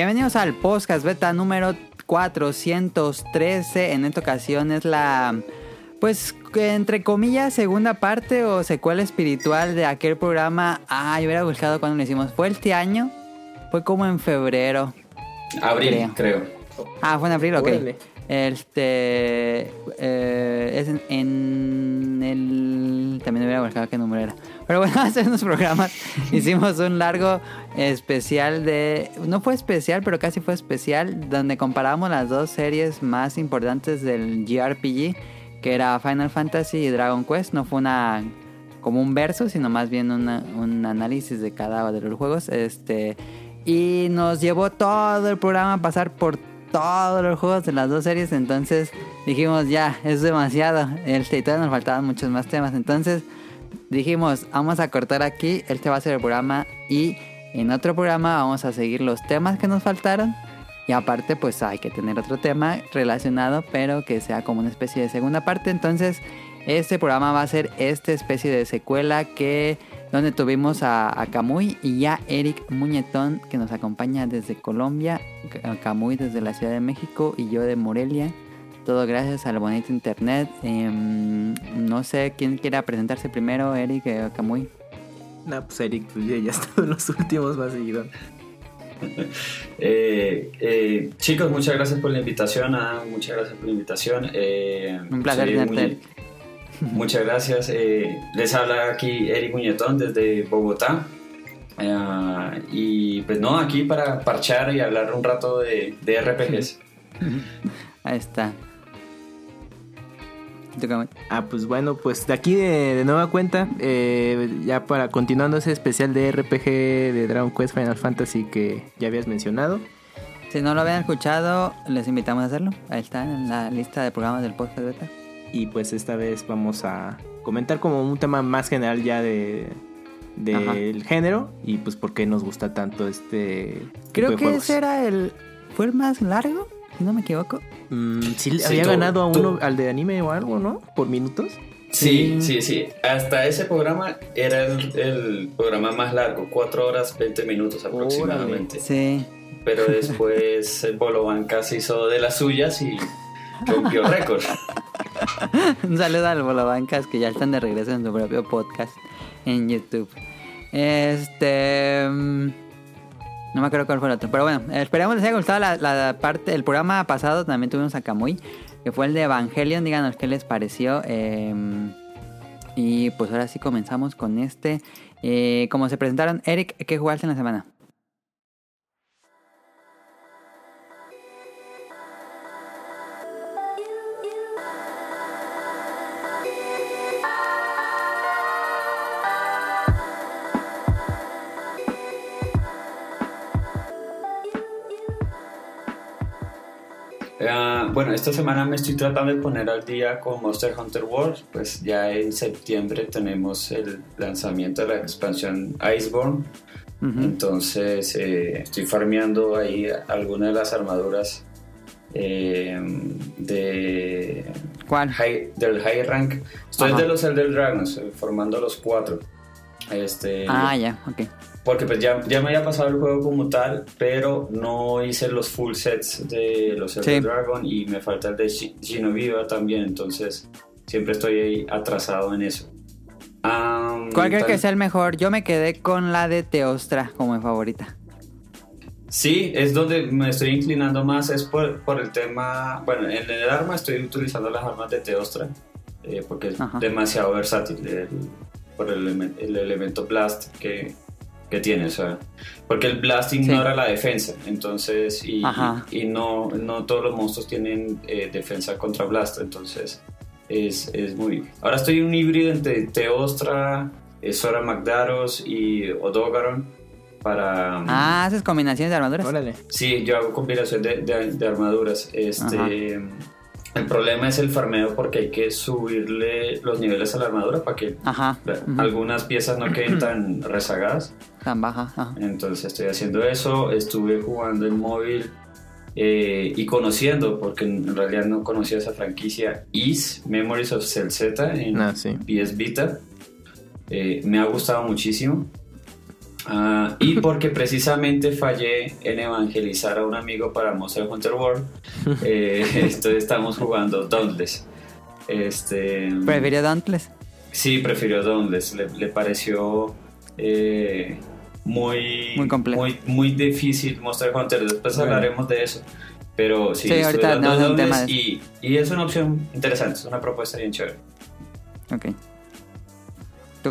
Bienvenidos al podcast beta número 413. En esta ocasión es la, pues, entre comillas, segunda parte o secuela espiritual de aquel programa. Ah, yo hubiera buscado cuando lo hicimos. ¿Fue este año? Fue como en febrero. Abril, creo. Ah, fue en abril, ok. Este. Eh, es en, en, el. También hubiera buscado qué número era. Pero bueno, hace unos programas hicimos un largo especial de... No fue especial, pero casi fue especial, donde comparamos las dos series más importantes del JRPG, que era Final Fantasy y Dragon Quest. No fue una como un verso, sino más bien una, un análisis de cada uno de los juegos. Este, y nos llevó todo el programa a pasar por todos los juegos de las dos series. Entonces dijimos, ya, es demasiado. El y todavía nos faltaban muchos más temas. Entonces dijimos, vamos a cortar aquí, este va a ser el programa y en otro programa vamos a seguir los temas que nos faltaron. Y aparte, pues hay que tener otro tema relacionado, pero que sea como una especie de segunda parte. Entonces, este programa va a ser esta especie de secuela que donde tuvimos a, a Camuy y ya Eric Muñetón que nos acompaña desde Colombia, Camuy desde la Ciudad de México y yo de Morelia. Todo gracias al bonito internet. Em, no sé quién quiera presentarse primero, Eric o Camuy. No, pues Eric, pues ya, ya está en los últimos más seguido. eh, eh, chicos, muchas gracias por la invitación. Ah, muchas gracias por la invitación. Eh, Un placer tenerte. Muchas gracias. Eh, les habla aquí Eric Muñetón desde Bogotá. Y pues no, aquí para parchar y hablar un rato de, de RPGs. Ahí está. Ah, pues bueno, pues de aquí de, nueva cuenta, eh, ya para continuando ese especial de RPG de Dragon Quest Final Fantasy que ya habías mencionado. Si no lo habían escuchado, les invitamos a hacerlo. Ahí está en la lista de programas del podcast beta. Y pues esta vez vamos a comentar como un tema más general ya de del género y pues por qué nos gusta tanto este creo que ese era el fue el más largo si no me equivoco. Mm, sí, había ganado a uno, al de anime o algo, ¿no? Por minutos. Sí, sí, sí. Hasta ese programa era el, programa más largo, 4 horas 20 minutos aproximadamente. Sí. Pero después el Bolobancas hizo de las suyas y rompió récord. Un saludo al Bolobancas que ya están de regreso en su propio podcast en YouTube. Este. No me acuerdo cuál fue el otro. Pero bueno, esperamos les haya gustado la, parte. El programa pasado también tuvimos a Kamui, que fue el de Evangelion. Díganos qué les pareció. Em, y pues ahora sí comenzamos con este. Eh, como se presentaron, Eric, ¿qué jugaste en la semana? Bueno, esta semana me estoy tratando de poner al día con Monster Hunter World. Pues ya en septiembre tenemos el lanzamiento de la expansión Iceborne. Entonces eh, estoy farmeando ahí algunas de las armaduras eh, de ¿Cuál? del high rank. Estoy de los Elder Dragons, eh, formando los cuatro. Este, ah, ya, ok. Porque pues ya, ya me había pasado el juego como tal, pero no hice los full sets de los Elder Dragon y me falta el de Shinobiva también, entonces siempre estoy ahí atrasado en eso. Um, ¿Cuál que sea el mejor? Yo me quedé con la de Teostra como mi favorita. Sí, es donde me estoy inclinando más, es por, por el tema, bueno, en el arma estoy utilizando las armas de Teostra, eh, porque es demasiado versátil por el, el, elemento Blast que, que tiene, o sea, porque el blast ignora la defensa, entonces, y, y, no, no todos los monstruos tienen eh, defensa contra blast, entonces es, es, muy... Ahora estoy en un híbrido entre Teostra, eh, Sora Magdaros y Odogaron para... Ah, haces combinaciones de armaduras. Órale. Sí, yo hago combinación de, de, armaduras, este... El problema es el farmeo porque hay que subirle los niveles a la armadura para que algunas piezas no queden tan rezagadas. Tan bajas. Entonces estoy haciendo eso. Estuve jugando en móvil eh, y conociendo, porque en realidad no conocía esa franquicia, Is Memories of Cell Z en ah, PS Vita. Eh, me ha gustado muchísimo. Ah, y porque precisamente fallé en evangelizar a un amigo para Monster Hunter World, eh, entonces estamos jugando Dauntless. Este, ¿Prefirió Dauntless? Sí, prefirió Dauntless. Le, le pareció eh, muy, muy, muy, muy difícil Monster Hunter. Después hablaremos de eso. Pero sí, sí ahorita no es tema y, y, es una opción interesante, es una propuesta bien chévere. Ok. ¿Tú?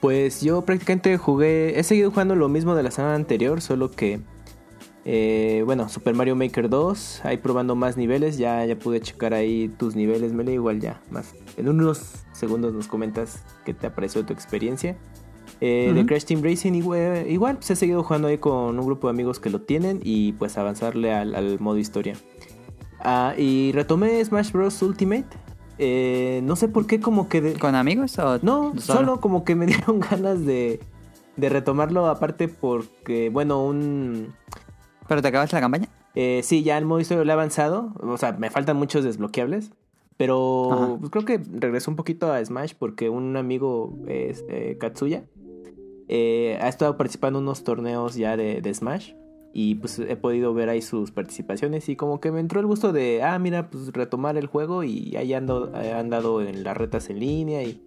Pues yo prácticamente jugué, he seguido jugando lo mismo de la semana anterior, solo que, eh, bueno, Super Mario Maker 2, ahí probando más niveles, ya, ya pude checar ahí tus niveles, Mele, igual ya, más. En unos segundos nos comentas qué te pareció tu experiencia. Eh, De Crash Team Racing igual, igual pues he seguido jugando ahí con un grupo de amigos que lo tienen y pues avanzarle al, modo historia. Ah, y retomé Smash Bros. Ultimate. Eh, no sé por qué como que... ¿Con amigos o...? No, solo? como que me dieron ganas de, de retomarlo aparte porque, bueno, un... ¿Pero te acabas la campaña? Eh, sí, ya el modo historia lo he avanzado. O sea, me faltan muchos desbloqueables. Pero pues, creo que regresó un poquito a Smash porque un amigo, es, eh, Katsuya, eh, ha estado participando en unos torneos ya de, Smash. Y pues he podido ver ahí sus participaciones y como que me entró el gusto de, ah, mira, pues retomar el juego y ahí ando, he andado en las retas en línea y,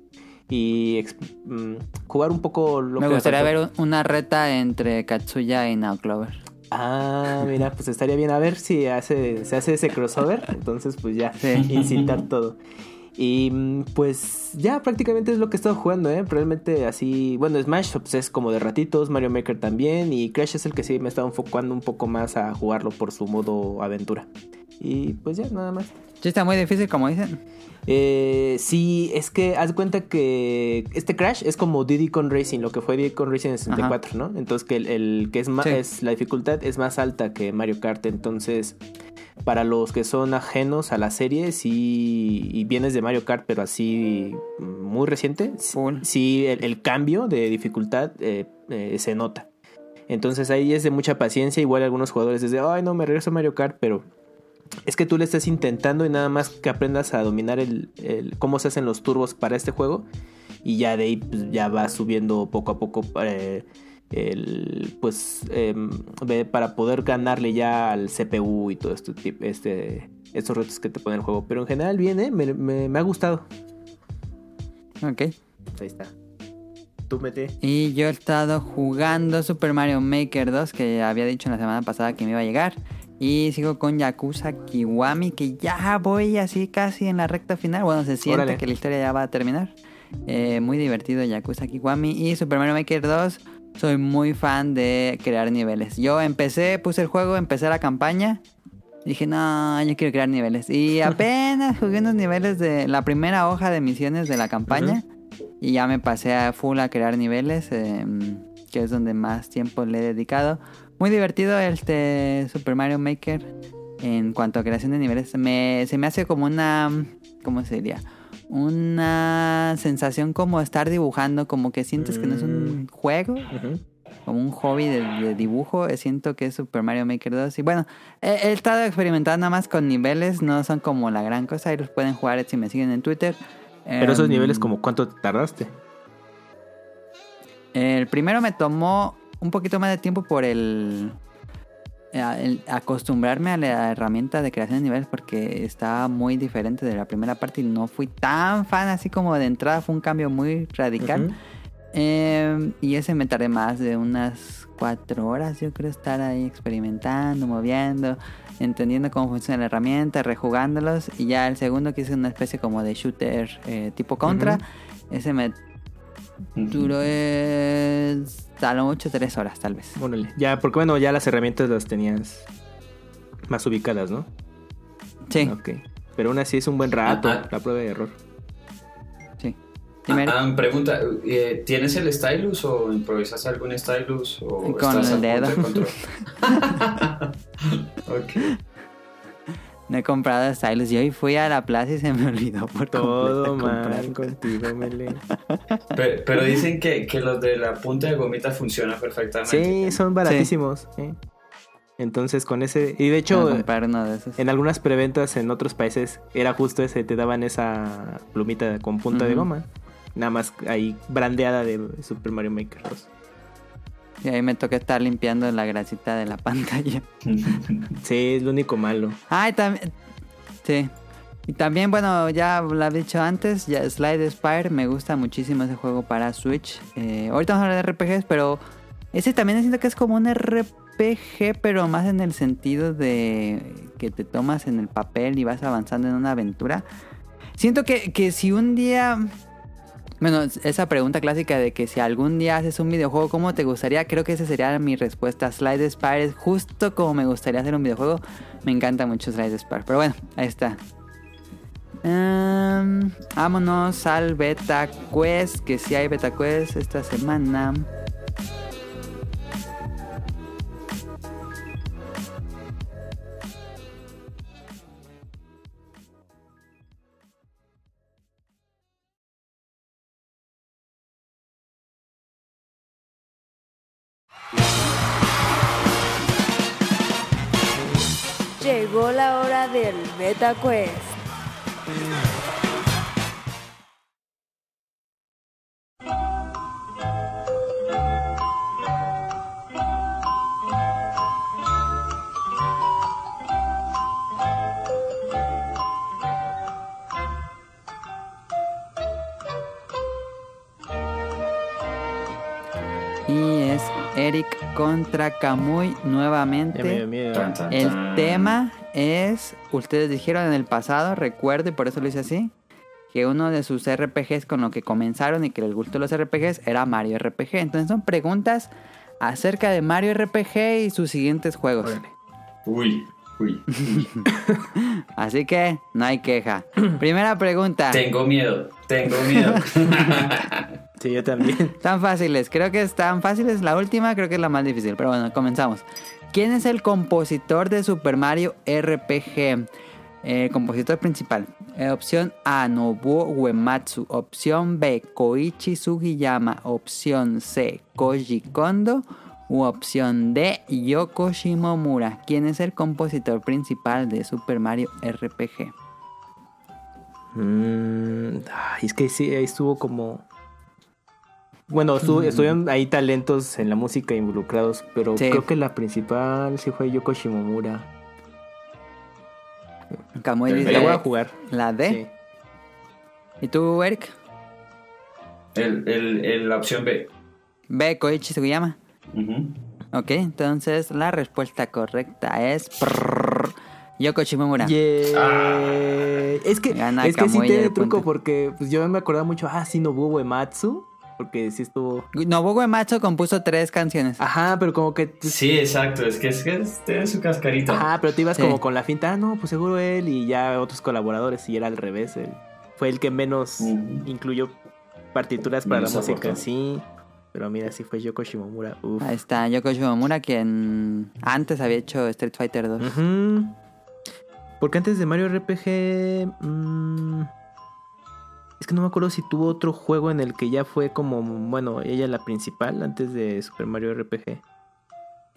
y mm, jugar un poco lo Me gustaría ver una reta entre Katsuya y Now Clover. Ah, mira, pues estaría bien a ver si hace, se hace ese crossover. Entonces, pues ya, incitar todo. Y mm, pues ya prácticamente es lo que he estado jugando, ¿eh? Realmente así, bueno, Smash pues, es como de ratitos, Mario Maker también, y Crash es el que sí me está enfocando un poco más a jugarlo por su modo aventura. Y pues ya, nada más. Sí, está muy difícil, como dicen. Eh, sí, es que haz cuenta que este Crash es como Diddy Con Racing, lo que fue Diddy Con Racing en 64, ¿no? Entonces que el, que es más, es, la dificultad es más alta que Mario Kart, entonces para los que son ajenos a la serie, sí, y vienes de Mario Kart, pero así muy reciente, sí, el, cambio de dificultad eh, eh, se nota. Entonces ahí es de mucha paciencia, igual algunos jugadores dicen, ay no, me regreso a Mario Kart, pero es que tú le estás intentando y nada más que aprendas a dominar el, cómo se hacen los turbos para este juego y ya de ahí pues, ya va subiendo poco a poco eh, el, pues em, para poder ganarle ya al CPU y todo esto, este, estos retos que te pone el juego. Pero en general viene, me, me, ha gustado. Ok. Ahí está. Tú mete. Y yo he estado jugando Super Mario Maker 2, que había dicho la semana pasada que me iba a llegar. Y sigo con Yakuza Kiwami, que ya voy así casi en la recta final. Bueno, se siente que la historia ya va a terminar. Eh, muy divertido Yakuza Kiwami. Y Super Mario Maker 2 soy muy fan de crear niveles. Yo empecé, puse el juego, empecé la campaña. Dije, no, yo quiero crear niveles. Y apenas jugué unos niveles de la primera hoja de misiones de la campaña. Y ya me pasé a full a crear niveles, em, que es donde más tiempo le he dedicado. Muy divertido este Super Mario Maker en cuanto a creación de niveles. se me hace como una... ¿Cómo se diría? Una sensación como estar dibujando, como que sientes que no es un mm. juego, como un hobby de, dibujo. Eh, siento que es Super Mario Maker 2. Y bueno, he, estado experimentando nada más con niveles, no son como la gran cosa. Ahí los pueden jugar si me siguen en Twitter. Pero esos niveles, em, como cuánto tardaste? El primero me tomó un poquito más de tiempo por el el acostumbrarme a la herramienta de creación de niveles porque estaba muy diferente de la primera parte y no fui tan fan así como de entrada, fue un cambio muy radical. Em, y ese me tardé más de unas cuatro horas, yo creo, estar ahí experimentando, moviendo, entendiendo cómo funciona la herramienta, rejugándolos. Y ya el segundo, que es una especie como de shooter eh, tipo contra, ese me duró a lo mucho tres horas, tal vez. Ya, porque bueno, ya las herramientas las tenías más ubicadas, ¿no? Sí. Ok. Pero aún así es un buen rato, ah, ah. la prueba de error. Sí. Ah, pregunta, eh, ¿tienes el stylus o improvisas algún stylus? O Con el dedo. ok. No he comprado stylus. Yo hoy fui a la plaza y se me olvidó por Todo mal contigo, Mele. Pero, dicen que, los de la punta de gomita funcionan perfectamente. Sí, son baratísimos. Entonces con ese... Y de hecho, en algunas preventas en otros países era justo ese, te daban esa plumita con punta de goma. Nada más ahí brandeada de Super Mario Maker 2. Y ahí me toca estar limpiando la grasita de la pantalla. sí, es lo único malo. Ah, y también. Sí. Y también, bueno, ya lo he dicho antes, ya Slide Spire, me gusta muchísimo ese juego para Switch. Eh, ahorita vamos a hablar de RPGs, pero ese también siento que es como un RPG, pero más en el sentido de que te tomas en el papel y vas avanzando en una aventura. Siento que, que si un día bueno, esa pregunta clásica de que si algún día haces un videojuego, ¿cómo te gustaría? Creo que esa sería mi respuesta. Slide Spire es justo como me gustaría hacer un videojuego. Me encanta mucho Slide Spire. Pero bueno, ahí está. Um, vámonos al Beta Quest. Que si hay Beta Quest esta semana. Llegó la hora del MetaQuest. Eric contra Kamui nuevamente. El tema es, ustedes dijeron en el pasado, recuerdo y por eso lo hice así, que uno de sus RPGs con lo que comenzaron y que les gustó los RPGs era Mario RPG. Entonces son preguntas acerca de Mario RPG y sus siguientes juegos. Uy, uy. Así que no hay queja. Primera pregunta. Tengo miedo, tengo miedo. Sí, yo también. Tan fáciles, creo que están fáciles. La última creo que es la más difícil, pero bueno, comenzamos. ¿Quién es el compositor de Super Mario RPG? Eh, compositor principal. Eh, opción A, Nobuo Uematsu. Opción B, Koichi Sugiyama. Opción C, Koji Kondo. U opción D, Yoko Shimomura. ¿Quién es el compositor principal de Super Mario RPG? Mm, es que sí, ahí estuvo como bueno, estuvieron ahí talentos en la música involucrados, pero creo que la principal sí fue Yoko Shimomura. Kamui dice, la voy a jugar. ¿La D? ¿Y tú, Eric? El, el, la opción B. B, Koichi Sugiyama. Ok, entonces la respuesta correcta es... Yoko Shimomura. Ah. Es que, es que sí tiene truco porque pues, yo me acordaba mucho, ah, sí, Nobuo Ematsu porque sí estuvo. Nobuo Macho compuso tres canciones. Ajá, pero como que. Sí, exacto, es que es que tiene su cascarita. Ajá, pero te ibas como con la finta, ah, no, pues seguro él y ya otros colaboradores, y era al revés. Él fue el que menos incluyó partituras para la música, sí. Pero mira, sí fue Yoko Shimomura. Ahí está, Yoko Shimomura, quien antes había hecho Street Fighter 2. Porque antes de Mario RPG. Mmm, es que no me acuerdo si tuvo otro juego en el que ya fue como, bueno, ella la principal antes de Super Mario RPG.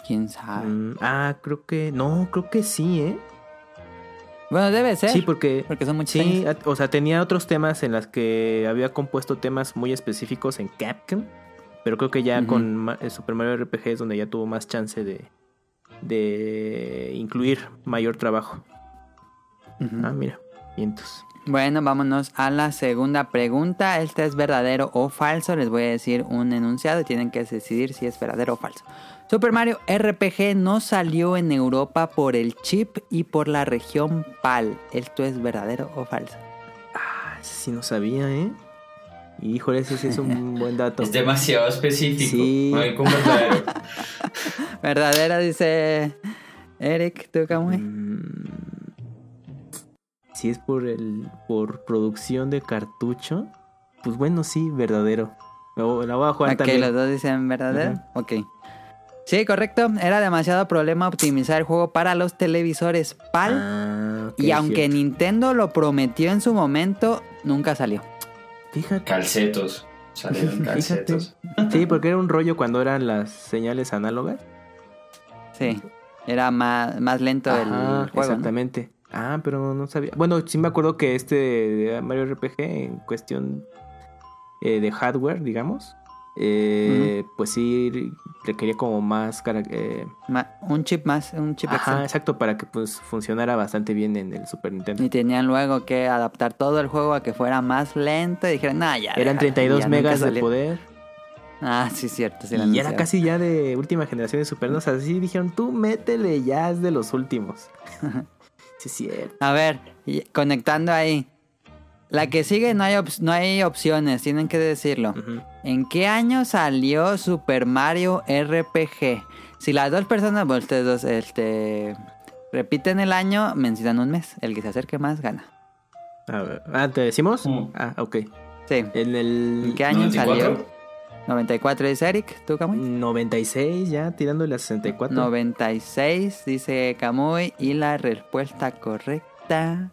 ¿Quién sabe? Mm, ah, creo que... No, creo que sí, ¿eh? Bueno, debe ser. Sí, porque... Porque son muchos Sí, o sea, tenía otros temas en los que había compuesto temas muy específicos en Capcom. Pero creo que ya con eh, Super Mario RPG es donde ya tuvo más chance de, de incluir mayor trabajo. Ah, mira. Entonces... Bueno, vámonos a la segunda pregunta. ¿Este es verdadero o falso? Les voy a decir un enunciado y tienen que decidir si es verdadero o falso. Super Mario RPG no salió en Europa por el chip y por la región PAL. ¿Esto es verdadero o falso? Ah, sí no sabía, ¿eh? Híjole, ese sí es un buen dato. Es demasiado específico. Sí. No hay como verdadero. verdadero, dice Eric, ¿tú cómo si es por el por producción de cartucho, pues bueno, sí, verdadero. La voy a jugar también. los dos dicen verdadero. Ok. Sí, correcto. Era demasiado problema optimizar el juego para los televisores PAL. Ah, y aunque Nintendo lo prometió en su momento, nunca salió. Fíjate. Calcetos. Salieron calcetos. Sí, porque era un rollo cuando eran las señales análogas. Sí. Era más, más lento el juego. Exactamente. Ah, pero no sabía. Bueno, sí me acuerdo que este Mario RPG en cuestión eh, de hardware, digamos, eh, pues sí requería como más eh, un chip más, un chip Ajá, exacto, para que pues funcionara bastante bien en el Super Nintendo. Y tenían luego que adaptar todo el juego a que fuera más lento y dijeron, nah, ya. Eran 32 megas de poder. Ah, sí, cierto. Sí y era casi ya de última generación de Super NES. Así dijeron, tú métele, ya es de los últimos. sí, cierto. A ver, conectando ahí. La que sigue no hay, no hay opciones, tienen que decirlo. ¿En qué año salió Super Mario RPG? Si las dos personas, bueno, ustedes dos, este, repiten el año, mencionan un mes. El que se acerque más gana. A ver, ah, ¿te decimos? Mm. Ah, ok. Sí. ¿En, el... ¿En qué año salió? 94 dice Eric, ¿tú Camuy? 96 ya, tirándole a 64. 96 dice Camuy y la respuesta correcta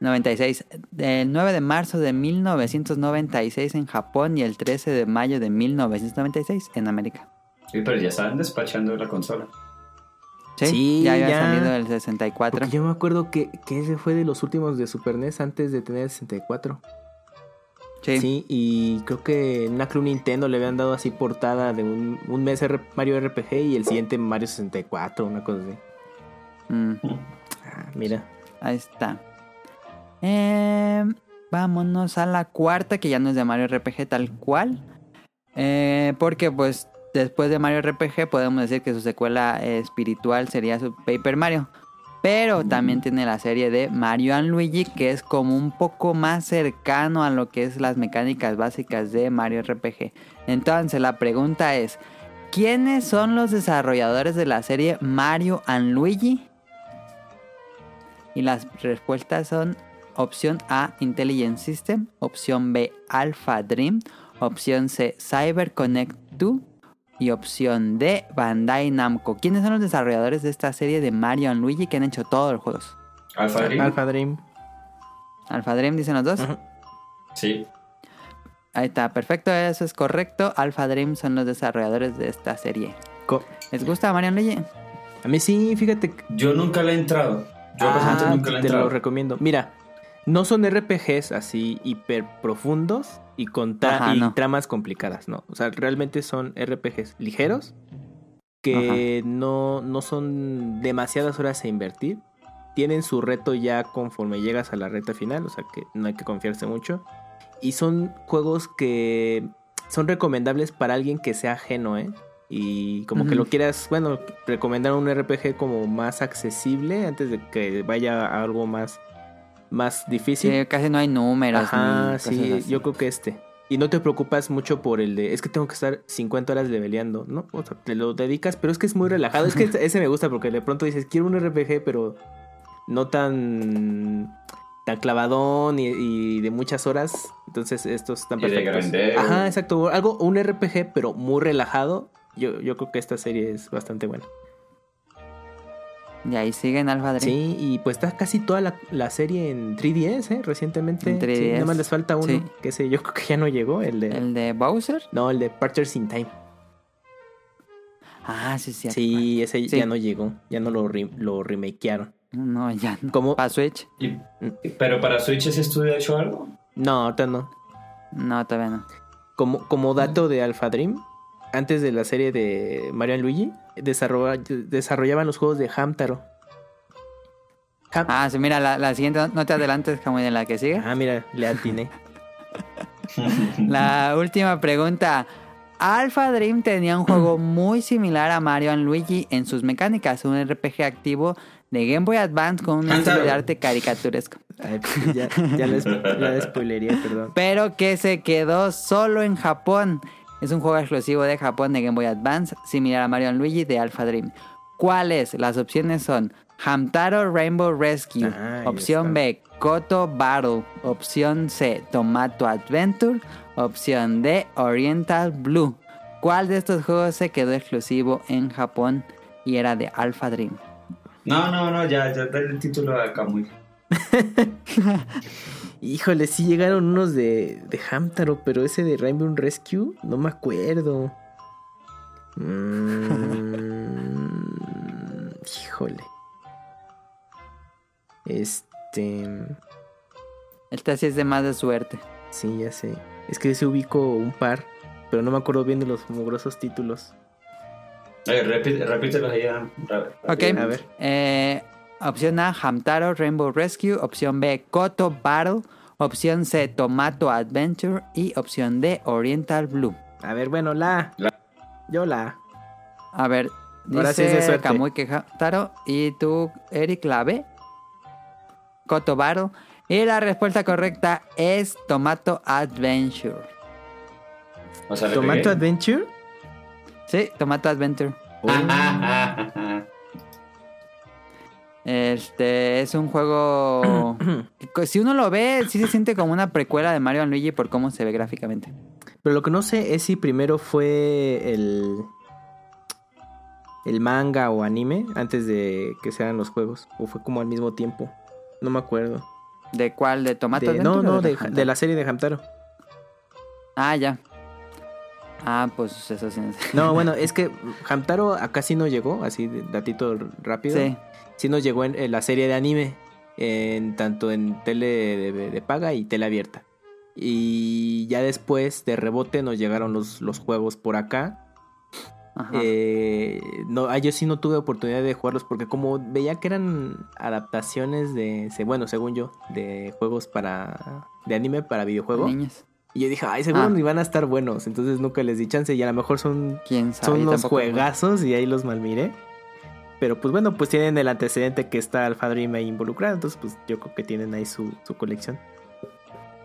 96. El 9 de marzo de 1996 en Japón y el 13 de mayo de 1996 en América. Sí, pero ya estaban despachando la consola. Sí, ya había salido el 64. yo me acuerdo que, que, ese fue de los últimos de Super NES antes de tener el 64. Sí. y creo que en una Club Nintendo le habían dado así portada de un, un mes Mario RPG y el siguiente Mario 64, una cosa así. Mm. Ah, mira. Ahí está. Eh, vámonos a la cuarta, que ya no es de Mario RPG tal cual. Eh, porque pues después de Mario RPG podemos decir que su secuela espiritual sería su Paper Mario. Pero también tiene la serie de Mario and Luigi, que es como un poco más cercano a lo que es las mecánicas básicas de Mario RPG. Entonces la pregunta es, ¿quiénes son los desarrolladores de la serie Mario and Luigi? Y las respuestas son Opción A, Intelligent System. Opción B, Alpha Dream. Opción C, Cyber Connect 2. Y opción D, Bandai Namco. ¿Quiénes son los desarrolladores de esta serie de Mario y Luigi que han hecho todos los juegos? Alpha Dream. Alpha Dream. Alpha Dream, dicen los dos. Sí. Ahí está, perfecto, eso es correcto. Alpha Dream son los desarrolladores de esta serie. ¿Les gusta Mario Luigi? A mí sí, fíjate. Yo nunca la he entrado. Yo ah, nunca la he entrado. Te lo recomiendo. Mira, no son RPGs así hiper profundos y con tramas complicadas, ¿no? O sea, realmente son RPGs ligeros que no, no son demasiadas horas a invertir. Tienen su reto ya conforme llegas a la reta final, o sea que no hay que confiarse mucho. Y son juegos que son recomendables para alguien que sea ajeno, ¿eh? Y como que lo quieras, bueno, recomendar un RPG como más accesible antes de que vaya a algo más más difícil. Sí, casi no hay números. Ajá, sí, yo creo que este. Y no te preocupas mucho por el de, es que tengo que estar 50 horas leveleando, ¿no? O sea, te lo dedicas, pero es que es muy relajado. Es que ese me gusta porque de pronto dices, quiero un RPG, pero no tan tan clavadón y, de muchas horas. Entonces estos están perfectos. Ajá, exacto. Algo, un RPG, pero muy relajado. Yo, yo creo que esta serie es bastante buena. Y ahí sigue en Alpha Dream. Sí, y pues está casi toda la, serie en 3DS, ¿eh? Recientemente. En 3DS. nada más les falta uno, que sé, yo creo que ya no llegó, el de... ¿El de Bowser? No, el de Partners in Time. Ah, sí, sí. Sí, ese ya no llegó, ya no lo, lo remakearon. No, ya no. ¿Cómo? ¿Para Switch? ¿Pero para Switch ese estudio ha hecho algo? No, ahorita no. No, todavía no. Como, como dato de Alpha Dream, antes de la serie de Mario Luigi, desarrollaban los juegos de Hamtaro. ah, sí, mira, la, siguiente, no te adelantes como en la que sigue. Ah, mira, le atiné. la última pregunta. Alpha Dream tenía un juego muy similar a Mario Luigi en sus mecánicas, un RPG activo de Game Boy Advance con un estilo de arte caricaturesco. Pues, ya, ya la spoilería, perdón. Pero que se quedó solo en Japón. Es un juego exclusivo de Japón de Game Boy Advance, similar a Mario Luigi de Alpha Dream. ¿Cuáles? Las opciones son Hamtaro Rainbow Rescue, ah, opción B, Koto Battle, opción C, Tomato Adventure, opción D, Oriental Blue. ¿Cuál de estos juegos se quedó exclusivo en Japón y era de Alpha Dream? No, no, no, ya, ya el título a Kamui. Híjole, sí llegaron unos de, de Hamtaro, pero ese de Rainbow Rescue, no me acuerdo. Mm, híjole. Este. Esta sí es de más de suerte. Sí, ya sé. Es que se ubicó un par. pero no me acuerdo bien de los mugrosos títulos. repítelos ahí. Ok, a ver. Eh, opción A, Hamtaro Rainbow Rescue. Opción B, Koto Battle. Opción C, Tomato Adventure. Y opción D, Oriental Blue. A ver, bueno, la. Yo la. A ver, dice sí Kamui que Hamtaro. Y tú, Eric, la B. Koto Battle. Y la respuesta correcta es Tomato Adventure. ¿Tomato Adventure? Sí, Tomato Adventure. Este es un juego. si uno lo ve, sí se siente como una precuela de Mario Luigi por cómo se ve gráficamente. Pero lo que no sé es si primero fue el. el manga o anime antes de que se hagan los juegos. O fue como al mismo tiempo. No me acuerdo. ¿De cuál? ¿De Tomato No, no, de, la serie de Hamtaro. Ah, ya. Ah, pues eso sí. No, bueno, es que Hamtaro acá sí no llegó, así de datito rápido. Sí. Sí nos llegó en, la serie de anime, en, tanto en tele de, paga y tele abierta. Y ya después, de rebote, nos llegaron los, los juegos por acá. Eh, no, ah, yo sí no tuve oportunidad de jugarlos porque como veía que eran adaptaciones de, bueno, según yo, de juegos para, de anime para videojuegos. Y yo dije, ay, seguro ah. ni van a estar buenos, entonces nunca les di chance y a lo mejor son, son unos juegazos y ahí los malmiré. Pero pues bueno, pues tienen el antecedente que está Alpha Dream ahí involucrado, entonces pues yo creo que tienen ahí su, su colección.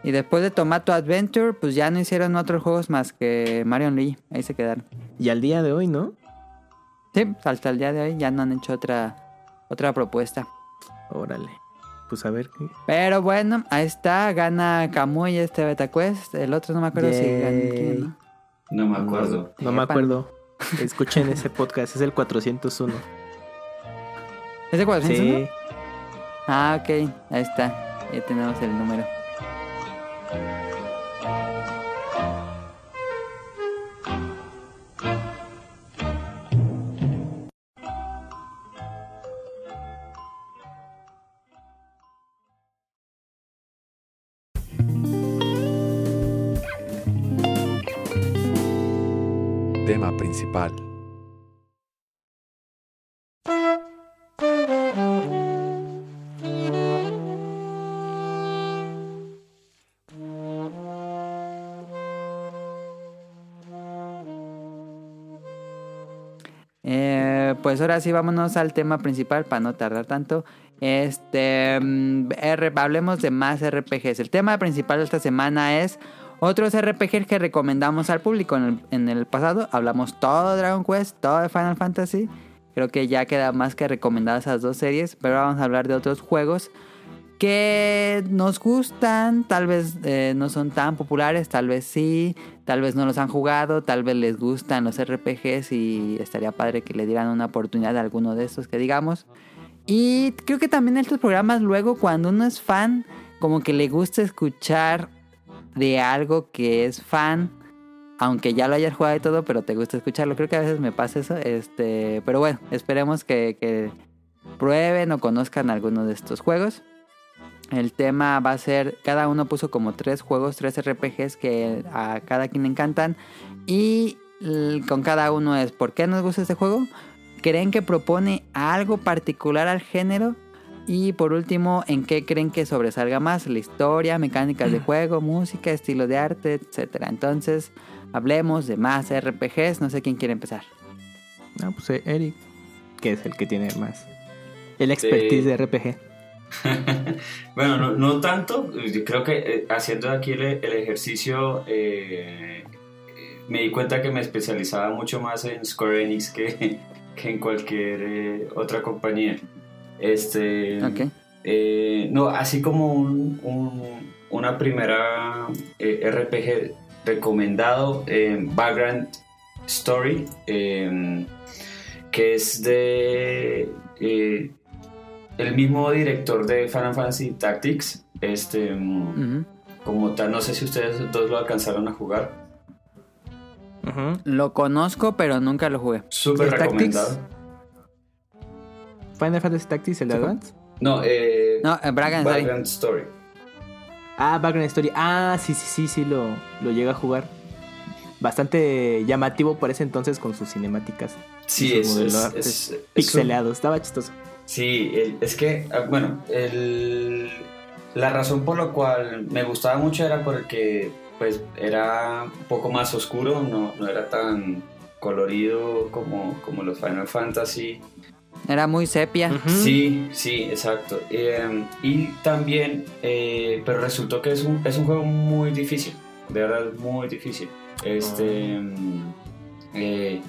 Y después de Tomato Adventure, pues ya no hicieron otros juegos más que Mario Lee. Ahí se quedaron. Y al día de hoy, ¿no? Sí, hasta el día de hoy ya no han hecho otra, otra propuesta. Órale. Pues a ver qué. Pero bueno, ahí está. Gana Kamui este Beta Quest. El otro no me acuerdo si gana quién, ¿no? me acuerdo. No, me acuerdo. Escuchen ese podcast. Es el 401. ¿Es el 401? Sí. Ah, ok. Ahí está. Ya tenemos el número. Tema principal. Pues ahora sí vámonos al tema principal para no tardar tanto. Este, mm, hablemos de más RPGs. El tema principal de esta semana es otros RPGs que recomendamos al público. En el, pasado hablamos todo de Dragon Quest, todo de Final Fantasy. Creo que ya queda más que recomendadas esas dos series, pero vamos a hablar de otros juegos que nos gustan, tal vez eh, no son tan populares, tal vez sí, tal vez no los han jugado, tal vez les gustan los RPGs y estaría padre que le dieran una oportunidad a alguno de estos que digamos. Y creo que también estos programas luego cuando uno es fan, como que le gusta escuchar de algo que es fan, aunque ya lo hayas jugado y todo, pero te gusta escucharlo. Creo que a veces me pasa eso, este, pero bueno, esperemos que, que prueben o conozcan alguno de estos juegos. El tema va a ser, cada uno puso como tres juegos, tres RPGs que a cada quien le encantan. Y con cada uno es, ¿por qué nos gusta este juego? ¿Creen que propone algo particular al género? Y por último, ¿en qué creen que sobresalga más? La historia, mecánicas de juego, música, estilo de arte, etc. Entonces, hablemos de más RPGs. No sé quién quiere empezar. No, pues eh, Eric, que es el que tiene más. El expertise de RPG. bueno, no, tanto. Yo creo que eh, haciendo aquí el, ejercicio eh, me di cuenta que me especializaba mucho más en Square Enix que, que en cualquier eh, otra compañía. Este, no, así como un, una primera RPG recomendado, Background Story, que es de el mismo director de Final Fantasy Tactics, este, como tal, no sé si ustedes dos lo alcanzaron a jugar. Lo conozco, pero nunca lo jugué. Súper recomendado. ¿Final Fantasy Tactics, el de Advance? No, eh, no, eh, Background Story. Ah, Background Story. Ah, sí, sí, sí, sí, lo, lo llega a jugar. bastante llamativo por ese entonces con sus cinemáticas. Sí, es, pixeleado, estaba chistoso. Sí, es que, ah, bueno, la razón por la cual me gustaba mucho era porque pues era un poco más oscuro, no, no era tan colorido como, como los Final Fantasy. Era muy sepia. Sí, sí, exacto. Em, y también, eh, pero resultó que es un, es un juego muy difícil, de verdad muy difícil. Este, ah. eh,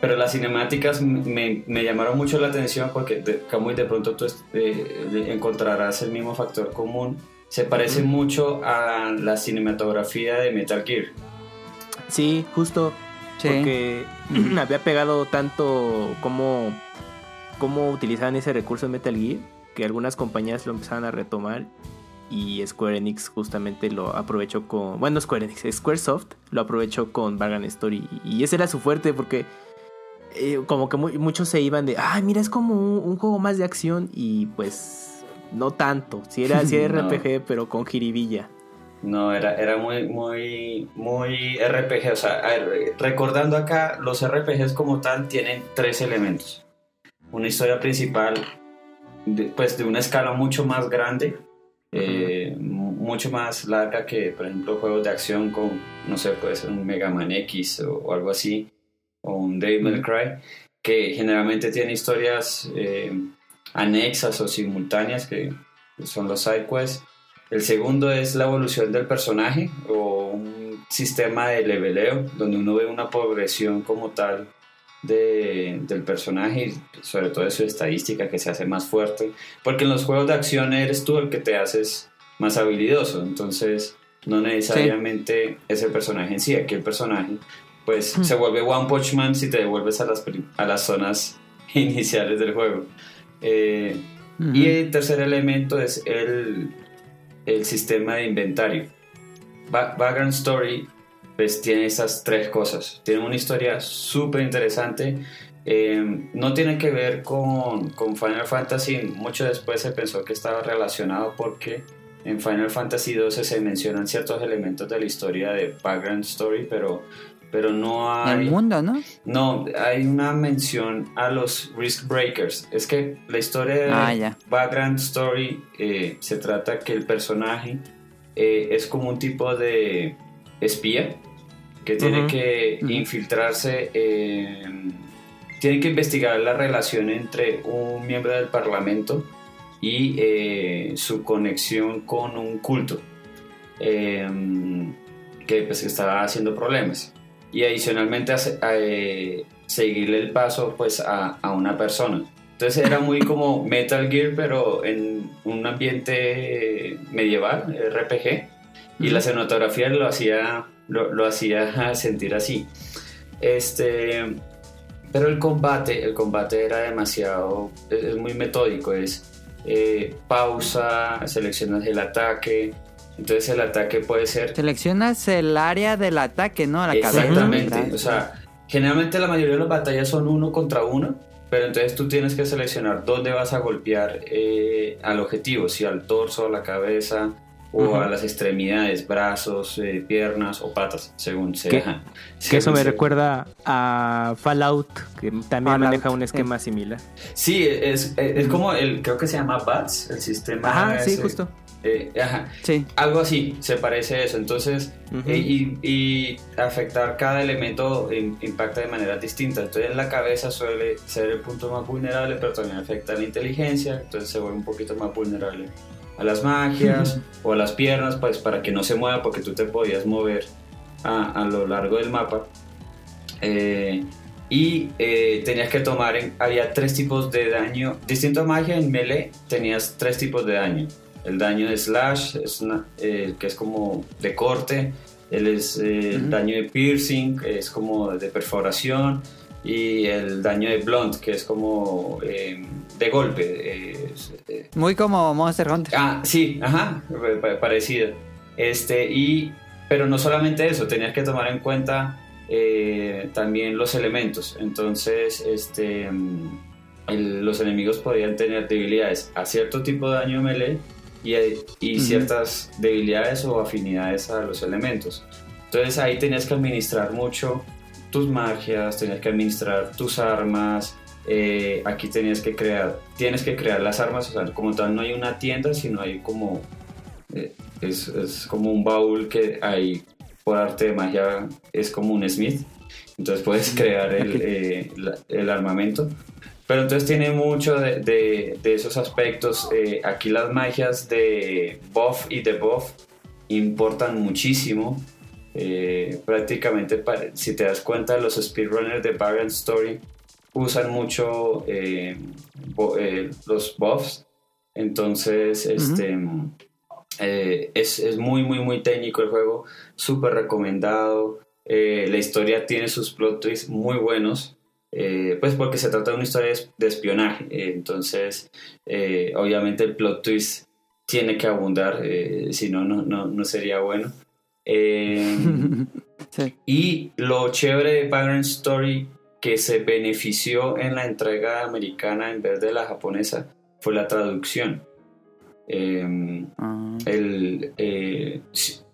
pero las cinemáticas me, me, llamaron mucho la atención porque de, como de pronto tú eh, encontrarás el mismo factor común. Se parece mucho a la cinematografía de Metal Gear. Sí, justo. Porque me había pegado tanto como cómo utilizaban ese recurso en Metal Gear que algunas compañías lo empezaban a retomar y Square Enix justamente lo aprovechó con bueno Square Enix Squaresoft lo aprovechó con Bargain Story y ese era su fuerte porque eh, como que muchos se iban de ay mira es como un, juego más de acción y pues no tanto. Si era, si RPG pero con jiribilla. No, era, era muy, muy, muy RPG. O sea, recordando acá, los RPGs como tal tienen tres elementos. Una historia principal, pues de una escala mucho más grande, eh, mucho más larga que, por ejemplo, juegos de acción con, no sé, puede ser un Mega Man X o, algo así, o un Devil May Cry, que generalmente tiene historias eh, anexas o simultáneas, que son los side quests. El segundo es la evolución del personaje o un sistema de leveleo, donde uno ve una progresión como tal del personaje sobre todo de su estadística que se hace más fuerte porque en los juegos de acción eres tú el que te haces más habilidoso. Entonces no necesariamente es el personaje en sí aquí el personaje pues hmm. se vuelve One Punch Man si te devuelves a las, a las zonas iniciales del juego eh, y el tercer elemento es el, el sistema de inventario Background Story pues tiene esas tres cosas. Tiene una historia súper interesante. Eh, no tiene que ver con, con, Final Fantasy. Mucho después se pensó que estaba relacionado porque en Final Fantasy XII se mencionan ciertos elementos de la historia de Background Story, pero, pero no hay... El mundo, ¿no? No, hay una mención a los Risk Breakers. Es que la historia de ah, Background Story eh, se trata que el personaje eh, es como un tipo de espía que tiene que infiltrarse, tiene que investigar la relación entre un miembro del Parlamento y eh, su conexión con un culto em, que pues estaba haciendo problemas y adicionalmente eh, seguirle el paso pues a, a, una persona entonces era muy como Metal Gear pero en un ambiente medieval RPG y la cinematografía lo hacía lo, hacía sentir así. Este, pero el combate, el combate era demasiado, es, muy metódico, es eh, pausa, seleccionas el ataque, entonces el ataque puede ser... Seleccionas el área del ataque, ¿no? La Exactamente, o sea, generalmente la mayoría de las batallas son uno contra uno, pero entonces tú tienes que seleccionar dónde vas a golpear eh, al objetivo, si al torso, a la cabeza, o a las extremidades, brazos, eh, piernas o patas, según se deja. Que eso me recuerda a Fallout, que también maneja un esquema similar. Sí, es, es, como el, creo que se llama BATS, el sistema. Ajá, sí, justo. Eh, ajá. Sí. Algo así, se parece a eso. Entonces, eh, y, y, afectar cada elemento impacta de manera distinta. Entonces, la cabeza suele ser el punto más vulnerable, pero también afecta a la inteligencia, entonces se vuelve un poquito más vulnerable a las magias o a las piernas, pues para que no se mueva, porque tú te podías mover a, a lo largo del mapa. Eh, y eh, tenías que tomar, en, había tres tipos de daño, distinto a magia en melee tenías tres tipos de daño. El daño de slash, es eh, que es como de corte, el, es, el daño de piercing, que es como de perforación, y el daño de blunt, que es como de golpe. Eh, Muy como Monster Hunter. Ah, sí, ajá, parecido. Este, y, pero no solamente eso, tenías que tomar en cuenta eh, también los elementos. Entonces, este, mm, los enemigos podían tener debilidades a cierto tipo de daño melee y, y ciertas debilidades o afinidades a los elementos. Entonces ahí tenías que administrar mucho tus magias, tenías que administrar tus armas, eh, aquí tenías que crear, tienes que crear las armas, o sea, como tal no hay una tienda, sino hay como, eh, es, es, como un baúl que hay por arte de magia, es como un Smith, entonces puedes crear el, eh, el armamento. Pero entonces tiene mucho de, de, de esos aspectos. aquí las magias de buff y de buff importan muchísimo. prácticamente, si te das cuenta, los speedrunners de Baron Story usan mucho eh, eh, los buffs. Entonces, este, eh, es, es, muy, muy, muy técnico el juego. Súper recomendado. la historia tiene sus plot twists muy buenos. Pues porque se trata de una historia de espionaje. entonces, obviamente el plot twist tiene que abundar. si no, no, no sería bueno. Y lo chévere de Pattern Story que se benefició en la entrega americana en vez de la japonesa fue la traducción. Ah. el, eh,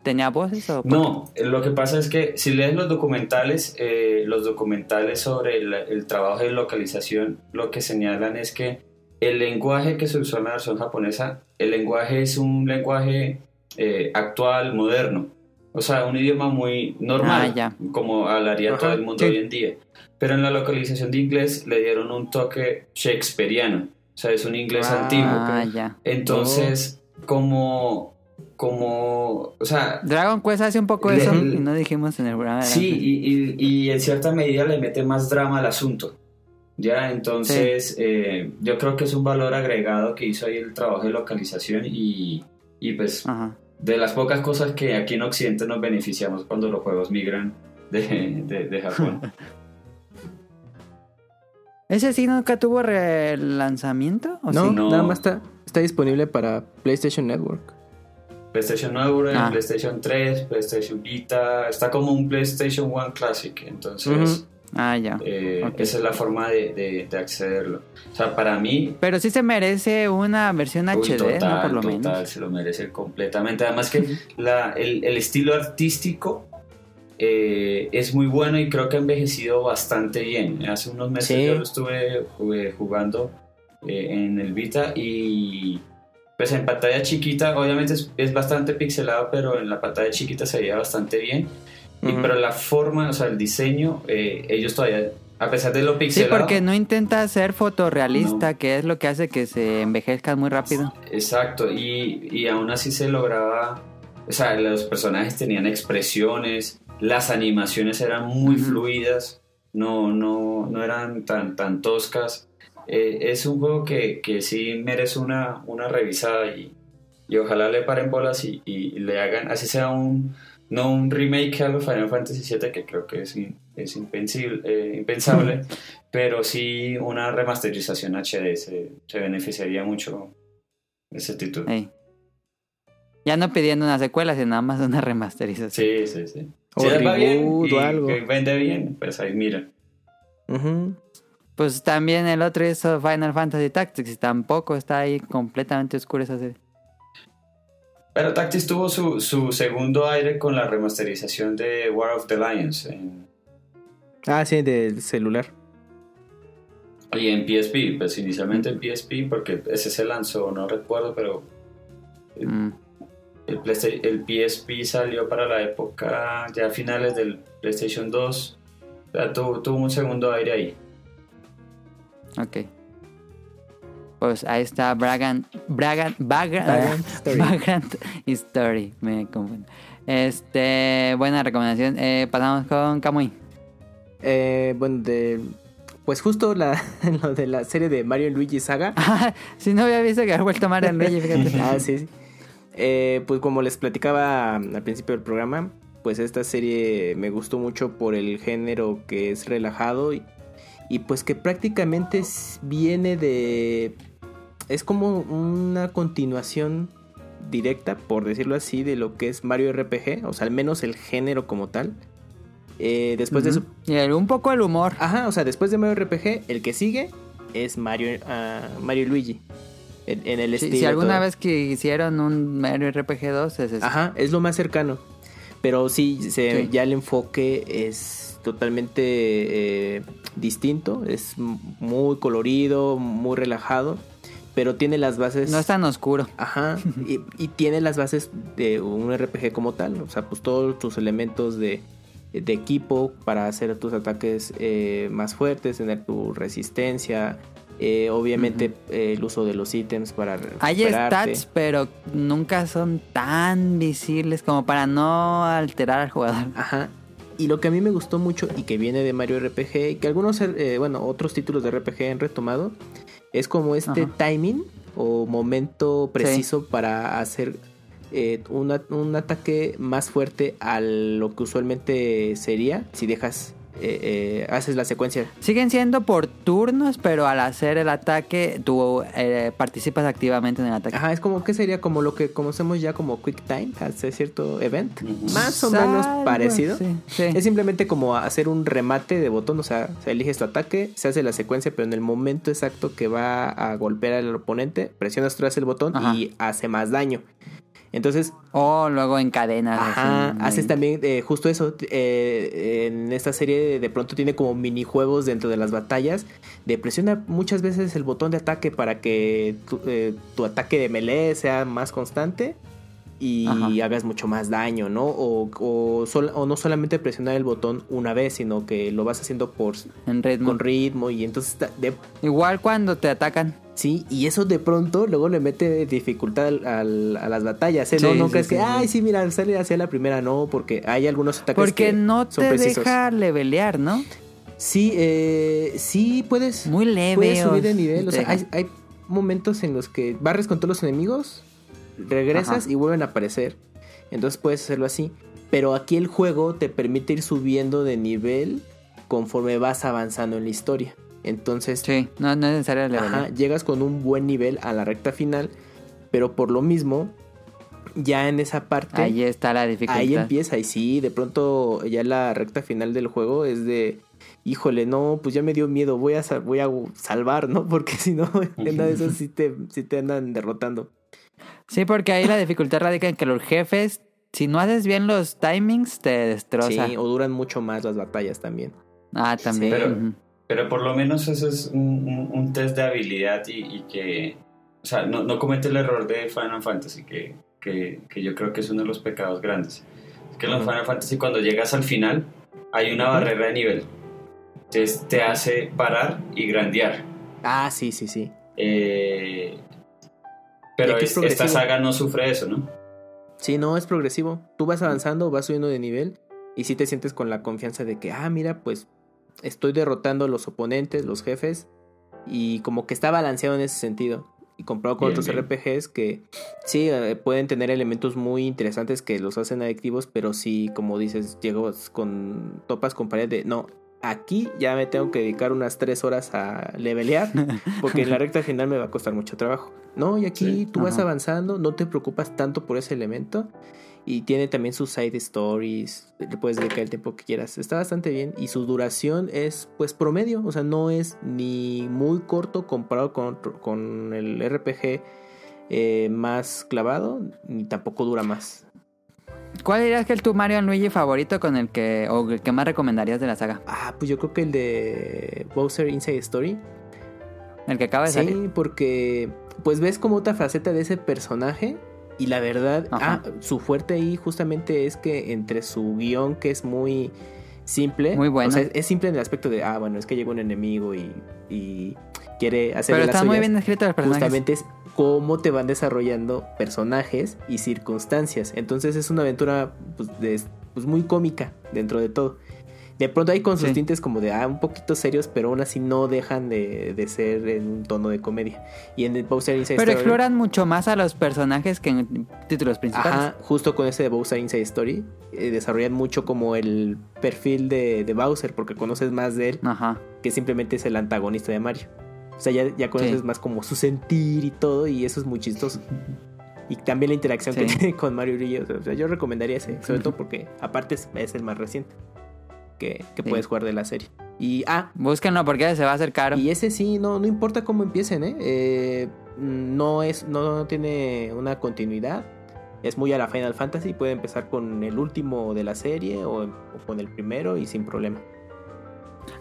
¿Tenía voces o No, lo que pasa es que si lees los documentales, eh, los documentales sobre el, trabajo de localización, lo que señalan es que el lenguaje que se usó en la versión japonesa, el lenguaje es un lenguaje eh, actual, moderno. O sea, un idioma muy normal, ah, como hablaría todo el mundo hoy en día. Pero en la localización de inglés le dieron un toque shakespeariano, o sea, es un inglés ah, antiguo. Entonces, como como, o sea... Dragon Quest hace un poco eso y no dijimos en el programa. Sí, y, y, en cierta medida le mete más drama al asunto. Ya, entonces eh, yo creo que es un valor agregado que hizo ahí el trabajo de localización y, y pues de las pocas cosas que aquí en Occidente nos beneficiamos cuando los juegos migran de, de, de Japón. ¿Ese sí nunca tuvo relanzamiento? ¿o no, nada más está, está disponible para PlayStation Network. PlayStation Network, ah. PlayStation 3, PlayStation Vita. Está como un PlayStation 1 Classic. Entonces, ah, ya. Eh, esa es la forma de, de, accederlo. O sea, para mí. Pero sí se merece una versión HD, total, ¿no? Por lo total, se lo merece completamente. Además, que la, el, el estilo artístico eh, es muy bueno y creo que ha envejecido bastante bien. Hace unos meses yo lo estuve jugando eh, en el Vita y pues en pantalla chiquita, obviamente es, bastante pixelado, pero en la pantalla chiquita se veía bastante bien. y, pero la forma, o sea, el diseño, eh, ellos todavía, a pesar de lo pixelado... Sí, porque no intenta ser fotorrealista, que es lo que hace que se envejezca muy rápido. Exacto, y, y aún así se lograba... O sea, los personajes tenían expresiones, las animaciones eran muy fluidas, no, no, no eran tan, tan toscas. Eh, es un juego que, que sí merece una, una revisada y, y, ojalá le paren bolas y, y, le hagan, así sea un, no un remake a los Final Fantasy VII, que creo que es, es eh, impensable, pero sí una remasterización HD, se, se beneficiaría mucho ese título. Ya no pidiendo una secuela, sino nada más una remasterización. Sí, sí, sí. O si bien o algo. Que vende bien, pues ahí mira. Pues también el otro hizo Final Fantasy Tactics y tampoco está ahí completamente oscuro esa serie. Pero Tactics tuvo su, su segundo aire con la remasterización de War of the Lions. Ah, sí, del celular. Y en PSP, pues inicialmente en PSP, porque ese se lanzó, no recuerdo, pero mm. El, el PSP salió para la época ya finales del PlayStation 2. tuvo, un segundo aire ahí. Ok. Pues ahí está Bragan, Bragan, Bragan, Story. Me confundo. Este, buena recomendación. Eh, pasamos con Kamui. Eh, bueno, de, pues justo la, lo de la serie de Mario Luigi Saga. si no había visto que había vuelto Mario Luigi, fíjate. ah, sí, sí. Eh, pues como les platicaba al principio del programa, pues esta serie me gustó mucho por el género que es relajado y, pues que prácticamente viene de... Es como una continuación directa, por decirlo así, de lo que es Mario RPG, o sea, al menos el género como tal. Eh, después de eso... Y un poco el humor. Ajá, o sea, después de Mario RPG, el que sigue es Mario, uh, Mario Luigi en, el estilo. Si alguna vez que hicieron un Mario RPG 2 es Ajá, es lo más cercano. Pero sí, ya el enfoque es totalmente eh, distinto, es muy colorido, muy relajado, pero tiene las bases... No es tan oscuro. Ajá, y, tiene las bases de un RPG como tal, o sea, pues todos tus elementos de, equipo para hacer tus ataques eh, más fuertes, tener tu resistencia, eh, obviamente eh, el uso de los ítems para Hay stats, pero nunca son tan visibles como para no alterar al jugador. Ajá. Y lo que a mí me gustó mucho y que viene de Mario RPG, y que algunos, eh, bueno, otros títulos de RPG han retomado, es como este timing o momento preciso para hacer un ataque más fuerte a lo que usualmente sería si dejas eh, eh, haces la secuencia. Siguen siendo por turnos, pero al hacer el ataque tú eh, participas activamente en el ataque. Ajá, es como que sería como lo que conocemos ya como Quick Time, hacer cierto event. Más o menos parecido. Es simplemente como hacer un remate de botón, o sea, se eliges tu ataque, se hace la secuencia, pero en el momento exacto que va a golpear al oponente, presionas tú el botón y hace más daño. Entonces. O luego en Ajá, haces también eh, justo eso. Eh, en esta serie de pronto tiene como minijuegos dentro de las batallas. De presiona muchas veces el botón de ataque para que tu, eh, ataque de melee sea más constante y hagas mucho más daño, ¿no? O, o, no solamente presionar el botón una vez, sino que lo vas haciendo por en ritmo. con ritmo y entonces igual cuando te atacan. Sí, y eso de pronto luego le mete dificultad a las batallas. ¿eh? no, no crees que, ay, sí, mira, sale hacia la primera, no, porque hay algunos ataques porque no te deja levelear, ¿no? Sí, eh, sí puedes. Muy leve. Puedes subir de nivel. O sea, hay, hay, momentos en los que barres con todos los enemigos, regresas y vuelven a aparecer. Entonces puedes hacerlo así. Pero aquí el juego te permite ir subiendo de nivel conforme vas avanzando en la historia. Entonces, sí, no, es necesario ajá, llegas con un buen nivel a la recta final, pero por lo mismo, ya en esa parte. Ahí está la dificultad. Ahí empieza, y sí, de pronto ya la recta final del juego es de. Híjole, no, pues ya me dio miedo, voy a, voy a salvar, ¿no? Porque si no, en de eso sí te, sí te andan derrotando. Sí, porque ahí la dificultad radica en que los jefes, si no haces bien los timings, te destrozan. Sí, o duran mucho más las batallas también. Ah, también. Pero por lo menos eso es un, test de habilidad y, que, o sea, no, no, comete el error de Final Fantasy, que, que, que, yo creo que es uno de los pecados grandes. Es que en los Final Fantasy cuando llegas al final hay una barrera de nivel. Entonces te hace parar y grandear. Ah, sí, sí, sí. Eh, pero esta saga no sufre eso, ¿no? Sí, no, es progresivo. Tú vas avanzando, vas subiendo de nivel y sí te sientes con la confianza de que, ah, mira, pues estoy derrotando a los oponentes, los jefes, y como que está balanceado en ese sentido. Y comprado con otros RPGs que sí eh, pueden tener elementos muy interesantes que los hacen adictivos, pero sí, como dices, llegas con topas con pared de no, aquí ya me tengo que dedicar unas tres horas a levelear, porque en la recta final me va a costar mucho trabajo. No, y aquí tú vas avanzando, no te preocupas tanto por ese elemento y tiene también sus side stories, le puedes dedicar el tiempo que quieras. Está bastante bien y su duración es pues promedio, o sea, no es ni muy corto comparado con, con el RPG eh, más clavado, ni tampoco dura más. ¿Cuál dirías que es tu Mario Luigi favorito con el que o el que más recomendarías de la saga? Ah, pues yo creo que el de Bowser Inside Story. El que acaba de salir. Sí, porque pues ves como otra faceta de ese personaje y la verdad, ah, su fuerte ahí justamente es que entre su guion, que es muy simple, muy bueno. O sea, es simple en el aspecto de, ah, bueno, es que llegó un enemigo y, y quiere hacer Pero está muy bien escrito el personaje. Justamente es cómo te van desarrollando personajes y circunstancias. Entonces es una aventura pues, de, pues, muy cómica dentro de todo. De pronto hay con sus tintes como de, ah, un poquito serios, pero aún así no dejan de, ser en un tono de comedia. Y en el Bowser Inside Pero exploran mucho más a los personajes que en títulos principales. Ajá, justo con ese de Bowser Inside Story, eh, desarrollan mucho como el perfil de, Bowser, porque conoces más de él Ajá. que simplemente es el antagonista de Mario. O sea, ya, ya conoces más como su sentir y todo, y eso es muy chistoso. Y también la interacción que tiene con Mario Brillo. O sea, yo recomendaría ese, sobre todo porque aparte es el más reciente que, puedes jugar de la serie. Y ah, búsquenlo porque se va a hacer caro. Y ese sí, no, no importa cómo empiecen, ¿eh? eh no es, no, tiene una continuidad. es muy a la Final Fantasy, puede empezar con el último de la serie o, con el primero y sin problema.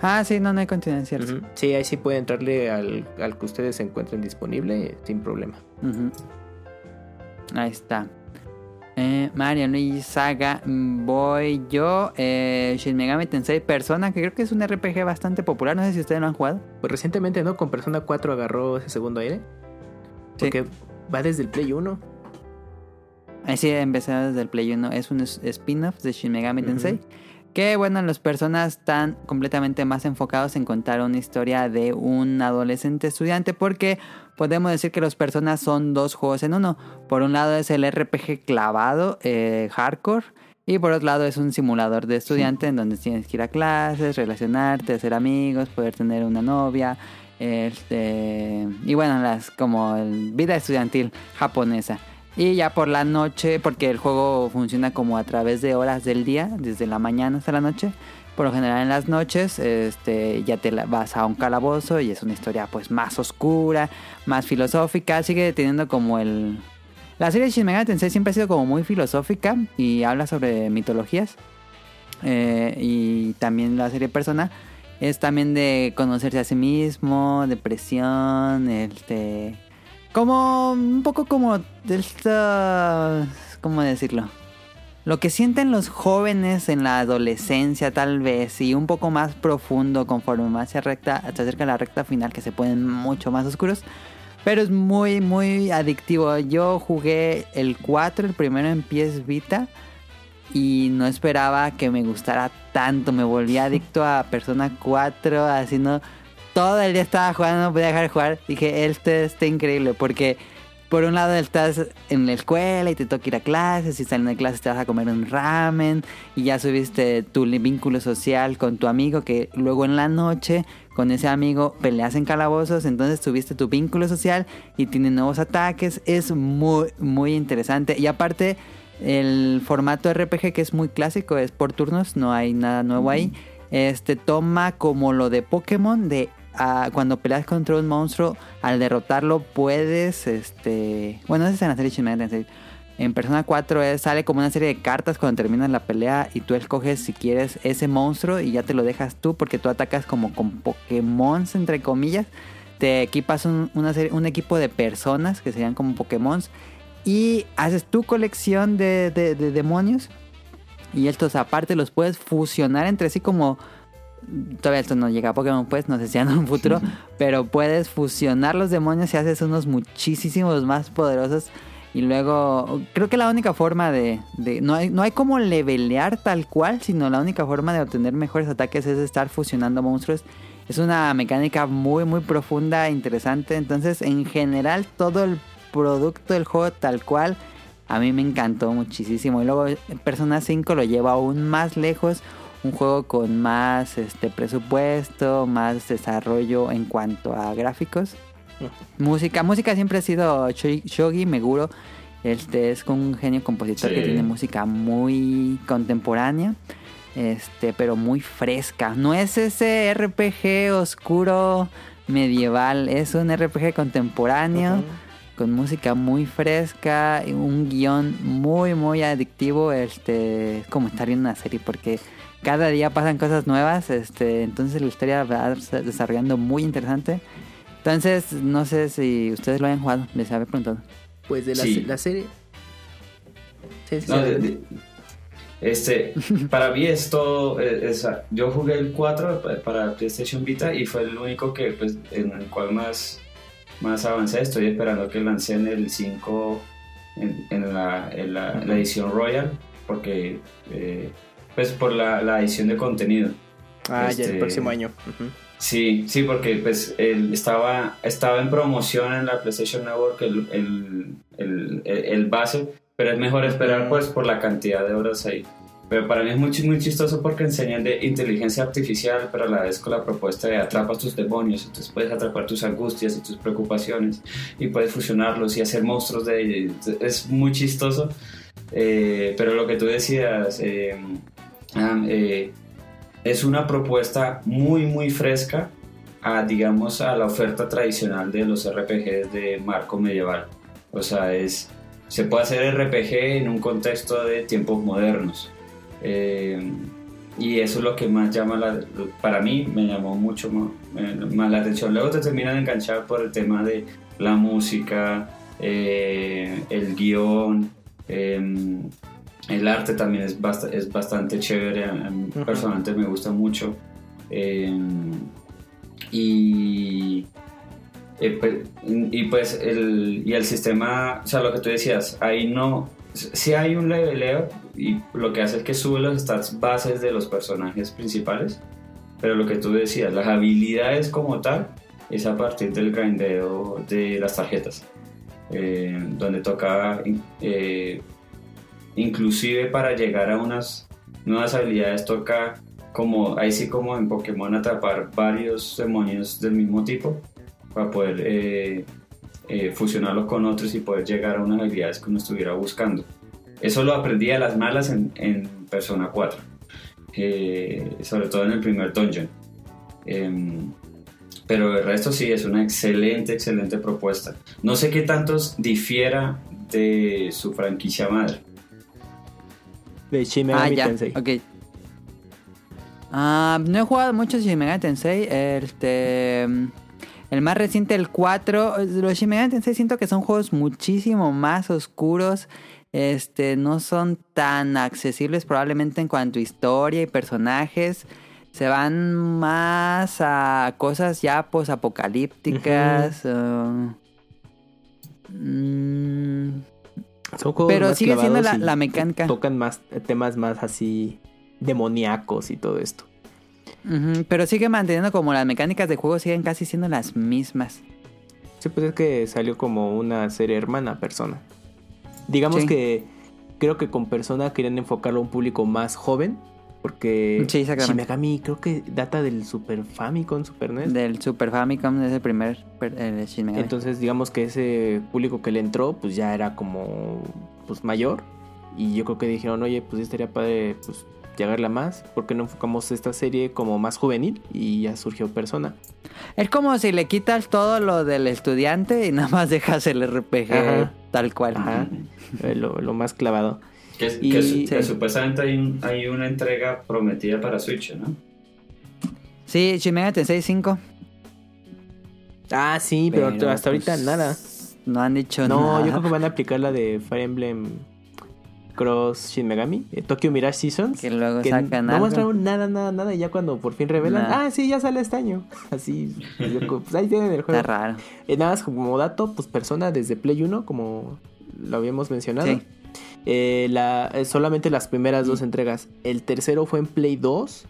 Ah, sí, no, no hay continuidad, cierto. Sí, ahí sí puede entrarle al, que ustedes se encuentren disponible sin problema. Ahí está. Eh, Mario Luis Saga, voy yo. Eh, Shin Megami Tensei Persona, que creo que es un RPG bastante popular. No sé si ustedes lo han jugado. Pues recientemente, ¿no? Con Persona 4 agarró ese segundo aire. Porque va desde el Play 1. Sí, empecé desde el Play 1. Es un spin-off de Shin Megami Tensei. Que bueno, las personas están completamente más enfocados en contar una historia de un adolescente estudiante. Porque podemos decir que las personas son dos juegos en uno. Por un lado es el RPG clavado, eh, hardcore. Y por otro lado es un simulador de estudiante en donde tienes que ir a clases, relacionarte, hacer amigos, poder tener una novia. Este, y bueno, las como vida estudiantil japonesa. Y ya por la noche, porque el juego funciona como a través de horas del día, desde la mañana hasta la noche. Por lo general en las noches este, ya te vas a un calabozo y es una historia pues más oscura, más filosófica. Sigue teniendo como el... La serie de Shin Megami siempre ha sido como muy filosófica y habla sobre mitologías. Eh, y también la serie Persona es también de conocerse a sí mismo, depresión, este como un poco como esta... ¿Cómo decirlo? Lo que sienten los jóvenes en la adolescencia tal vez y un poco más profundo conforme más se, recta, se acerca a la recta final que se ponen mucho más oscuros. Pero es muy, muy adictivo. Yo jugué el 4, el primero en PS Vita. Y no esperaba que me gustara tanto. Me volví adicto a Persona 4. Así no todo el día estaba jugando, no podía dejar de jugar. Dije, este está increíble porque por un lado estás en la escuela y te toca ir a clases y saliendo de clases te vas a comer un ramen y ya subiste tu vínculo social con tu amigo que luego en la noche con ese amigo peleas en calabozos, entonces tuviste tu vínculo social y tiene nuevos ataques, es muy muy interesante y aparte el formato RPG que es muy clásico, es por turnos, no hay nada nuevo ahí. Este toma como lo de Pokémon de cuando peleas contra un monstruo, al derrotarlo puedes, este... Bueno, eso es en la serie En Persona 4 sale como una serie de cartas cuando terminas la pelea y tú escoges si quieres ese monstruo y ya te lo dejas tú porque tú atacas como con Pokémon, entre comillas. Te equipas un, equipo de personas que serían como Pokémon y haces tu colección de demonios. Y estos aparte los puedes fusionar entre sí como Todavía esto no llega a Pokémon, pues, no sé si en un futuro. pero puedes fusionar los demonios y haces unos muchísimos más poderosos. Y luego, creo que la única forma de. no, hay, no hay como levelear tal cual, sino la única forma de obtener mejores ataques es estar fusionando monstruos. Es una mecánica muy, muy profunda, e interesante. Entonces, en general, todo el producto del juego tal cual, a mí me encantó muchísimo. Y luego, Persona 5 lo lleva aún más lejos un juego con más este presupuesto, más desarrollo en cuanto a gráficos. Música, música siempre ha sido Shogi Meguro. Este es un genio compositor que tiene música muy contemporánea, este, pero muy fresca. No es ese RPG oscuro medieval, es un RPG contemporáneo. Con música muy fresca, un guion muy muy adictivo, este, como estar viendo una serie porque cada día pasan cosas nuevas, este, entonces la historia va desarrollando muy interesante. Entonces, no sé si ustedes lo hayan jugado, les había preguntado. Pues de la, la serie. Sí, sí, este, para mí esto, eh, yo jugué el 4 para PlayStation Vita y fue el único que, pues, en el cual más, más avancé. Estoy esperando que lancen el 5 en, en, la, en la, edición Royal, porque eh, pues por la, la edición de contenido. Ah, ya el este, próximo año. Sí, sí, porque pues él estaba, estaba en promoción en la PlayStation Network el, el, el, el base, pero es mejor esperar pues por la cantidad de horas ahí. Pero para mí es muy, muy chistoso porque enseñan de inteligencia artificial, pero a la vez con la propuesta de atrapas tus demonios, entonces puedes atrapar tus angustias y tus preocupaciones y puedes fusionarlos y hacer monstruos de ellos. Es muy chistoso. Eh, pero lo que tú decías, eh, eh, es una propuesta muy muy fresca a digamos a la oferta tradicional de los RPGs de marco medieval. O sea, es se puede hacer RPG en un contexto de tiempos modernos. Eh, y eso es lo que más llama, la, para mí me llamó mucho más, la atención. Luego te terminan de enganchar por el tema de la música, eh, el guion, em, el arte también es, es bastante chévere, personalmente me gusta mucho. Em, y, eh, pues, y pues el, y el sistema, o sea, lo que tú decías, ahí no, si hay un leveleo y lo que hace es que sube los stats bases de los personajes principales, pero lo que tú decías, las habilidades como tal, es a partir del grindeo de las tarjetas, eh, donde toca, eh, inclusive para llegar a unas nuevas habilidades, toca como, ahí sí como en Pokémon atrapar varios demonios del mismo tipo para poder eh, eh, fusionarlo con otros y poder llegar a unas habilidades que uno estuviera buscando. Eso lo aprendí a las malas en, en Persona 4, eh, sobre todo en el primer dungeon. Em, pero el resto sí es una excelente, excelente propuesta. No sé qué tantos difiera de su franquicia madre. De Shin ah, Tensei. Okay. Ah, no he jugado mucho Shin Megami Tensei. Este, el más reciente, el 4. Los Shin Megami Tensei siento que son juegos muchísimo más oscuros. Este, no son tan accesibles probablemente en cuanto a historia y personajes. Se van más a cosas ya posapocalípticas. Uh, mm, son juegos pero sigue siendo la, mecánica. Tocan más temas más así demoníacos y todo esto pero sigue manteniendo como las mecánicas de juego siguen casi siendo las mismas. Sí, pues es que salió como una serie hermana persona. Digamos que creo que con persona querían enfocarlo a un público más joven. Porque sí, Megami creo que data del Super Famicom, Super NES. Del Super Famicom es el primer Entonces digamos que ese público que le entró pues ya era como pues mayor. Y yo creo que dijeron, oye, pues estaría padre pues llegarla más, porque no enfocamos esta serie como más juvenil y ya surgió persona. Es como si le quitas todo lo del estudiante y nada más dejas el RPG tal cual. Eh, lo, más clavado. Que, supuestamente hay, una entrega prometida para Switch, ¿no? Sí, Shimega Tensei 5. Ah, sí, pero, hasta ahorita pues, nada. No han dicho nada. No, yo creo que van a aplicar la de Fire Emblem Cross Shin Megami, eh, Tokyo Mirage Seasons. Que luego sacan No mostraron nada, nada, nada. Y ya cuando por fin revelan, ah, sí, ya sale este año. Así, pues ahí tienen el juego. Está raro. Eh, nada más como dato, pues Persona desde Play 1, como lo habíamos mencionado. Eh, la, solamente las primeras dos entregas. El tercero fue en Play 2.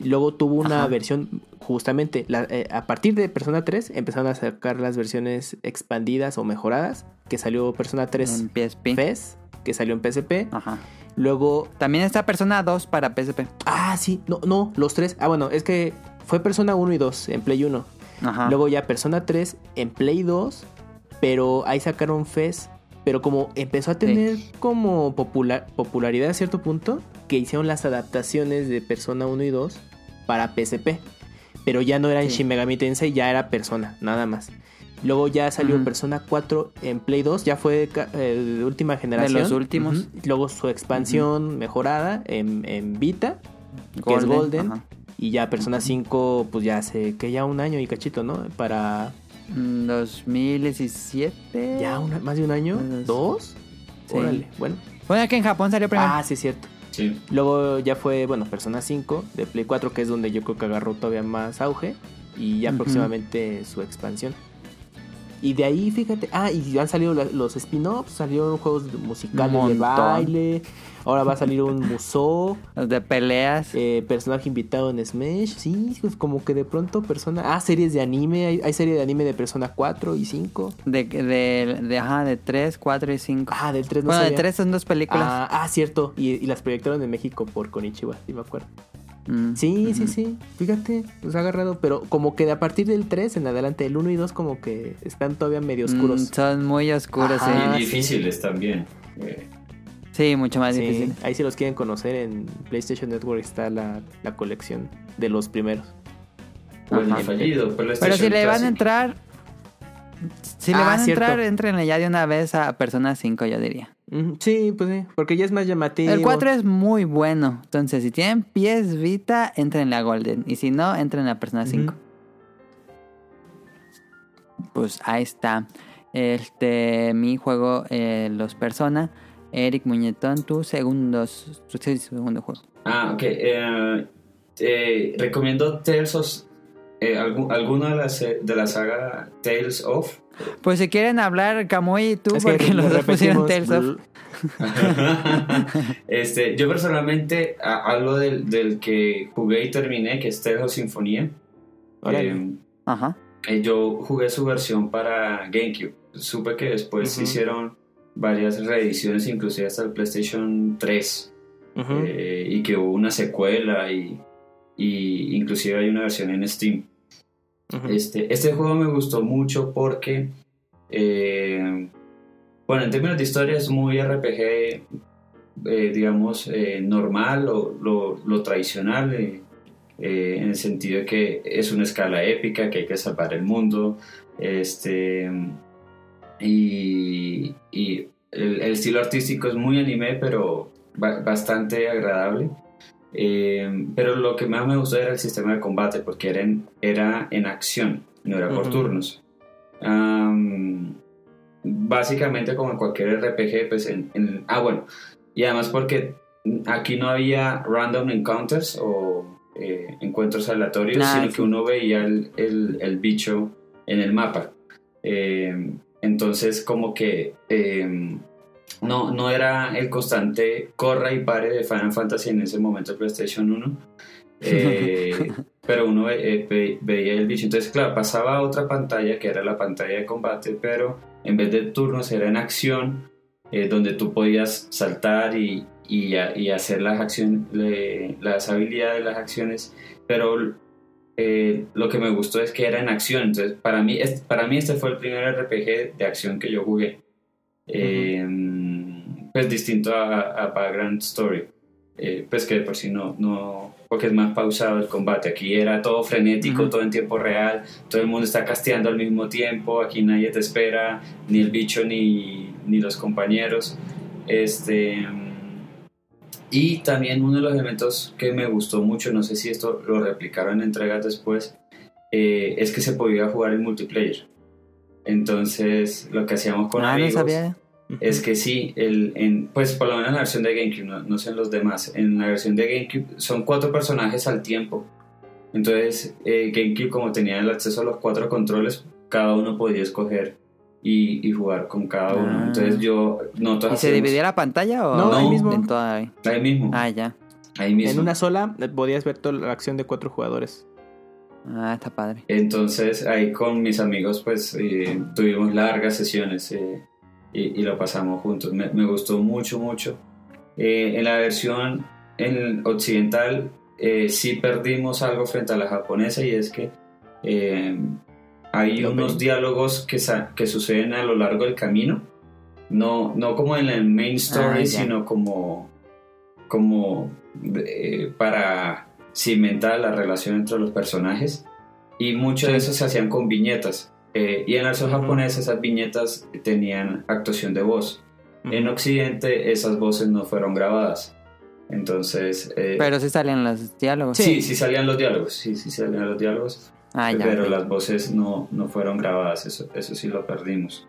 Y luego tuvo una versión, justamente, a partir de Persona 3 empezaron a sacar las versiones expandidas o mejoradas. Que salió Persona 3 en PSP. PES que salió en PSP. Ajá. Luego. También está Persona 2 para PSP. Ah, sí. No, no, los tres. Ah, bueno, es que fue Persona 1 y 2 en Play 1. Ajá. Luego ya Persona 3 en Play 2. Pero ahí sacaron FES. Pero como empezó a tener como popular, popularidad a cierto punto, que hicieron las adaptaciones de Persona 1 y 2 para PSP. Pero ya no era en Shin Megami Tensei, ya era Persona, nada más. Luego ya salió Persona 4 en Play 2, ya fue eh, de última generación. De los últimos. Luego su expansión mejorada en, en Vita, que es Golden. Y ya Persona 5, pues ya hace que ya un año y cachito, ¿no? Para... 2017. Mm, ¿Ya más de un año? ¿Dos? Sí. Órale, bueno. Bueno, que en Japón salió primero. Ah, sí, cierto. Sí. Luego ya fue, bueno, Persona 5 de Play 4, que es donde yo creo que agarró todavía más auge. Y ya próximamente su expansión. Y de ahí, fíjate, ah, y han salido los spin-offs, salieron juegos musicales de baile, ahora va a salir un museo. de peleas. Eh, personaje invitado en Smash, sí, pues como que de pronto persona... Ah, series de anime, hay, hay serie de anime de Persona 4 y 5. De, de, de, ajá, de 3, 4 y 5. Ah, del 3 no Bueno, de 3 son dos películas. Ah, ah cierto, y, y, las proyectaron en México por Konichiwa, sí me acuerdo. Mm, sí, sí, sí. Fíjate, los ha agarrado. Pero como que de a partir del 3 en adelante, el 1 y 2 como que están todavía medio mm, oscuros. son muy oscuros, sí. Y difíciles también. Eh. Sí, mucho más difícil. Ahí si los quieren conocer en PlayStation Network está la, la colección de los primeros. fallido, pero si le van a entrar, Si le Ah, van a cierto. entrar, entrenle ya de una vez a Persona 5, yo diría. Sí, pues sí, porque ya es más llamativo. El 4 es muy bueno. Entonces, si tienen pies Vita, entren a Golden. Y si no, entren a Persona 5. Pues ahí está. Este, mi juego, eh, Los Persona. Eric Muñetón, tu segundo, tu segundo juego. Ah, ok. Eh, eh, recomiendo Tales of... Eh, algún- alguno de la, se- de la saga Tales of. Pues si quieren hablar Kamui y tú, Es porque los dos pusieron Tales of. este, yo personalmente a- hablo del, del que jugué y terminé, que es Tales of Sinfonía. Eh, Ajá. eh, yo jugué su versión para GameCube. Supe que después Ujú. hicieron varias reediciones, inclusive hasta el PlayStation 3. Ujú. eh, y que hubo una secuela y, y inclusive hay una versión en Steam. Este, este juego me gustó mucho porque, eh, bueno, en términos de historia es muy RPG, eh, digamos, eh, normal o lo, lo tradicional, eh, en el sentido de que es una escala épica, que hay que salvar el mundo, este, y, y el, el estilo artístico es muy anime, pero ba- bastante agradable. Eh, pero lo que más me gustó era el sistema de combate, porque era en, era en acción, no era por turnos. Am, básicamente como en cualquier RPG, pues en, en- Ah, bueno, y además porque aquí no había random encounters o eh, encuentros aleatorios, sino sí. que uno veía el, el- el bicho en el mapa. Eh, entonces como que... eh, no, no era el constante corra y pare de Final Fantasy en ese momento de PlayStation 1. eh, pero uno ve- eh, ve- veía el bicho. Entonces, claro, pasaba a otra pantalla que era la pantalla de combate, pero en vez de turnos era en acción, eh, donde tú podías saltar y, y, y hacer las, acciones, las habilidades, las acciones. Pero eh, lo que me gustó es que era en acción. Entonces, para mí, este, para mí este fue el primer RPG de acción que yo jugué. Eh, Pues distinto a, a Background Story. Eh, pues que de por sí no, no, porque es más pausado el combate. Aquí era todo frenético, Ujú. todo en tiempo real, todo el mundo está casteando al mismo tiempo, aquí nadie te espera, ni el bicho ni, ni los compañeros. Este, y también uno de los elementos que me gustó mucho, no sé si esto lo replicaron en entregas después, eh, es que se podía jugar en multiplayer. Entonces, lo que hacíamos con ah, no amigos sabía. es que sí, el, en, pues por lo menos en la versión de GameCube, no, no sé en los demás, en la versión de GameCube son cuatro personajes al tiempo. Entonces, eh, GameCube, como tenía el acceso a los cuatro controles, cada uno podía escoger y, y jugar con cada uno. Ah. Entonces, yo, nosotros ¿Y se dividía la pantalla o No, ahí mismo. en toda ahí? ahí mismo. Ah, ya. ahí mismo. En una sola eh, podías ver toda la acción de cuatro jugadores. Ah, está padre. Entonces ahí con mis amigos pues eh, tuvimos largas sesiones eh, y, y lo pasamos juntos. Me, me gustó mucho, mucho. Eh, en la versión en occidental eh, sí perdimos algo frente a la japonesa y es que eh, hay Ok. unos diálogos que, que suceden a lo largo del camino. No, no como en el main story, Ah, sino como, como eh, para cimentar la relación entre los personajes. Y mucho de eso se hacían con viñetas. Eh, y en la versión Ujú. japonesa esas viñetas tenían actuación de voz. En Occidente esas voces no fueron grabadas. Entonces... eh, Pero sí salían los diálogos. sí, sí salían los diálogos. Sí, sí salían los diálogos Ah, ya. pero las voces no, no fueron grabadas, eso, eso sí lo perdimos.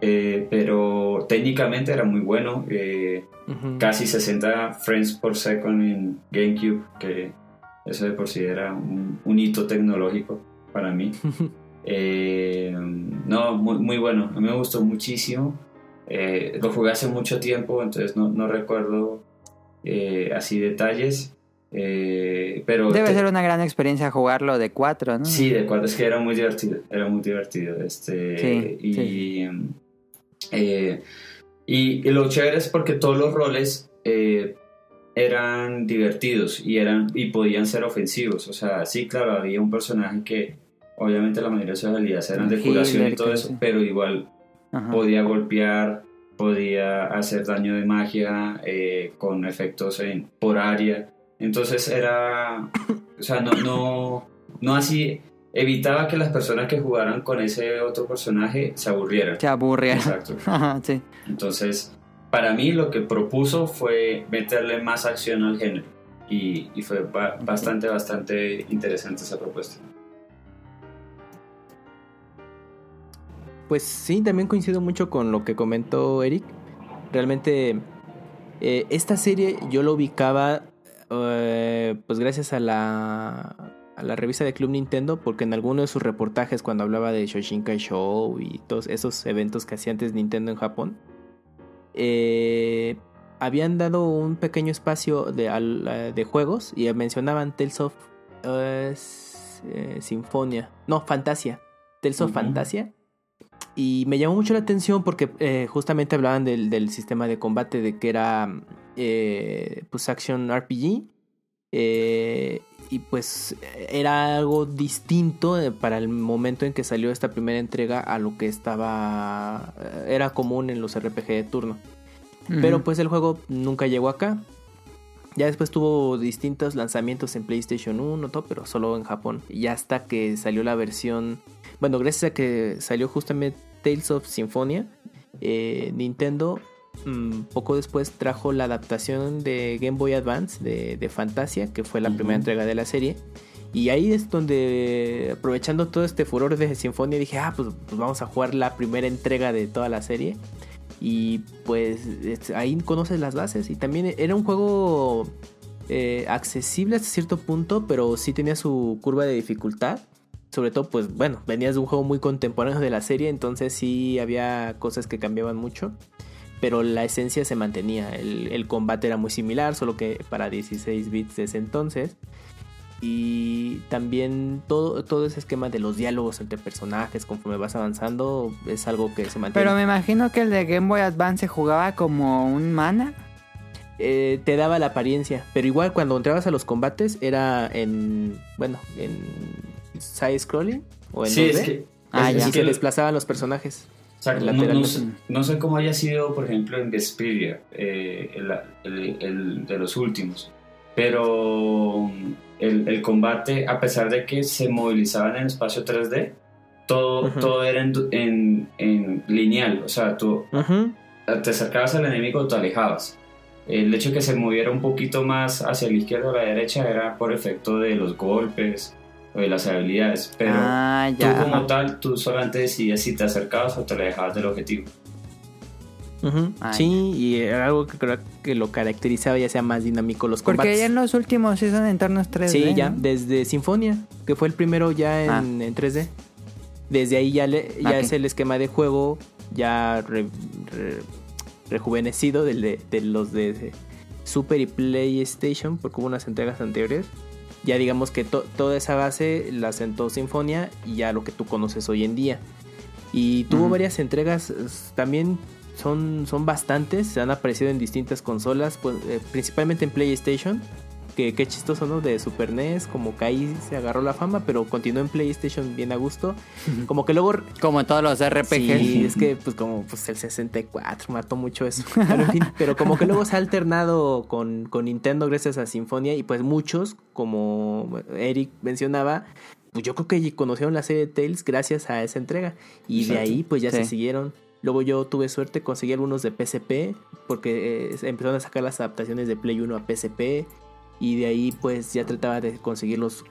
Eh, pero técnicamente era muy bueno, eh, Ujú. casi 60 frames por second en GameCube, que eso de por sí era un, un hito tecnológico para mí. Eh, no, muy, muy bueno, a mí me gustó muchísimo. Eh, lo jugué hace mucho tiempo, entonces no, no recuerdo eh, así detalles. Eh, pero Debe te- ser una gran experiencia jugarlo de cuatro, ¿no? Sí, de acuerdo, es que era muy divertido, era muy divertido. Este, Sí, y, sí. eh, y, y lo chévere es porque todos los roles eh, eran divertidos y, eran, y podían ser ofensivos. O sea, sí, claro, había un personaje que obviamente la mayoría de sus habilidades eran de curación y todo eso, pero igual Ajá. podía golpear, podía hacer daño de magia con efectos en, por área. Entonces era, o sea, no, no, no así, evitaba que las personas que jugaran con ese otro personaje se aburrieran. Se aburrieran. Exacto. sí. Entonces, para mí lo que propuso fue meterle más acción al género y, y fue bastante, bastante interesante esa propuesta. Pues sí, también coincido mucho con lo que comentó Eric. Realmente eh, esta serie yo lo ubicaba eh, pues gracias a la, a la revista de Club Nintendo porque en alguno de sus reportajes cuando hablaba de Shoshinkai Show y todos esos eventos que hacía antes Nintendo en Japón eh, habían dado un pequeño espacio de, de juegos y mencionaban Tales of Sinfonia, no, Fantasia, Tales of Fantasia. Y me llamó mucho la atención porque eh, justamente hablaban del, sistema de combate, de que era eh, pues Action RPG. Eh, y pues era algo distinto para el momento en que salió esta primera entrega a lo que estaba. era común en los RPG de turno. Pero pues el juego nunca llegó acá. Ya después tuvo distintos lanzamientos en PlayStation 1, todo, pero solo en Japón. Y hasta que salió la versión. Bueno, gracias a que salió justamente Tales of Symphonia, eh, Nintendo mm, poco después trajo la adaptación de Game Boy Advance de, Fantasia, que fue la primera entrega de la serie. Y ahí es donde, aprovechando todo este furor de Sinfonia, dije, ah, pues, pues, vamos a jugar la primera entrega de toda la serie. Y pues ahí conoces las bases. Y también era un juego eh, accesible hasta cierto punto, pero sí tenía su curva de dificultad sobre todo, pues bueno, venías de un juego muy contemporáneo de la serie, entonces sí había cosas que cambiaban mucho, pero la esencia se mantenía. El, combate era muy similar, solo que para 16 bits de ese entonces. Y también todo, todo ese esquema de los diálogos entre personajes conforme vas avanzando es algo que se mantiene. Pero me imagino que el de Game Boy Advance jugaba como un mana. Eh, te daba la apariencia, pero igual cuando entrabas a los combates era en, bueno, en side scrolling o en sí, que, ah, y se desplazaban los personajes. No, sé cómo haya sido, por ejemplo, en Vesperia, eh, el, de los últimos, pero el, combate, a pesar de que se movilizaban en espacio 3D, todo, todo era en, en, lineal, o sea, tú te acercabas al enemigo o te alejabas. El hecho de que se moviera un poquito más hacia la izquierda o la derecha era por efecto de los golpes de las habilidades, pero ah, tú como tal, tú solamente decidías si te acercabas o te alejabas del objetivo. Ah, sí, y era algo que creo que lo caracterizaba ya sea más dinámico los combates. Porque ya en los últimos sí son entornos 3D. Sí, ya, desde Sinfonia, que fue el primero ya en, 3D. Ah. Desde ahí ya, ya es el esquema de juego ya rejuvenecido de, de, los de Super y PlayStation, porque hubo unas entregas anteriores ya digamos que toda esa base la sentó Sinfonia y ya lo que tú conoces hoy en día. Y tuvo varias entregas, también son, son bastantes, se han aparecido en distintas consolas, pues, eh, principalmente en PlayStation. Que qué chistoso, ¿no? De Super NES, como que ahí se agarró la fama, pero continuó en PlayStation bien a gusto. Como que luego... Como todos los RPGs. Sí, es que pues como pues el 64 mató mucho eso. Pero, pero como que luego se ha alternado con, con Nintendo gracias a Sinfonia y pues muchos, como Eric mencionaba, pues yo creo que conocieron la serie de Tales gracias a esa entrega. Y de ahí pues ya se siguieron. Luego yo tuve suerte, conseguí algunos de PSP, porque eh, empezaron a sacar las adaptaciones de Play 1 a PSP y de ahí pues ya trataba de conseguir los,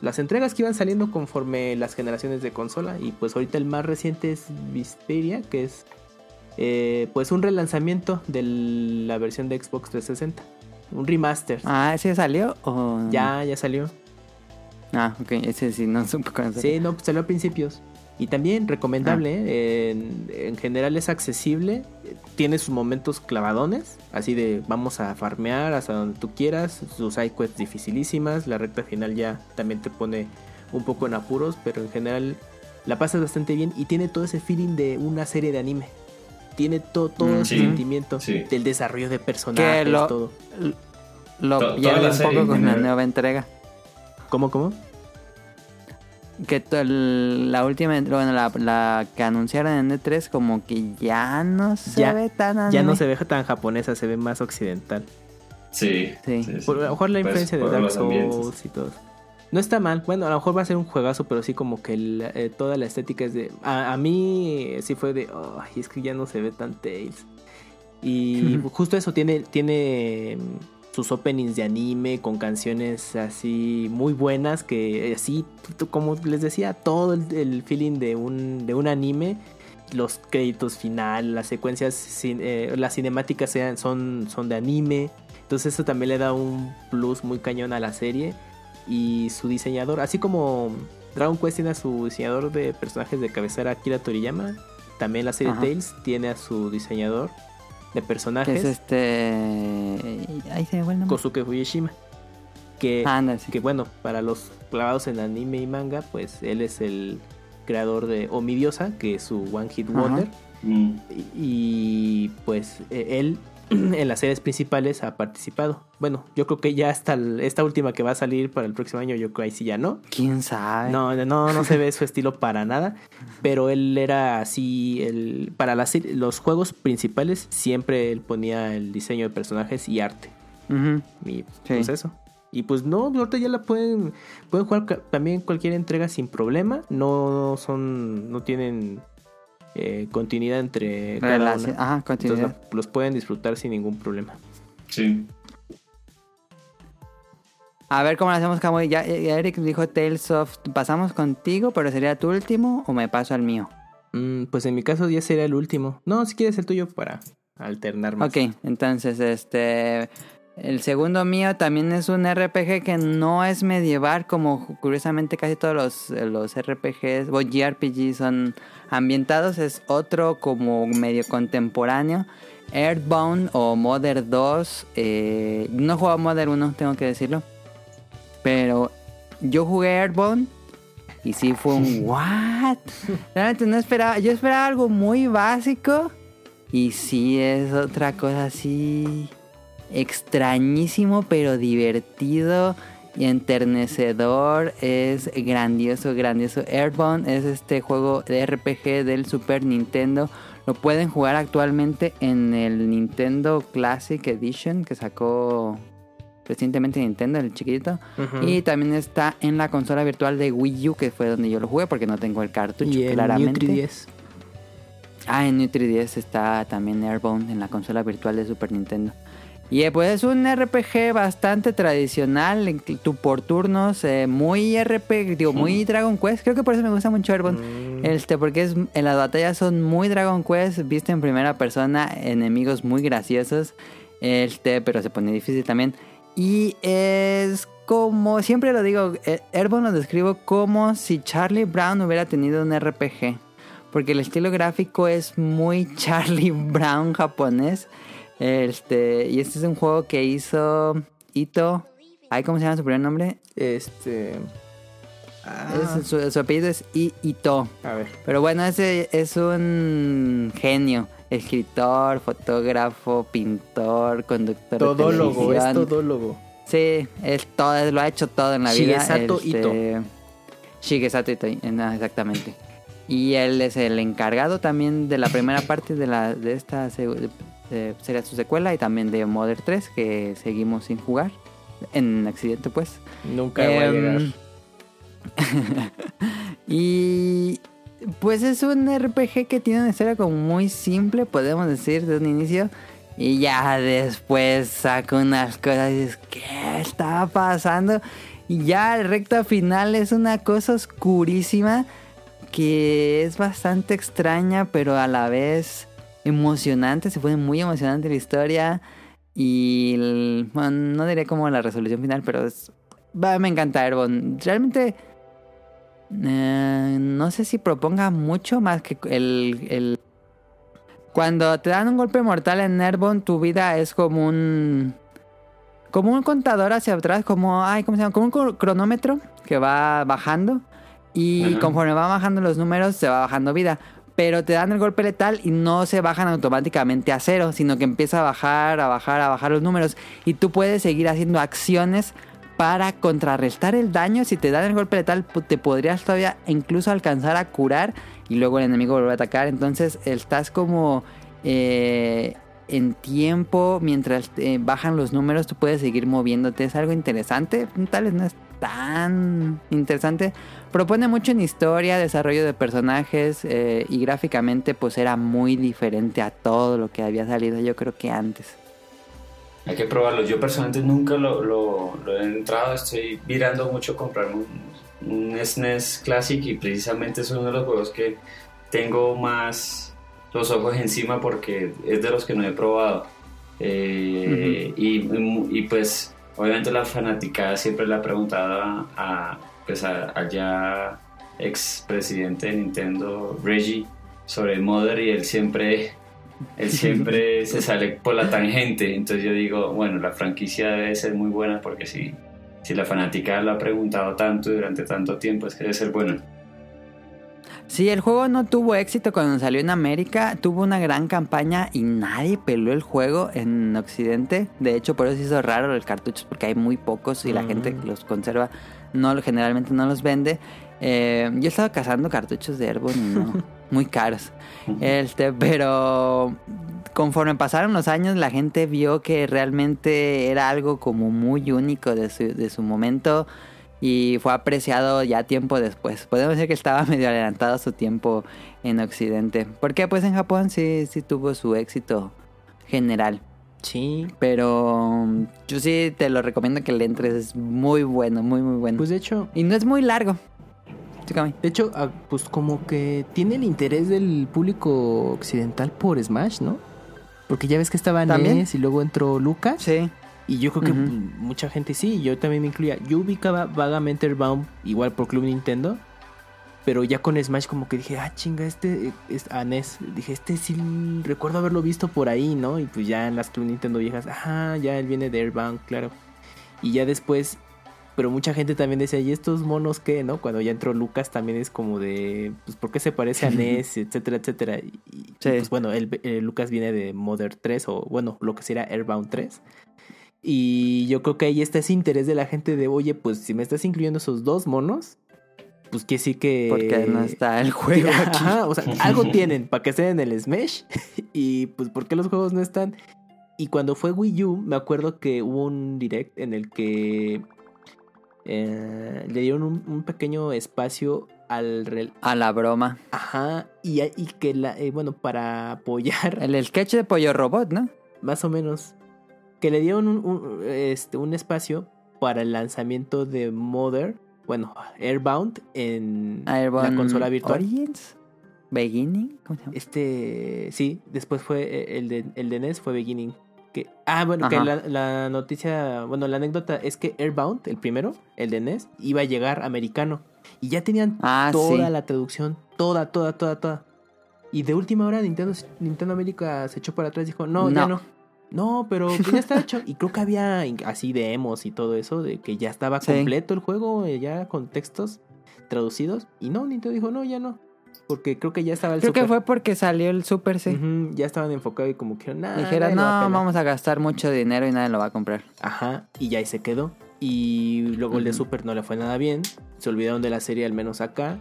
las entregas que iban saliendo conforme las generaciones de consola. Y pues ahorita el más reciente es Visteria que es eh, pues un relanzamiento de la versión de Xbox 360 un remaster. Ah ese salió o ya ya salió. Ah ok ese sí no supe cuándo sí no pues salió a principios y también recomendable, ah. ¿eh? en, general es accesible, tiene sus momentos clavadones, así de vamos a farmear hasta donde tú quieras, sus sidequests dificilísimas, la recta final ya también te pone un poco en apuros, pero en general la pasas bastante bien y tiene todo ese feeling de una serie de anime. Tiene todo, todo mm, ese sentimiento del desarrollo de personajes, lo, todo. Lo pierde un poco con la nueva entrega. ¿Cómo, cómo? Que la última, bueno, la, que anunciaron en E3 como que ya no se ve tan Ya no se ve tan japonesa, se ve más occidental. Sí. sí. Por, a lo mejor la pues, influencia de Dark Souls y todo. No está mal, bueno, a lo mejor va a ser un juegazo, pero sí como que eh, toda la estética es de... A, mí sí fue de, ay, es que ya no se ve tan Tales. Y justo eso, tiene, tiene sus openings de anime con canciones así muy buenas que así, como les decía, todo el, feeling de un, de un anime los créditos final, las secuencias, eh, las cinemáticas sean, son, son de anime. Entonces eso también le da un plus muy cañón a la serie. Y su diseñador, así como Dragon Quest tiene a su diseñador de personajes de cabecera Akira Toriyama, también la serie Tales tiene a su diseñador de personajes. Es este... Ahí se me el nombre. Kosuke Fuyeshima. Que, que bueno, para los clavados en anime y manga, pues él es el creador de Omidiosa, que es su One Hit Wonder. Mm. Y, pues e, él en las series principales ha participado. Bueno, yo creo que ya hasta esta última que va a salir para el próximo año, yo creo que ahí sí ya no. ¿Quién sabe? No, no, no se ve su estilo para nada. Pero él era así, el, para las, los juegos principales siempre él ponía el diseño de personajes y arte. Y pues eso. Y pues no, ahorita ya la pueden, pueden jugar también cualquier entrega sin problema. No son, no tienen eh, continuidad entre cada una. Ajá, continuidad. Entonces los pueden disfrutar sin ningún problema. Sí. A ver cómo lo hacemos, Camuy. Ya, Eric dijo Tales of. Pasamos contigo, pero sería tu último o me paso al mío. Mm, pues en mi caso ya sería el último. No, si quieres el tuyo para alternar más. Ok, entonces este. El segundo mío también es un RPG que no es medieval, como curiosamente casi todos los, los RPGs o JRPGs son ambientados. Es otro como medio contemporáneo. Earthbound o Mother 2. Eh, no he jugado Mother 1, tengo que decirlo. Pero yo jugué Earthbound y sí fue un what. Realmente no esperaba. Yo esperaba algo muy básico. Y sí es otra cosa así extrañísimo pero divertido y enternecedor. Es grandioso, grandioso. Airbound es este juego de RPG del Super Nintendo. Lo pueden jugar actualmente en el Nintendo Classic Edition que sacó recientemente Nintendo, el chiquitito. Y también está en la consola virtual de Wii U, que fue donde yo lo jugué porque no tengo el cartucho, y claramente. 10. Ah, en Nutri 10 está también Airbound en la consola virtual de Super Nintendo. Y eh, pues es un RPG bastante tradicional, tu por turnos, eh, muy RPG, digo, muy Dragon Quest. Creo que por eso me gusta mucho Airborne. Mm. Este, porque es, en las batallas son muy Dragon Quest, viste en primera persona, enemigos muy graciosos. Este, pero se pone difícil también. Y es como, siempre lo digo, eh, Airborne lo describo como si Charlie Brown hubiera tenido un RPG. Porque el estilo gráfico es muy Charlie Brown japonés. Este, y este es un juego que hizo Ito. ¿Ay, ¿Cómo se llama su primer nombre? Este. Ah. su, apellido es Ito. A ver. Pero bueno, ese es un genio. Escritor, fotógrafo, pintor, conductor todólogo, de es todólogo. Sí, es todo, lo ha hecho todo en la vida. Shigesato este, Ito. Shigesato Ito, exactamente. Y él es el encargado también de la primera parte de, la, de esta sería su secuela y también de Mother 3 que seguimos sin jugar en accidente pues nunca va a em, llegar y pues es un RPG que tiene una historia como muy simple podemos decir de un inicio y ya después saca unas cosas y dices ¿qué está pasando? y ya el recta final es una cosa oscurísima que es bastante extraña pero a la vez emocionante, se pone muy emocionante la historia. Y bueno, no diré como la resolución final, pero es, va, me encanta Airborne. Realmente eh, no sé si proponga mucho más que el, el, Cuando te dan un golpe mortal en Airborne, tu vida es como un... Como un contador hacia atrás, como, ay, ¿cómo se llama? Como un cronómetro que va bajando. Y conforme va bajando los números, se va bajando vida pero te dan el golpe letal y no se bajan automáticamente a cero, sino que empieza a bajar, a bajar, a bajar los números y tú puedes seguir haciendo acciones para contrarrestar el daño. Si te dan el golpe letal, te podrías todavía incluso alcanzar a curar y luego el enemigo vuelve a atacar. Entonces estás como eh, en tiempo mientras eh, bajan los números, tú puedes seguir moviéndote. Es algo interesante. Tal vez no es tan interesante. Propone mucho en historia, desarrollo de personajes eh, y gráficamente pues era muy diferente a todo lo que había salido yo creo que antes. Hay que probarlo. Yo personalmente nunca lo, he entrado. Estoy mirando mucho comprar un, un SNES Classic y precisamente es uno de los juegos que tengo más los ojos encima porque es de los que no he probado. Eh, y, pues obviamente la fanática siempre le ha preguntado a, pues allá ex presidente de Nintendo, Reggie, sobre Mother y él siempre, él siempre se sale por la tangente. Entonces yo digo, bueno, la franquicia debe ser muy buena porque si, si la fanática lo ha preguntado tanto durante tanto tiempo es que debe ser buena. Sí, el juego no tuvo éxito cuando salió en América, tuvo una gran campaña y nadie peló el juego en Occidente. De hecho, por eso hizo raro el cartuchos porque hay muy pocos y la gente que los conserva no generalmente no los vende. Eh, yo estaba cazando cartuchos de Airborne y no, muy caros. Este, pero conforme pasaron los años, la gente vio que realmente era algo como muy único de su, de su momento y fue apreciado ya tiempo después. Podemos decir que estaba medio adelantado a su tiempo en Occidente. Porque pues en Japón sí, sí tuvo su éxito general. Sí. Pero yo sí te lo recomiendo que le entres. Es muy bueno, muy, muy bueno. Pues de hecho... Y no es muy largo. De hecho, ah, pues como que tiene el interés del público occidental por Smash, ¿no? Porque ya ves que estaba NES y luego entró Lucas. Sí. Y yo creo que mucha gente sí, yo también me incluía. Yo ubicaba vagamente Airbound igual por Club Nintendo, pero ya con Smash como que dije, ah, chinga, este es a Dije, este sí recuerdo haberlo visto por ahí, ¿no? Y pues ya en las Club Nintendo viejas, ah, ya él viene de Airbound, claro. Y ya después, pero mucha gente también decía, ¿y estos monos qué, no? Cuando ya entró Lucas también es como de, pues, ¿por qué se parece a NES, etcétera, etcétera? Y, pues bueno, el, eh, Lucas viene de Mother 3 o, bueno, lo que sería Airbound 3. Y yo creo que ahí está ese interés de la gente de, oye, pues si me estás incluyendo esos dos monos, pues que sí que... Porque no está el juego aquí. o sea, algo tienen para que estén en el Smash. y pues, ¿por qué los juegos no están? Y cuando fue Wii U, me acuerdo que hubo un direct en el que eh, le dieron un, pequeño espacio al... A la broma. Ajá, y, y que, la, eh, bueno, para apoyar... El sketch de Pollo Robot, ¿no? Más o menos que le dieron un, este, un espacio para el lanzamiento de Mother, bueno, Airbound en la consola virtual. Origins? Beginning, ¿cómo se llama? Este, sí, después fue eh, el de, el de NES fue Beginning. Que, ah, bueno, que la, noticia, bueno, la anécdota es que Airbound, el primero, el de NES, iba a llegar americano. Y ya tenían ah, toda la traducción, toda, toda, toda, toda. Y de última hora Nintendo, Nintendo América se echó para atrás y dijo, no, ya no. No, pero ya está hecho. Y creo que había así demos y todo eso, de que ya estaba completo el juego, eh, ya con textos traducidos. Y no, Nintendo dijo, no, ya no. Porque creo que ya estaba el Creo que fue porque salió el Super C. ya estaban enfocados y como que nada. Dijeron, no, vamos a gastar mucho dinero y nadie lo va a comprar. Ajá, y ya ahí se quedó. Y luego el de Super no le fue nada bien. Se olvidaron de la serie, al menos acá.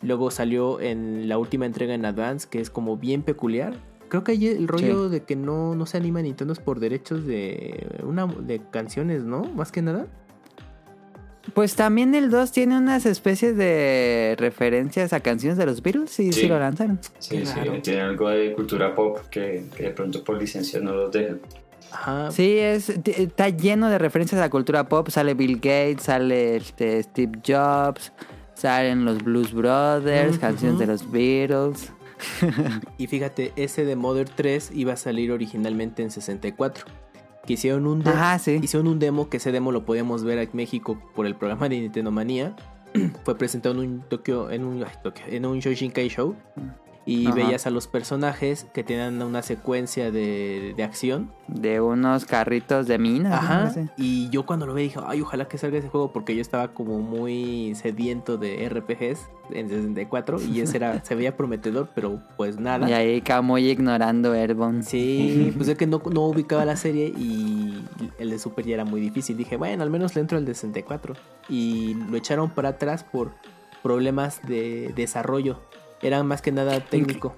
Luego salió en la última entrega en Advance, que es como bien peculiar Creo que hay el rollo de que no, no se anima Nintendo por derechos de una de canciones, ¿no? Más que nada. Pues también el 2 tiene unas especies de referencias a canciones de los Beatles y sí, lo lanzaron. Sí, sí, tiene algo de cultura pop que, de pronto por licencia no los dejan. Ajá. Sí, es, está lleno de referencias a la cultura pop. Sale Bill Gates, sale este, Steve Jobs, salen los Blues Brothers, canciones de los Beatles. y fíjate, ese de Mother 3 iba a salir originalmente en 64. Que hicieron un, demo, hicieron un demo, que ese demo lo podíamos ver en México por el programa de Nintendo Manía. Fue presentado en un Tokyo, en un, en un Shoshinkai Show y veías a los personajes que tenían una secuencia de, de acción. De unos carritos de mina. Ajá. Y yo cuando lo vi dije, ay, ojalá que salga ese juego porque yo estaba como muy sediento de RPGs en 64 y ese era, se veía prometedor, pero pues nada. Y ahí Camuy ignorando Airborne. Sí, pues es que no, no ubicaba la serie y el de Super ya era muy difícil. Dije, bueno, al menos le entro el de 64. Y lo echaron para atrás por problemas de desarrollo era más que nada técnico.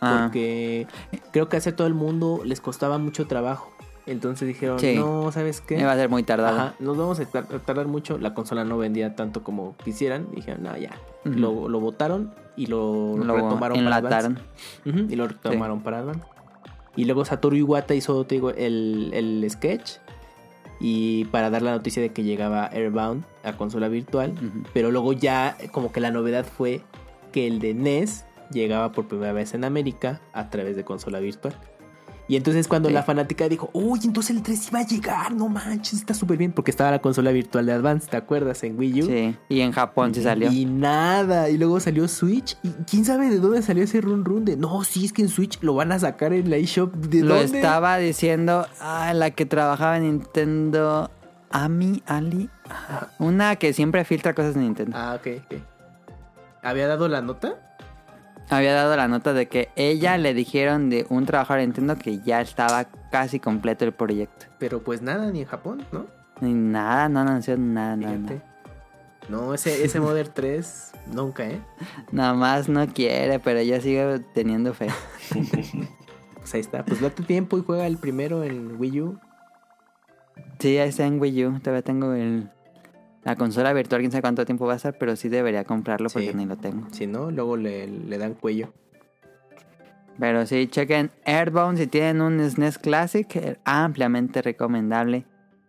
Ah. Porque creo que hacer todo el mundo les costaba mucho trabajo. Entonces dijeron, no, ¿sabes qué? Iba a ser muy tardado. nos vamos a tardar mucho. La consola no vendía tanto como quisieran. dijeron, no, ya. lo, lo botaron y lo, retomaron para Advance. y lo retomaron para Advance. Y luego Satoru Iwata hizo, te digo, el, el sketch. Y para dar la noticia de que llegaba Airbound a consola virtual. Pero luego ya como que la novedad fue que el de NES llegaba por primera vez en América a través de consola virtual. Y entonces cuando la fanática dijo, uy, entonces el 3 iba a llegar, no manches, está súper bien, porque estaba la consola virtual de Advance, ¿te acuerdas? En Wii U. Sí, y en Japón se salió. Y nada, y luego salió Switch, y quién sabe de dónde salió ese run run de, no, sí, es que en Switch lo van a sacar en la eShop, ¿de lo estaba diciendo, ah, la que trabajaba en Nintendo, Ami, Ali, una que siempre filtra cosas de Nintendo. Ah, ok, ok. ¿Había dado la nota? había dado la nota de que ella le dijeron de un trabajador de Nintendo que ya estaba casi completo el proyecto. Pero pues nada, ni en Japón, ¿no? Ni nada, no anunció nada, nada. No, ese, ese Modern 3 nunca, ¿eh? Nada más no quiere, pero ella sigue teniendo fe. pues ahí está, pues date tiempo y juega el primero en Wii U. Sí, ahí está en Wii U, todavía tengo el, la consola virtual, quién sabe cuánto tiempo va a estar, pero sí debería comprarlo porque ni lo tengo. Si no, luego le, dan cuello. Pero sí, chequen Airbound si tienen un SNES Classic, eh, ampliamente recomendable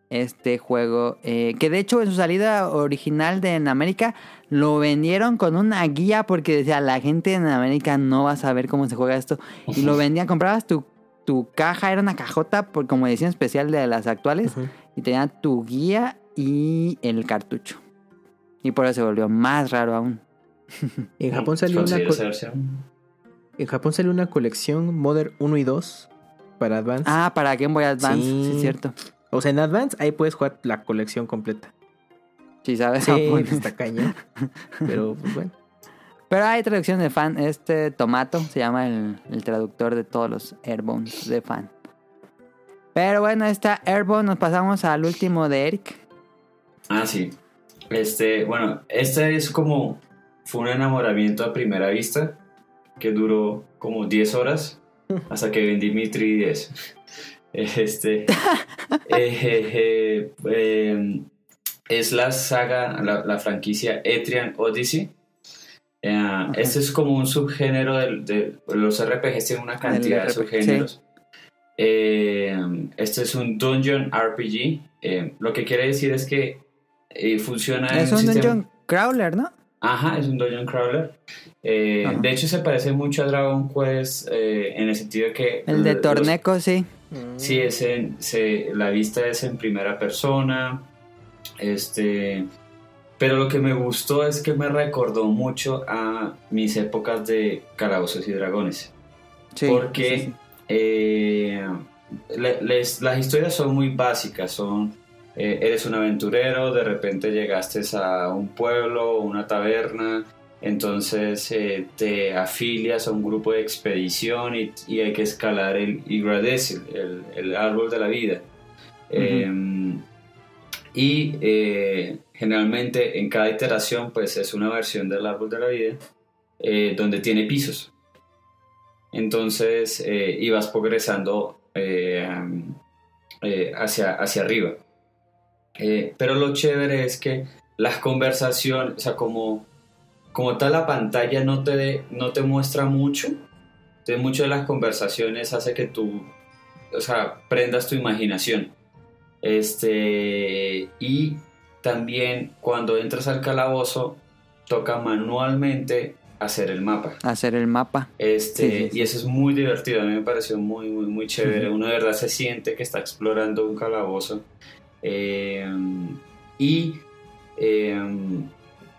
este juego. Eh, que de hecho en su salida original de en América lo vendieron con una guía porque decía la gente en América no va a saber cómo se juega esto. Y lo vendían, comprabas tu, tu caja, era una cajota por, como edición especial de las actuales. Y tenía tu guía y el cartucho. Y por eso se volvió más raro aún. en Japón salió una En Japón salió una colección Modern 1 y 2 para Advance. Ah, para Game Boy Advance, sí, es cierto. O sea, en Advance ahí puedes jugar la colección completa. Sí, sabes. Sí, está caña. Pero pues bueno. Pero hay traducción de fan. Este Tomato se llama el, el traductor de todos los Airbones de fan. Pero bueno, esta Airbone nos pasamos al último de Eric. Ah, sí. Este, bueno, este es como. Fue un enamoramiento a primera vista que duró como 10 horas hasta que vendí mi 3DS. Este. Eh, em, es la saga, la, franquicia Etrian Odyssey. Eh, este es como un subgénero de, los RPGs tienen una cantidad de subgéneros. Eh, este es un Dungeon RPG. lo que quiere decir es que funciona es un Dungeon Crawler, ¿no? Ajá, es un Dungeon Crawler. Eh, de hecho, se parece mucho a Dragon Quest eh, en el sentido de que. El de Torneco, sí. Sí, es en, la vista es en primera persona. Este. Pero lo que me gustó es que me recordó mucho a mis épocas de Calabozos y Dragones. Sí, porque eh, las historias son muy básicas, son eh, eres un aventurero, de repente llegaste a un pueblo, una taberna, entonces eh, te afilias a un grupo de expedición y, hay que escalar el Yggdrasil, el, árbol de la vida. Em, y eh, generalmente en cada iteración pues es una versión del árbol de la vida donde tiene pisos. Entonces ibas progresando hacia, hacia arriba. Eh, pero lo chévere es que las conversaciones, o sea, como, como tal la pantalla no te, no te muestra mucho, de muchas de las conversaciones hace que tú, o sea, prendas tu imaginación. Este, y también cuando entras al calabozo, toca manualmente hacer el mapa. Hacer el mapa. Este, y eso es muy divertido, a mí me pareció muy, muy, muy chévere. Uno de verdad se siente que está explorando un calabozo Em, y em,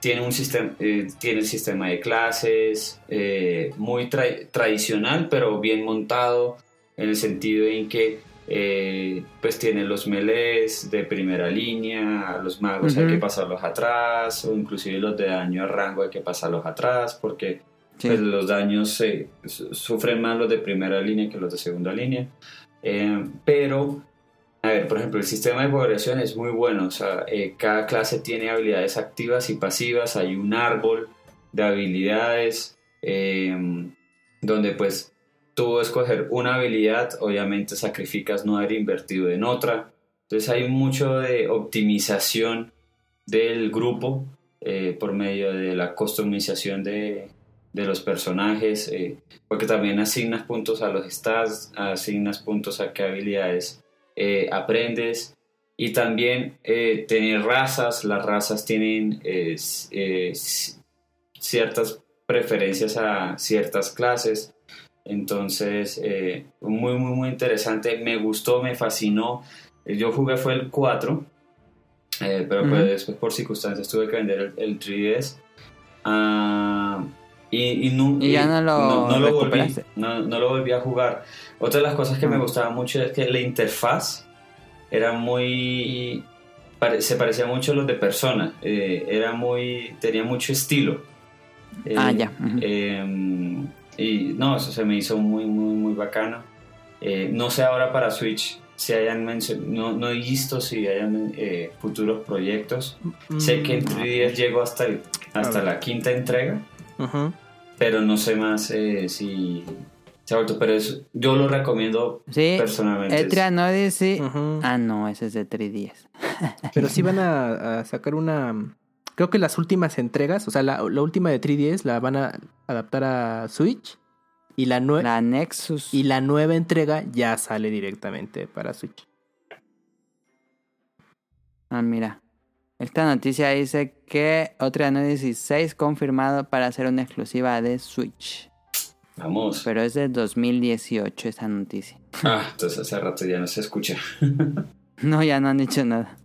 tiene un sistema, eh, tiene el sistema de clases eh, muy tradicional, pero bien montado, en el sentido en que eh, pues tiene los melees de primera línea, los magos hay que pasarlos atrás, o inclusive los de daño a rango hay que pasarlos atrás, porque pues, los daños sufren más los de primera línea que los de segunda línea. pero a ver, por ejemplo, el sistema de progresión es muy bueno. O sea, eh, cada clase tiene habilidades activas y pasivas. Hay un árbol de habilidades em, donde pues tú escoger una habilidad, obviamente sacrificas no haber invertido en otra. Entonces hay mucho de optimización del grupo eh, por medio de la customización de, de los personajes, eh, porque también asignas puntos a los stats, asignas puntos a qué habilidades eh, aprendes. Y también tener razas, las razas tienen ciertas preferencias a ciertas clases, entonces muy muy muy interesante, me gustó, me fascinó, yo jugué fue el 4, eh, pero pues después por circunstancias tuve que vender el, 3DS. Ah, y, no, ya no lo, no, lo volví, no, lo volví a jugar. Otra de las cosas que me gustaba mucho es que la interfaz era muy... se parecía mucho a los de Persona. Eh, era muy... tenía mucho estilo. ah, ya. Em, y no, eso se me hizo muy, muy, muy bacano. Eh, no sé ahora para Switch si hayan no, no he visto si hayan eh, futuros proyectos. sé que en 3DS mm, llegó hasta, hasta la quinta entrega, pero no sé más eh, si Pero yo lo recomiendo sí, personalmente. Etrian Odyssey. Ah, no, ese es de 3DS. pero sí van a, sacar una. Creo que las últimas entregas, o sea, la, la última de 3DS la van a adaptar a Switch. Y la, la Nexus. Y la nueva entrega ya sale directamente para Switch. Ah, mira. Esta noticia dice que otra 16 confirmado para hacer una exclusiva de Switch. Vamos. Pero es de 2018 esta noticia. Ah, entonces hace rato ya no se escucha. no, ya no han dicho nada.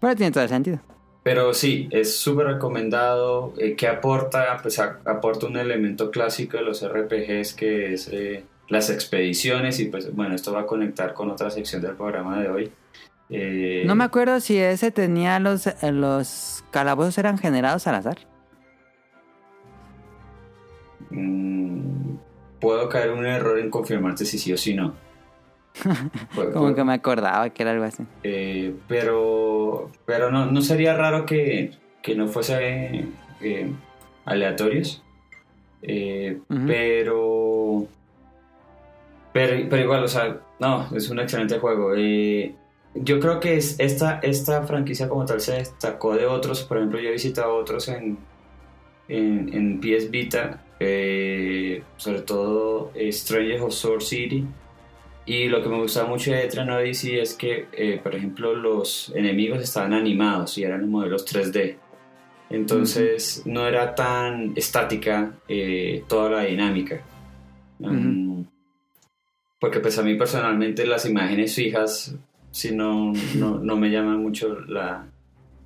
Pero tiene todo el sentido. Pero sí, es súper recomendado. Eh, que aporta? Pues aporta un elemento clásico de los RPGs que es eh, las expediciones. Y pues bueno, esto va a conectar con otra sección del programa de hoy. Eh, no me acuerdo si ese tenía los, los calabozos eran generados al azar. Mm, puedo caer un error en confirmarte si sí o si no. Como que me acordaba que era algo así. Eh, pero pero no, no sería raro que, que no fuese eh, aleatorios. Eh, pero, pero, pero igual, o sea, no, es un excelente juego. yo creo que es esta, esta franquicia como tal se destacó de otros. Por ejemplo, yo he visitado otros en, en, en PS Vita, sobre todo Stranger of Sword City. Y lo que me gustaba mucho de Tren Odyssey es que, eh, por ejemplo, los enemigos estaban animados y eran modelos 3D. Entonces no era tan estática eh, toda la dinámica. Mm, porque pues a mí personalmente las imágenes fijas si no, no, me llaman mucho la,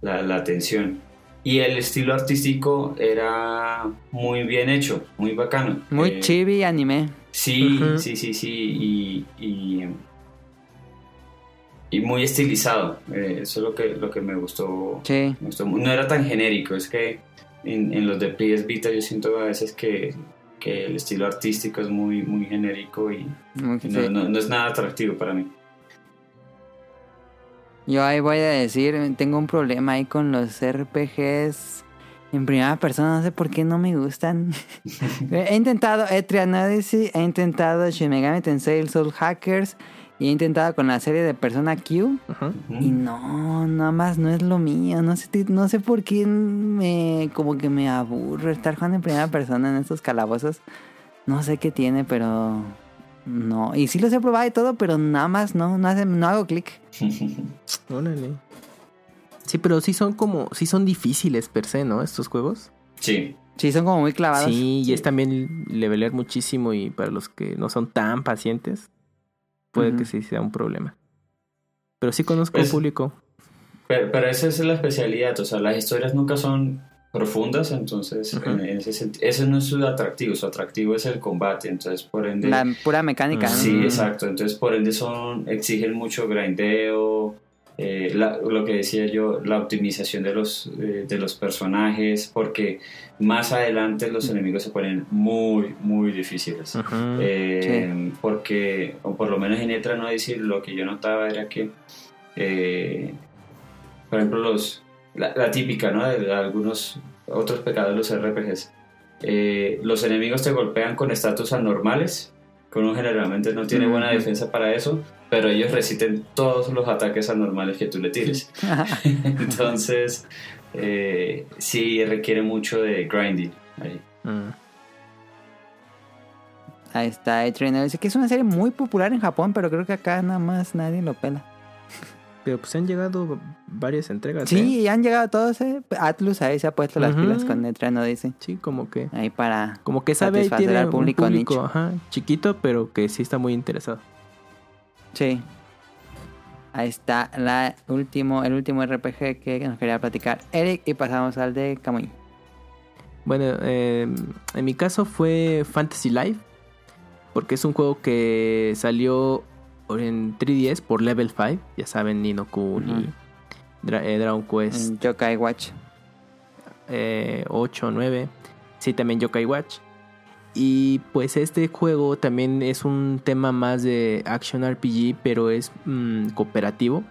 la, atención. Y el estilo artístico era muy bien hecho, muy bacano. Muy eh, chibi anime. Sí, sí, sí, sí, y, y, muy estilizado. Eh, eso es lo que, lo que me gustó, sí. No era tan genérico, es que en, los de PS Vita yo siento a veces que, el estilo artístico es muy, muy genérico y, no, no, es nada atractivo para mí. Yo ahí voy a decir, tengo un problema ahí con los RPGs en primera persona, no sé por qué no me gustan. he intentado Etrian Odyssey, he intentado Shin Megami Tensei Soul Hackers y he intentado con la serie de Persona Q y no, nada más no es lo mío. No sé, no sé por qué me como que me aburro estar jugando en primera persona en estos calabozos. No sé qué tiene, pero no. Y sí los he probado y todo, pero nada más no, no, hace, no hago clic. Órale. Sí, pero sí son como, sí son difíciles per se, ¿no? Estos juegos. Sí. Sí, son como muy clavados. Sí, y es también levelear muchísimo y para los que no son tan pacientes, puede que sí sea un problema. Pero sí conozco un público. Pero, pero, esa es la especialidad, o sea, las historias nunca son profundas, entonces en ese, ese no es su atractivo, su atractivo es el combate, entonces por ende... La pura mecánica. Sí, exacto, entonces por ende son, exigen mucho grindeo, eh, lo que decía yo, la optimización de los, eh, de los personajes, porque más adelante los enemigos se ponen muy, muy difíciles. Eh, porque, o por lo menos en Etra no decir, lo que yo notaba era que, por ejemplo, los, la, típica ¿no? de algunos otros pecados de los RPGs. eh, los enemigos te golpean con estatus anormales, que uno generalmente no tiene buena defensa para eso, pero ellos resisten todos los ataques anormales que tú le tires. Entonces, eh, sí requiere mucho de grinding ahí. Mm. Ahí está, Dice que es una serie muy popular en Japón, pero creo que acá nada más nadie lo pela. Pero pues han llegado varias entregas. Sí, ¿eh? han llegado todos. ¿eh? Atlus ahí se ha puesto las pilas con Netreno, dice. Sí, como que. Ahí para. Como que sabe tiene al público, un público ajá, chiquito, pero que sí está muy interesado. Sí. Ahí está la último, el último RPG que nos quería platicar Eric y pasamos al de Kamui. Bueno, eh, en mi caso fue Fantasy Life porque es un juego que salió en 3DS por Level 5, ya saben, Nino Kuni, eh, Dragon Quest. Yokai Watch. 8, eh, 9. Sí, también Yokai Watch. Y pues este juego también es un tema más de Action RPG, pero es mm, cooperativo.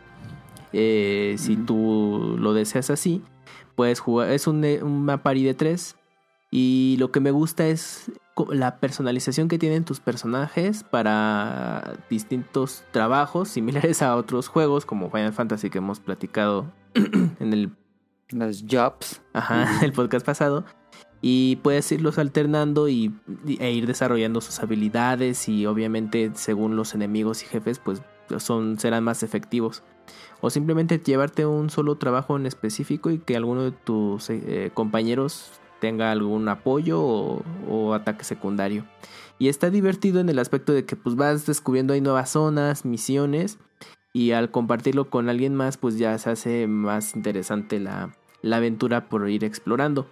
Eh, si tú lo deseas así, puedes jugar. Es un, un party de 3. Y lo que me gusta es la personalización que tienen tus personajes para distintos trabajos similares a otros juegos como Final Fantasy que hemos platicado en el los jobs. Ajá el podcast pasado. Y puedes irlos alternando y, e ir desarrollando sus habilidades y obviamente según los enemigos y jefes pues son serán más efectivos. O simplemente llevarte un solo trabajo en específico y que alguno de tus eh, compañeros tenga algún apoyo o, ataque secundario. Y está divertido en el aspecto de que pues vas descubriendo ahí nuevas zonas, misiones y al compartirlo con alguien más pues ya se hace más interesante la, la aventura por ir explorando.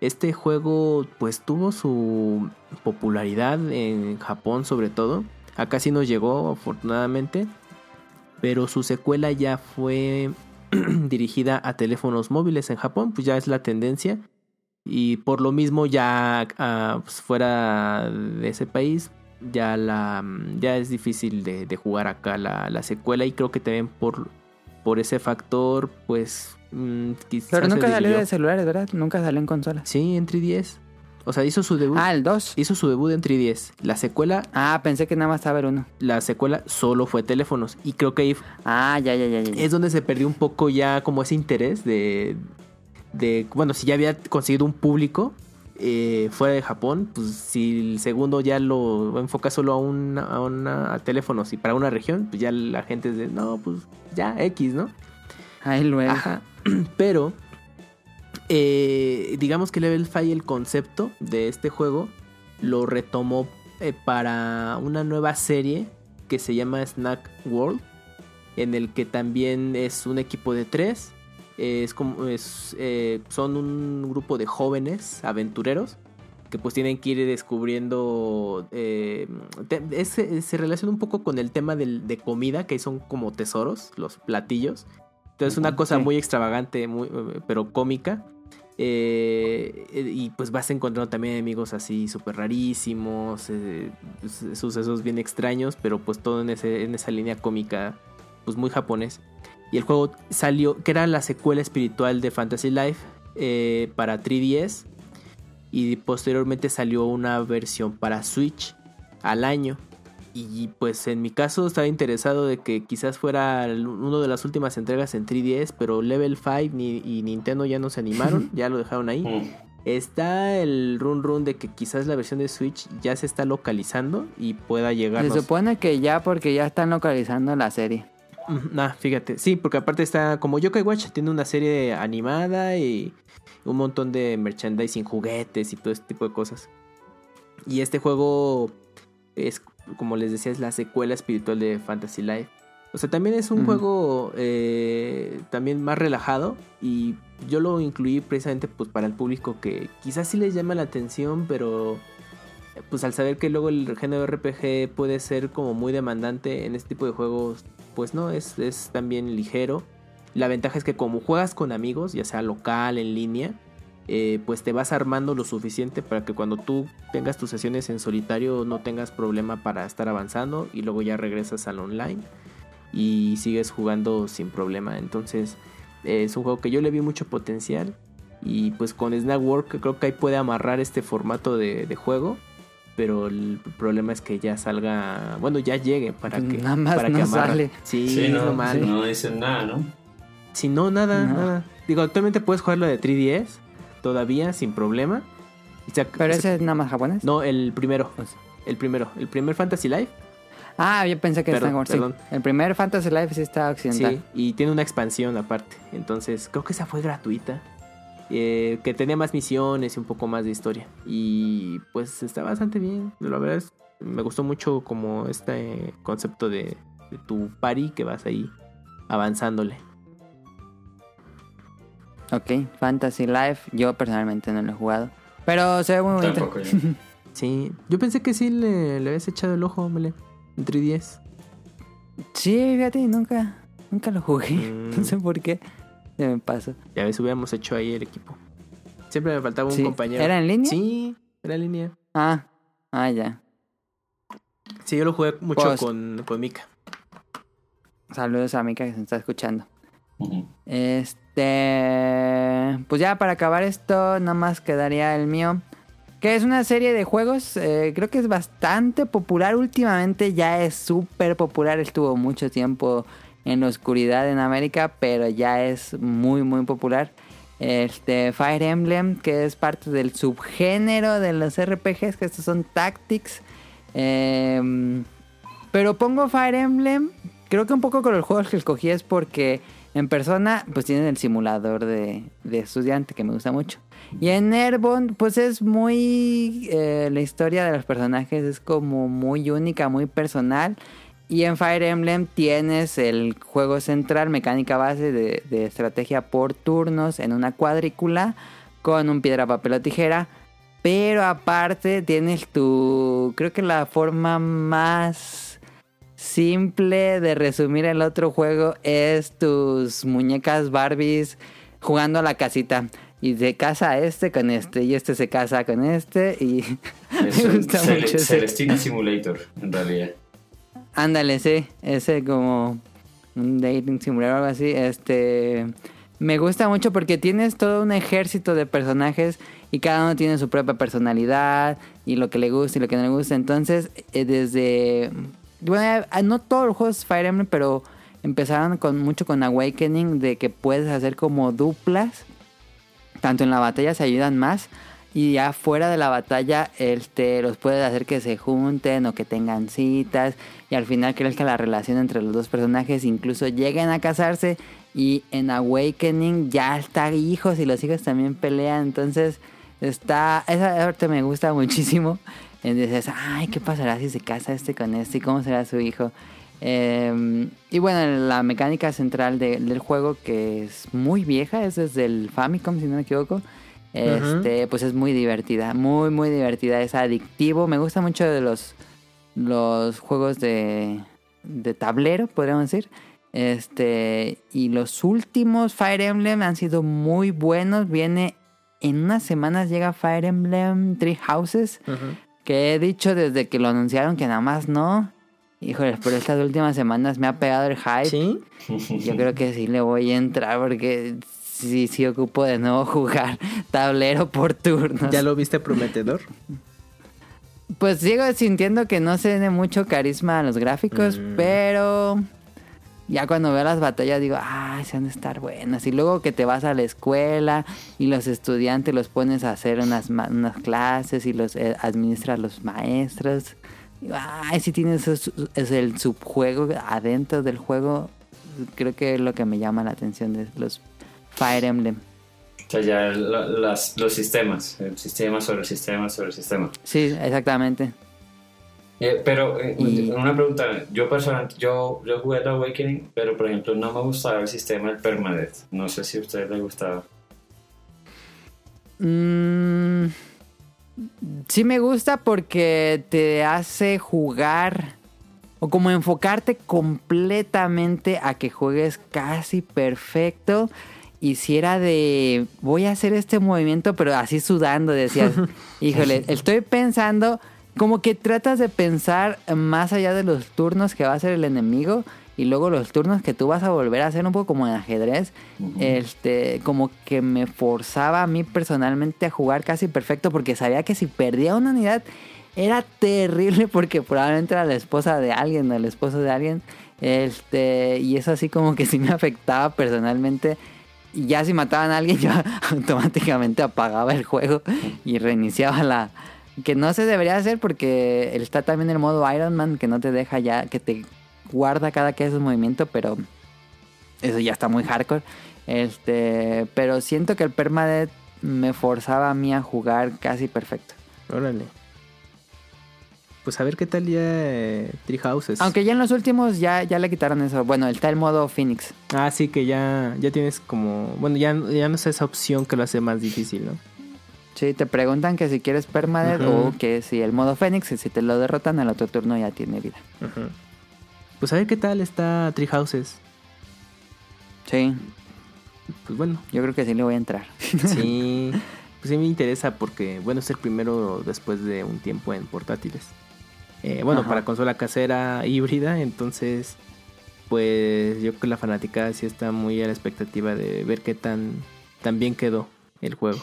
Este juego pues tuvo su popularidad en Japón sobre todo. Acá sí nos llegó afortunadamente. Pero su secuela ya fue dirigida a teléfonos móviles en Japón, pues ya es la tendencia. Y por lo mismo ya ah, pues, fuera de ese país ya la ya es difícil de, de jugar acá la, la, secuela y creo que también por, por ese factor pues mm, Pero nunca salió de celulares, ¿verdad? Nunca salió en consola. Sí, en 3DS. O sea, hizo su debut. Ah, el 2. Hizo su debut en 3DS. La secuela. Ah, pensé que nada más estaba el uno. La secuela solo fue teléfonos. Y creo que ahí. Ah, ya, ya, ya, ya. Es donde se perdió un poco ya como ese interés de, de, bueno, si ya había conseguido un público eh, fuera de Japón, pues si el segundo ya lo enfoca solo a, una, a, una, teléfonos y para una región, pues ya la gente es de, no, pues ya X, ¿no? Ahí luego. Pero, eh, digamos que Level 5, el concepto de este juego, lo retomó eh, para una nueva serie que se llama Snack World, en el que también es un equipo de tres es como es, eh, son un grupo de jóvenes aventureros que pues tienen que ir descubriendo eh, se relaciona un poco con el tema de comida que son como tesoros los platillos. Entonces es una cosa muy extravagante muy, pero cómica. Eh, y pues vas encontrando también amigos así súper rarísimos pues, sucesos bien extraños pero pues todo en, ese, en esa línea cómica pues muy japonés y el juego salió, que era la secuela espiritual de Fantasy Life eh, para 3DS. Y posteriormente salió una versión para Switch al año. Y pues en mi caso estaba interesado de que quizás fuera una de las últimas entregas en 3DS, pero Level 5 y Nintendo ya no se animaron, ya lo dejaron ahí. Mm. Está el run run de que quizás la versión de Switch ya se está localizando y pueda llegar. Se supone que ya porque ya están localizando la serie. Nah, fíjate. Sí, porque aparte está como Yokai Watch, tiene una serie animada y un montón de merchandising, juguetes y todo este tipo de cosas. Y este juego es, como les decía, es la secuela espiritual de Fantasy Life. O sea, también es un juego eh, también más relajado y yo lo incluí precisamente pues para el público que quizás sí les llama la atención, pero pues al saber que luego el género RPG puede ser como muy demandante en este tipo de juegos pues no, es, también ligero. La ventaja es que como juegas con amigos, ya sea local, en línea, eh, pues te vas armando lo suficiente para que cuando tú tengas tus sesiones en solitario no tengas problema para estar avanzando y luego ya regresas al online y sigues jugando sin problema. Entonces es un juego que yo le vi mucho potencial Y pues con Snackwork creo que ahí puede amarrar este formato de, juego. Pero el problema es que ya salga, bueno, ya llegue para que nada más para no que sale. Sí, no, no dicen nada, ¿no? Si no, nada, nada. Digo, actualmente puedes jugarlo de 3DS todavía sin problema. ¿Pero ese es nada más japonés? No, el primero. El primero. El primer Fantasy Life. Ah, yo pensé que estaba sí. El primer Fantasy Life sí está occidental. Sí, y tiene una expansión aparte. Entonces, creo que esa fue gratuita. Eh, que tenía más misiones y un poco más de historia. Y pues está bastante bien. La verdad es, me gustó mucho como este concepto de, tu party que vas ahí avanzándole. Ok, Fantasy Life, yo personalmente no lo he jugado. Pero se ve muy bonito. sí, yo pensé que sí le, le habías echado el ojo, Mele, en 3DS. Sí, fíjate, nunca, nunca lo jugué. Mm. No sé por qué. Se me pasó. Ya ves, hubiéramos hecho ahí el equipo. Siempre me faltaba un compañero. ¿Era en línea? Sí, era en línea. Ah, ah, ya. Sí, yo lo jugué mucho pues, con, con Mika. Saludos a Mika que se está escuchando. Este. Pues ya para acabar esto, nada más quedaría el mío. Que es una serie de juegos, eh, creo que es bastante popular últimamente, ya es súper popular, estuvo mucho tiempo en la oscuridad en América, pero ya es muy muy popular. Este Fire Emblem, que es parte del subgénero de los RPGs, que estos son tactics. Em, pero pongo Fire Emblem, creo que un poco con los juegos que escogí es porque en persona, pues tienen el simulador de, estudiante, que me gusta mucho. Y en Airborne, pues es muy... Eh, la historia de los personajes es como muy única, muy personal. Y en Fire Emblem tienes el juego central, mecánica base de, de estrategia por turnos en una cuadrícula con un piedra, papel o tijera. Pero aparte tienes tu... Creo que la forma más simple de resumir el otro juego es tus muñecas Barbies jugando a la casita. Y se casa este con este, y este se casa con este, y me gusta mucho Celestina Simulator, en realidad. Ándale, sí, ese como un dating simulator o algo así. Este me gusta mucho porque tienes todo un ejército de personajes y cada uno tiene su propia personalidad y lo que le gusta y lo que no le gusta. Entonces, eh, desde bueno, no todos los juegos Fire Emblem, pero empezaron con mucho con Awakening de que puedes hacer como duplas. Tanto en la batalla se ayudan más. Y ya fuera de la batalla, este, los puedes hacer que se junten o que tengan citas. Y al final crees que la relación entre los dos personajes incluso lleguen a casarse. Y en Awakening ya está hijos y los hijos también pelean. Entonces, está. Esa parte me gusta muchísimo. Dices, ay, ¿qué pasará si se casa este con este? ¿Y cómo será su hijo? Em, y bueno, la mecánica central del juego, que es muy vieja, es desde el Famicom, si no me equivoco. Este, pues es muy divertida, muy, muy divertida. Es adictivo. Me gusta mucho de los, los juegos de, de tablero, podríamos decir. Este, y los últimos Fire Emblem han sido muy buenos. Viene en unas semanas llega Fire Emblem Three Houses que he dicho desde que lo anunciaron que nada más no. Híjole, pero estas últimas semanas me ha pegado el hype. ¿Sí? Yo creo que sí le voy a entrar porque sí, sí ocupo de nuevo jugar tablero por turnos. ¿Ya lo viste prometedor? Pues sigo sintiendo que no se tiene mucho carisma a los gráficos, mm. pero ya cuando veo las batallas digo, ay, se han de estar buenas. Y luego que te vas a la escuela y los estudiantes los pones a hacer unas, unas clases y los eh, administras los maestros. Digo, ay, si tienes es el subjuego adentro del juego, creo que es lo que me llama la atención de los Fire Emblem. O sea, ya los sistemas, el sistema sobre el sistema sobre el sistema. Sí, exactamente. Eh, pero eh, una pregunta, yo personalmente, yo, yo jugué The Awakening, pero por ejemplo no me gustaba el sistema del permadeath. No sé si a ustedes les gustaba. Mm, sí me gusta porque te hace jugar o como enfocarte completamente a que juegues casi perfecto. Y si era de voy a hacer este movimiento, pero así sudando, decías, híjole, estoy pensando como que tratas de pensar más allá de los turnos que va a hacer el enemigo y luego los turnos que tú vas a volver a hacer un poco como en ajedrez, este, como que me forzaba a mí personalmente a jugar casi perfecto porque sabía que si perdía una unidad era terrible porque probablemente era la esposa de alguien o el esposo de alguien, este, y eso así como que sí me afectaba personalmente. Y ya si mataban a alguien, yo automáticamente apagaba el juego y reiniciaba la, que no se debería hacer porque está también el modo Iron Man que no te deja ya, que te guarda cada que haces movimiento, pero eso ya está muy hardcore. Este, pero siento que el permadeath me forzaba a mí a jugar casi perfecto. Órale. Pues a ver qué tal ya eh, Tree Houses. Aunque ya en los últimos ya, ya le quitaron eso. Bueno, está el modo Phoenix. Ah, sí, que ya, ya tienes como. Bueno, ya, ya no es esa opción que lo hace más difícil, ¿no? Sí, te preguntan que si quieres permadeath o que si el modo Fénix, si te lo derrotan, el otro turno ya tiene vida. Pues a ver qué tal está Tree Houses. Sí. Pues bueno. Yo creo que sí le voy a entrar. sí. Pues sí me interesa porque, bueno, es el primero después de un tiempo en portátiles. Eh, bueno, para consola casera híbrida, entonces, pues yo creo que la fanática sí está muy a la expectativa de ver qué tan, tan bien quedó el juego.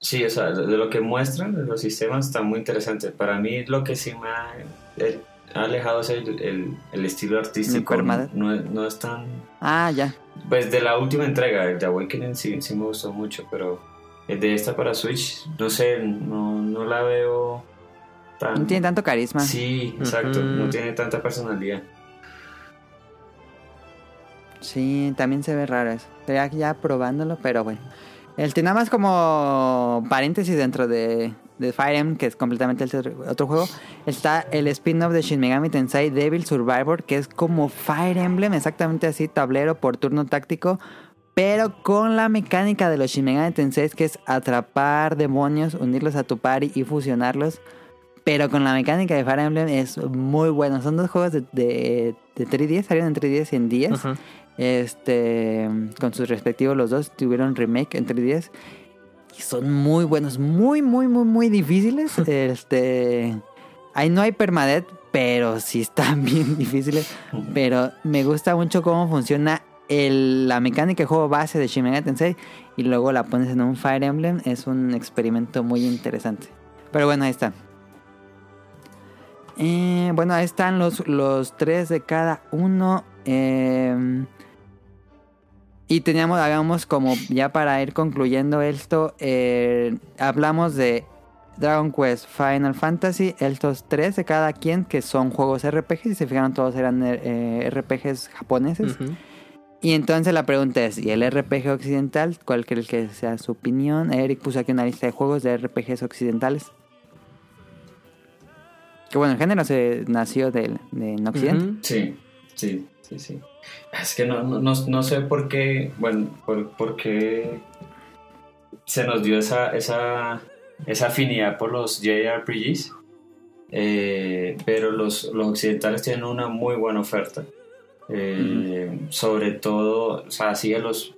Sí, o sea, de lo que muestran de los sistemas está muy interesante. Para mí lo que sí me ha, eh, alejado es el, estilo artístico. No, no, es tan... Ah, ya. Pues de la última entrega, el de Awakening sí, sí me gustó mucho, pero el de esta para Switch, no sé, no, no la veo tan... No tiene tanto carisma. Sí, exacto, no tiene tanta personalidad. Sí, también se ve raro eso. Estoy ya probándolo, pero bueno. El nada más como paréntesis dentro de, de Fire Emblem, que es completamente el otro juego, está el spin-off de Shin Megami Tensei Devil Survivor, que es como Fire Emblem, exactamente así, tablero por turno táctico, pero con la mecánica de los Shin Megami Tensei, que es atrapar demonios, unirlos a tu party y fusionarlos. Pero con la mecánica de Fire Emblem es muy bueno. Son dos juegos de, de, de 3DS, salieron en 3DS y en 10. Este, con sus respectivos los dos tuvieron remake entre 10 y son muy buenos, muy muy muy muy difíciles. este, ahí no hay permadeath, pero sí están bien difíciles, pero me gusta mucho cómo funciona el, la mecánica de juego base de Shin Megami Tensei y luego la pones en un Fire Emblem, es un experimento muy interesante. Pero bueno, ahí está. Eh, bueno, ahí están los, los tres de cada uno. Eh, y teníamos, hagamos como ya para ir concluyendo esto, eh, hablamos de Dragon Quest, Final Fantasy, estos tres de cada quien que son juegos RPG, si se fijaron todos eran eh, RPGs japoneses. Y entonces la pregunta es, ¿y el RPG occidental? ¿Cuál crees que sea su opinión? Eric puso aquí una lista de juegos de RPGs occidentales. Que bueno, el género se nació de, en Occidente. Sí, sí, sí, sí. Es que no, no, no, sé por qué, bueno, por, qué se nos dio esa, esa, esa afinidad por los JRPGs, eh, pero los, los, occidentales tienen una muy buena oferta. Eh, sobre todo, o sea, así a los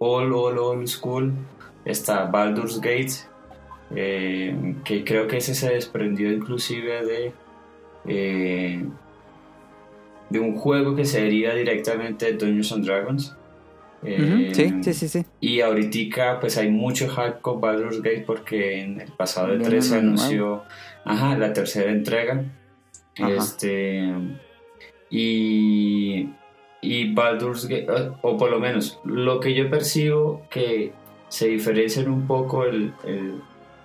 all, all, old school, está Baldur's Gate, eh, que creo que ese se desprendió inclusive de de un juego que se deriva directamente de Dungeons and Dragons. Eh, sí, sí, sí, sí. Y ahorita pues hay mucho hype con Baldur's Gate porque en el pasado de 3 se anunció ajá, la tercera entrega. Este y y Baldur's Gate o, por lo menos lo que yo percibo que se diferencian un poco el, el,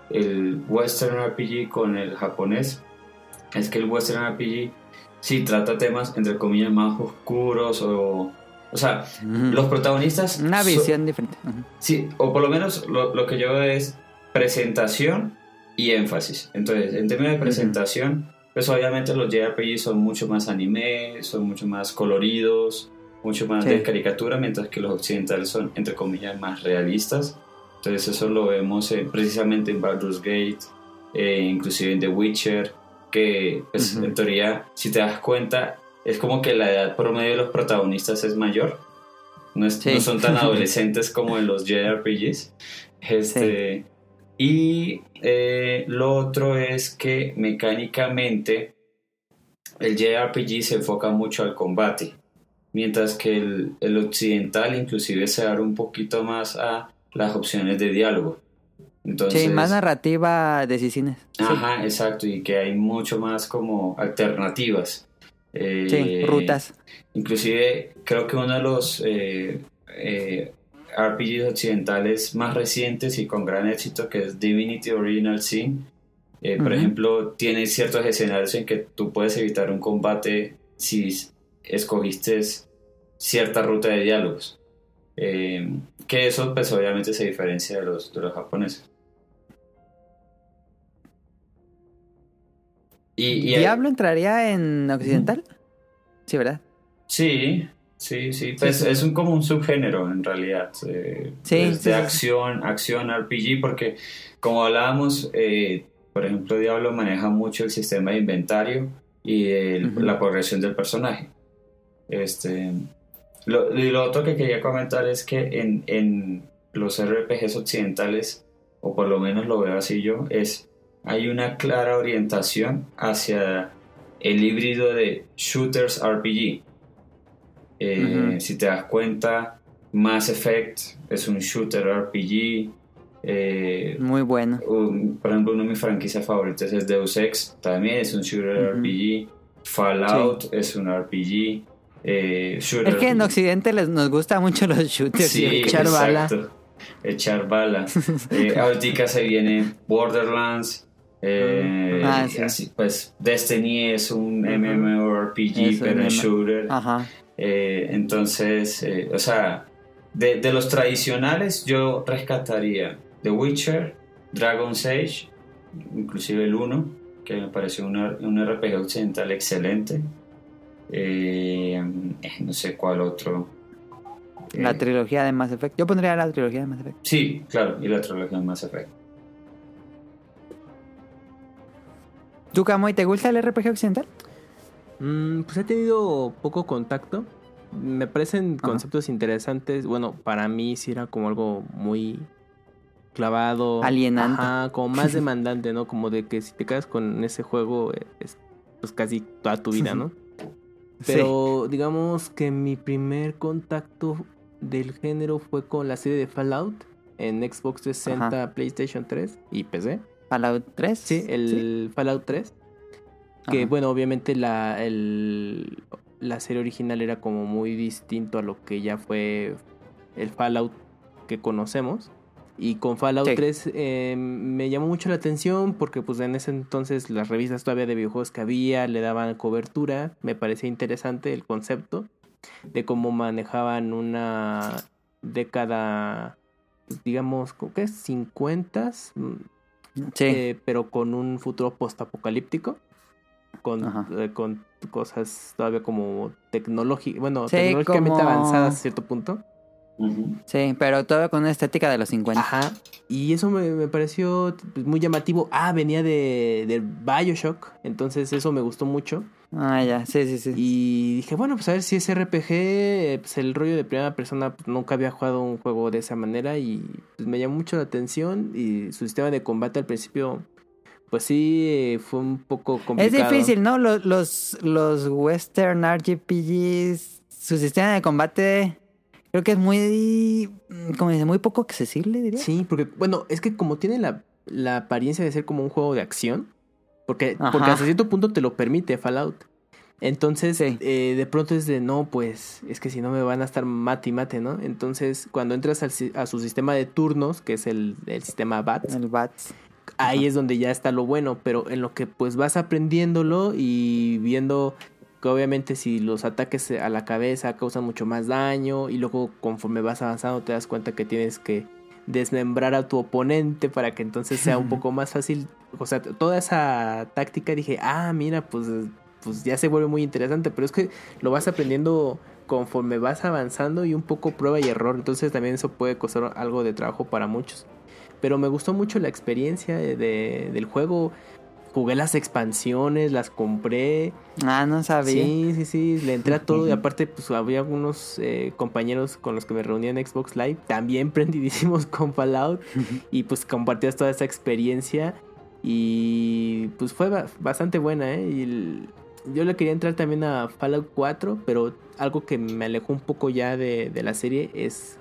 el Western RPG con el japonés es que el Western RPG sí trata temas, entre comillas, más oscuros o... O sea, los protagonistas... Una visión diferente. Sí, o por lo menos lo, que yo veo es presentación y énfasis. Entonces, en términos de presentación, pues obviamente los JRPG son mucho más anime, son mucho más coloridos, mucho más de caricatura, mientras que los occidentales son, entre comillas, más realistas. Entonces eso lo vemos precisamente en Baldur's Gate, eh, inclusive en The Witcher que pues, en teoría, si te das cuenta, es como que la edad promedio de los protagonistas es mayor. No, son tan adolescentes como en los JRPGs. Este, Y eh, lo otro es que mecánicamente el JRPG se enfoca mucho al combate, mientras que el, el occidental inclusive se abre un poquito más a las opciones de diálogo. Entonces, sí, más narrativa de decisiones. Ajá, exacto, y que hay mucho más como alternativas. Eh, sí, rutas. Inclusive creo que uno de los eh, eh, RPGs occidentales más recientes y con gran éxito, que es Divinity Original Sin, por ejemplo, tiene ciertos escenarios en que tú puedes evitar un combate si escogiste cierta ruta de diálogos. Que eso pues obviamente se diferencia de los, de los japoneses. ¿Diablo entraría en occidental? Sí, ¿verdad? Sí, sí, sí. Pues es un, como un subgénero en realidad. Eh, pues, de acción, acción RPG, porque como hablábamos, eh, por ejemplo, Diablo maneja mucho el sistema de inventario y la progresión del personaje. Este, lo, otro que quería comentar es que en, en los RPGs occidentales, o por lo menos lo veo así yo, es hay una clara orientación hacia el híbrido de shooters RPG. Eh, si te das cuenta, Mass Effect es un shooter RPG. Eh, Muy bueno. por ejemplo, uno de mis franquicias favoritas es Deus Ex, también es un shooter RPG. Fallout es un RPG. Eh, es que en Occidente les, nos gusta mucho los shooters sí, echar bala. Echar bala. ahorita se viene Borderlands, eh, ah, pues Destiny es un MMORPG, pero en shooter. Eh, entonces, eh, o sea, de, los tradicionales yo rescataría The Witcher, Dragon's Age, inclusive el 1, que me pareció un RPG occidental excelente. No sé cuál otro. La trilogía de Mass Effect. Yo pondría la trilogía de Mass Effect. Sí, claro, y la trilogía de Mass Effect. ¿Tú, Camoy, te gusta el RPG occidental? Mm, pues he tenido poco contacto. Me parecen conceptos interesantes. Bueno, para mí sí era como algo muy clavado. Alienante. Ajá, como más demandante, ¿no? Como de que si te quedas con ese juego eh, es pues casi toda tu vida, ¿no? Pero digamos que mi primer contacto del género fue con la serie de Fallout en Xbox 360, PlayStation 3 y PC. Fallout 3. Sí, el Fallout 3. Que bueno, obviamente la, el, la serie original era como muy distinto a lo que ya fue el Fallout que conocemos. Y con Fallout 3 eh, me llamó mucho la atención porque pues en ese entonces las revistas todavía de videojuegos que había le daban cobertura. Me parecía interesante el concepto de cómo manejaban una década, pues, digamos, ¿qué es? 50 Sí. Eh, pero con un futuro postapocalíptico. Con, eh, con cosas todavía como tecnológicas, bueno, tecnológicamente avanzadas a cierto punto. Sí, pero todavía con una estética de los 50. Ajá. Y eso me, pareció pues, muy llamativo. Ah, venía de, de Bioshock. Entonces eso me gustó mucho. Ah, ya, sí, sí, sí. Y dije, bueno, pues a ver si es RPG, pues el rollo de primera persona, pues, nunca había jugado un juego de esa manera y pues me llamó mucho la atención y su sistema de combate al principio, pues sí, fue un poco complicado. Es difícil, ¿no? Los, los, los Western RPGs, su sistema de combate creo que es muy, como dice, muy poco accesible, diría. Sí, porque, bueno, es que como tiene la, la apariencia de ser como un juego de acción, porque, porque hasta cierto punto te lo permite Fallout. Entonces, eh, de pronto es de no, pues es que si no me van a estar mate y mate, ¿no? Entonces, cuando entras a su sistema de turnos, que es el, sistema BATS, el BATS. ahí es donde ya está lo bueno, pero en lo que pues vas aprendiéndolo y viendo que obviamente si los ataques a la cabeza causan mucho más daño y luego conforme vas avanzando te das cuenta que tienes que desmembrar a tu oponente para que entonces sea un poco más fácil. O sea, toda esa táctica dije, ah, mira, pues, pues ya se vuelve muy interesante, pero es que lo vas aprendiendo conforme vas avanzando y un poco prueba y error, entonces también eso puede costar algo de trabajo para muchos. Pero me gustó mucho la experiencia de, del juego jugué las expansiones, las compré. Ah, no sabía. Sí, sí, sí, le entré a todo y aparte pues había algunos eh, compañeros con los que me reuní en Xbox Live, también prendidísimos con Fallout y pues compartías toda esa experiencia y pues fue bastante buena, ¿eh? Y yo le quería entrar también a Fallout 4, pero algo que me alejó un poco ya de, de la serie es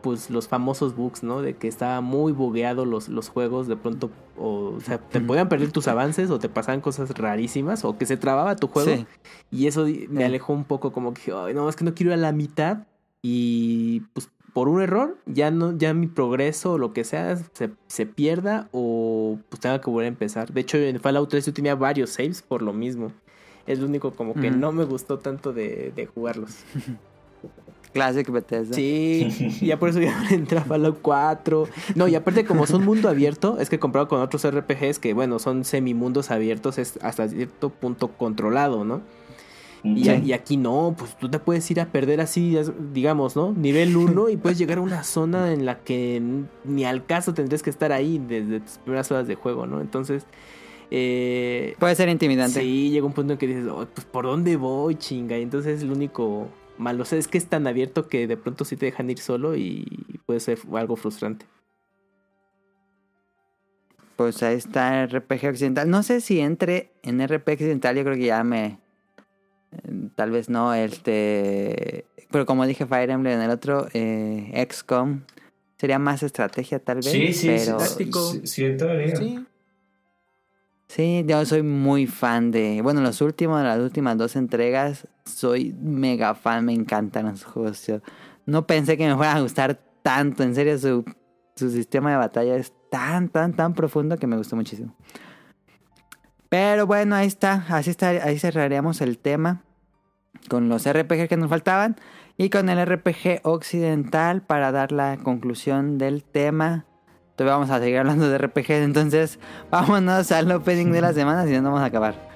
pues los famosos bugs, ¿no? De que estaba muy bugueado los, los juegos, de pronto, o, sea, te podían perder tus avances o te pasaban cosas rarísimas o que se trababa tu juego. Y eso me alejó un poco como que, Ay, no, es que no quiero ir a la mitad y pues por un error ya no ya mi progreso o lo que sea se, se, pierda o pues tenga que volver a empezar. De hecho, en Fallout 3 yo tenía varios saves por lo mismo. Es lo único como que no me gustó tanto de, de jugarlos. Classic Bethesda. Sí, y ya por eso ya entré a Fallout 4. No, y aparte como son mundo abierto, es que comparado con otros RPGs que, bueno, son semimundos abiertos, es hasta cierto punto controlado, ¿no? Y, y, aquí no, pues tú te puedes ir a perder así, digamos, ¿no? Nivel 1 y puedes llegar a una zona en la que ni al caso tendrías que estar ahí desde tus primeras horas de juego, ¿no? Entonces... Eh, Puede ser intimidante. Sí, llega un punto en que dices, pues ¿por dónde voy, chinga? Y entonces es el único malo. O sea, es que es tan abierto que de pronto sí te dejan ir solo y puede ser algo frustrante. Pues ahí está RPG Occidental. No sé si entre en RPG Occidental, yo creo que ya me. Tal vez no, este. Pero como dije Fire Emblem en el otro, eh, XCOM sería más estrategia tal vez. Sí, sí, pero... sí, sí, sí, Sí, yo soy muy fan de. Bueno, los últimos, las últimas dos entregas, soy mega fan, me encantan los juegos. no pensé que me fuera a gustar tanto. En serio, su, su sistema de batalla es tan, tan, tan profundo que me gustó muchísimo. Pero bueno, ahí está. Así está, ahí cerraríamos el tema. Con los RPG que nos faltaban. Y con el RPG occidental para dar la conclusión del tema vamos a seguir hablando de RPG. Entonces, vámonos al opening de la semana, si no, vamos a acabar.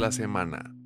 La semana.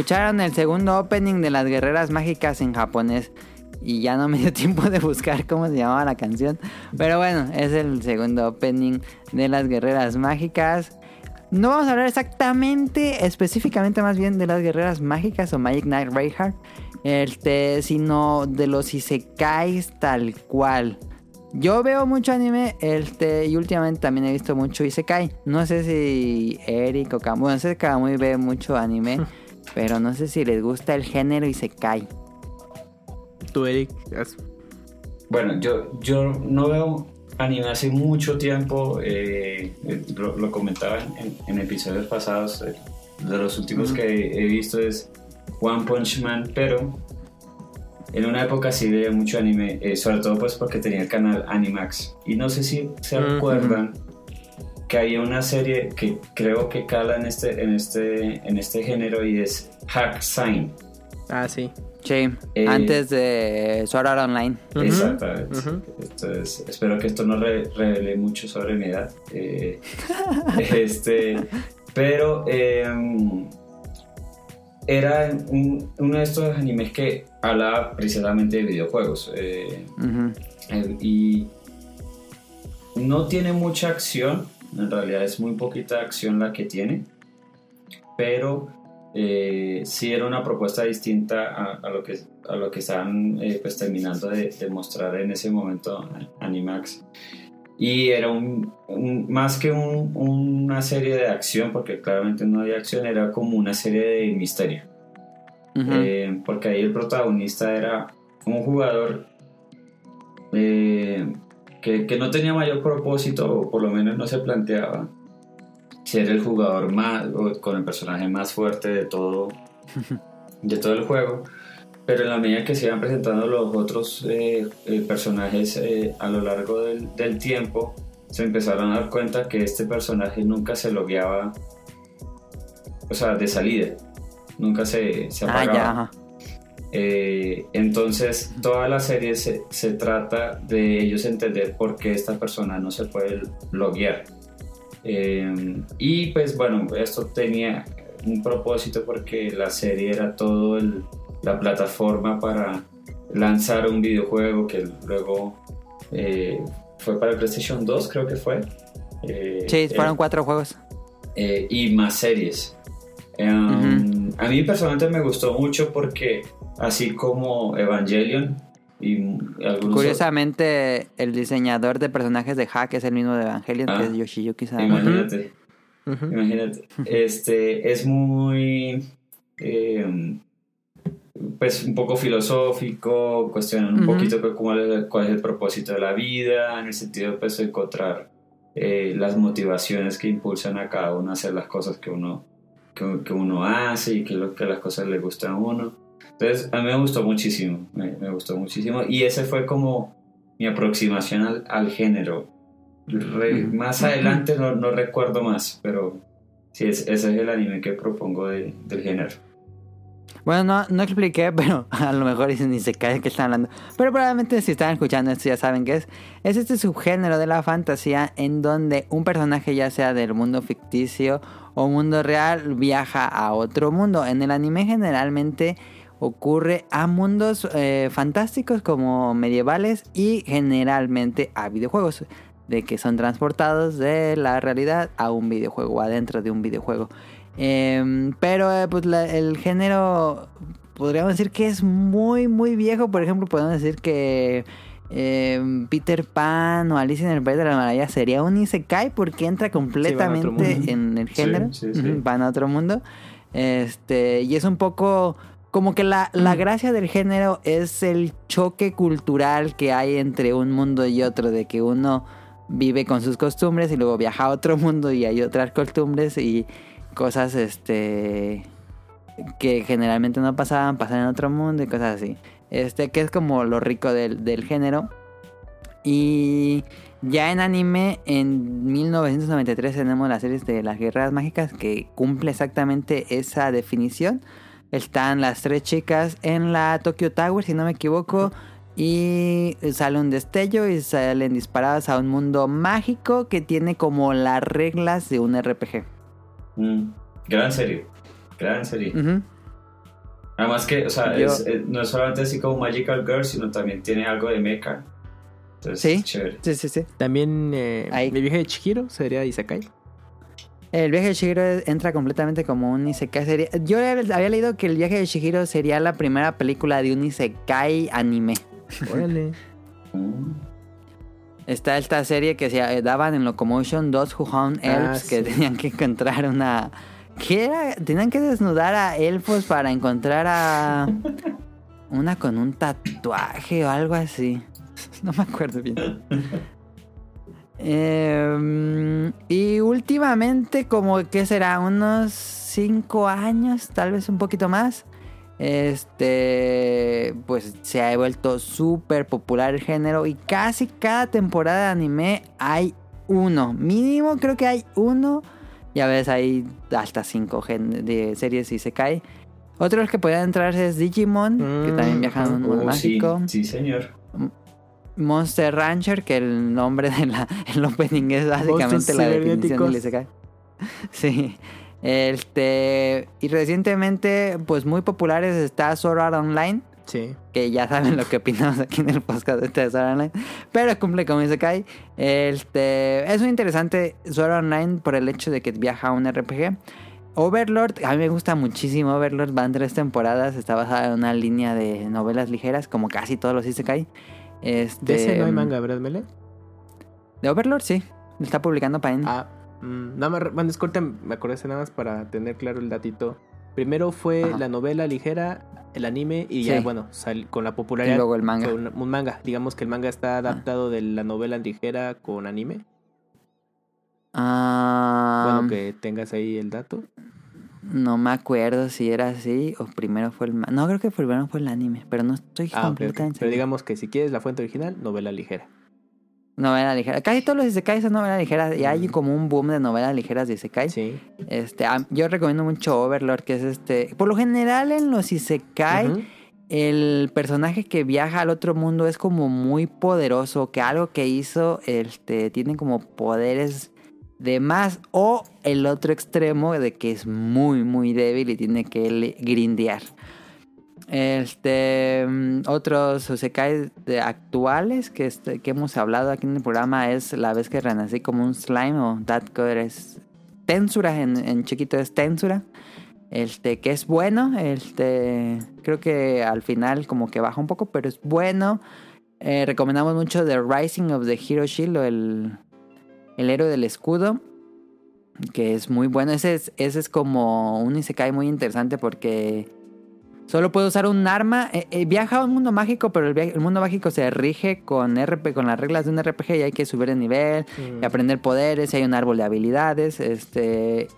Escucharon el segundo opening de las guerreras mágicas en japonés. Y ya no me dio tiempo de buscar cómo se llamaba la canción. Pero bueno, es el segundo opening de las guerreras mágicas. No vamos a hablar exactamente, específicamente más bien de las guerreras mágicas o Magic Knight Reinhardt. Este, sino de los isekais tal cual. Yo veo mucho anime este, y últimamente también he visto mucho Isekai. No sé si Eric o Kamui, no sé si Kamui ve mucho anime, pero no sé si les gusta el género Isekai. Tú, Eric. Bueno, yo, yo no veo anime hace mucho tiempo. Eh, lo, comentaba en, episodios pasados. Eh, de los últimos que he visto es One Punch Man, pero en una época sí veía mucho anime, eh, sobre todo pues porque tenía el canal Animax. Y no sé si se acuerdan que hay una serie que creo que cala en este, en este, en este género y es Hack Sign. Ah, sí. Sí, eh, antes de Sword Art Online. Exactamente. Entonces, espero que esto no revele mucho sobre mi edad. Eh, este, pero em, era uno de estos animes que hablaba precisamente de videojuegos. Eh, eh, y no tiene mucha acción, en realidad es muy poquita acción la que tiene, pero eh, sí era una propuesta distinta a, lo, que, a lo que estaban pues, terminando de, mostrar en ese momento Animax. Y era un, más que una serie de acción, porque claramente no había acción, era como una serie de misterio. Eh, porque ahí el protagonista era un jugador eh, que, que, no tenía mayor propósito, o por lo menos no se planteaba ser el jugador más, o con el personaje más fuerte de todo, de todo el juego. Pero en la medida que se iban presentando los otros eh, eh, personajes eh, a lo largo del, tiempo, se empezaron a dar cuenta que este personaje nunca se logueaba, o sea, de salida, nunca se, se ah, apagaba. entonces, toda la serie se, se, trata de ellos entender por qué esta persona no se puede loguear. y pues bueno, esto tenía un propósito porque la serie era todo el, la plataforma para lanzar un videojuego que luego eh, fue para el PlayStation 2, creo que fue. Eh, sí, fueron eh, cuatro juegos. y más series. Um, a mí personalmente me gustó mucho porque así como Evangelion y algunos Curiosamente, el diseñador de personajes de Hack es el mismo de Evangelion, que es ah, Yoshiyuki Imagínate. Imagínate. Este es muy pues un poco filosófico, cuestionan un poquito cuál es el propósito de la vida, en el sentido pues, de encontrar eh, las motivaciones que impulsan a cada uno a hacer las cosas que uno, que, uno hace y que, lo, que las cosas le gustan a uno. Entonces a mí me gustó muchísimo, me, gustó muchísimo y ese fue como mi aproximación al, género. más adelante no, no, recuerdo más, pero sí, ese es el anime que propongo del género. Bueno, no, no expliqué, pero a lo mejor ni se cae que están hablando. Pero probablemente si están escuchando esto ya saben qué es. Es este subgénero de la fantasía en donde un personaje ya sea del mundo ficticio o mundo real viaja a otro mundo. En el anime generalmente ocurre a mundos eh, fantásticos como medievales y generalmente a videojuegos. De que son transportados de la realidad a un videojuego o adentro de un videojuego. Em, pero eh, pues el género podríamos decir que es muy muy viejo. Por ejemplo, podemos decir que em, Peter Pan o Alicia en el País de la Maravilla sería un Isekai porque entra completamente en el género. van a otro mundo. Este, y es un poco como que la, la, gracia del género es el choque cultural que hay entre un mundo y otro, de que uno vive con sus costumbres y luego viaja a otro mundo y hay otras costumbres y cosas este que generalmente no pasaban, pasan en otro mundo y cosas así. Este, que es como lo rico del, del género. Y ya en anime, en 1993 tenemos la serie de las guerras mágicas que cumple exactamente esa definición. Están las tres chicas en la Tokyo Tower, si no me equivoco. Y sale un destello y salen disparadas a un mundo mágico que tiene como las reglas de un RPG. Mm, gran serie, gran serie. Además que, o sea, no es solamente así como Magical Girl, sino también tiene algo de mecha. Entonces, sí, chévere. sí, sí, sí. También eh, el viaje de Chihiro sería Isekai. El viaje de Chihiro entra completamente como un Isekai. Sería... Yo había leído que el viaje de Chihiro sería la primera película de un Isekai anime. Órale. Está esta serie que se daban en Locomotion, dos Who Elves, ah, que tenían que encontrar una... ¿Qué era? Tenían que desnudar a elfos para encontrar a... Una con un tatuaje o algo así. No me acuerdo bien. Em, y últimamente, como que será unos 5 años, tal vez un poquito más. Este, pues se ha vuelto súper popular el género y casi cada temporada de anime hay uno. Mínimo creo que hay uno. Y a veces hay hasta 5 de series y se cae. Otro que pueden entrar es Digimon, que también mm, viaja en un mundo oh, mágico. Sí, señor. Monster Rancher, que el nombre del opening es básicamente la definición del Isekai. Sí. Este, y recientemente, pues muy populares está Sword Art Online. Sí. Que ya saben lo que opinamos aquí en el podcast de este Sword Art Online. Pero cumple con Isekai. Este, es muy interesante Sword Art Online por el hecho de que viaja a un RPG. Overlord, a mí me gusta muchísimo Overlord, van tres temporadas, está basada en una línea de novelas ligeras, como casi todos los Isekai. Este, de ese no hay manga, ¿verdad, Mele? De Overlord, sí. Está publicando Pain. Ah, mm, nada más, bueno, corta, me acordé nada más para tener claro el datito. Primero fue la novela ligera, el anime y ya, bueno, con la popularidad. Y luego el manga. un manga. Digamos que el manga está adaptado de la novela ligera con anime. Ah. Bueno, que tengas ahí el dato. No me acuerdo si era así o primero fue el... No, creo que primero fue el anime, pero no estoy ah, completamente Pero digamos que si quieres la fuente original, novela ligera. Novela ligera. Casi todos los isekais son novelas ligeras. Y hay como un boom de novelas ligeras de isekai. Sí. Este, yo recomiendo mucho Overlord, que es este... Por lo general en los isekai... El personaje que viaja al otro mundo es como muy poderoso, que algo que hizo, este, tiene como poderes de más o el otro extremo de que es muy muy débil y tiene que grindear. Este, mm, otros Osekai de actuales que, este, que hemos hablado aquí en el programa es La vez que renací como un slime o That es Tensura, en, chiquito es Tensura. Este, que es bueno, este, creo que al final como que baja un poco, pero es bueno. Eh, recomendamos mucho The Rising of the Hero Shield o el el héroe del escudo, que es muy bueno. Ese es, ese es como un Isekai muy interesante porque solo puede usar un arma. Eh, eh, viaja a un mundo mágico, pero el, mundo mágico se rige con, RP, con las reglas de un RPG y hay que subir de nivel y mm. aprender poderes. Y hay un árbol de habilidades. Este.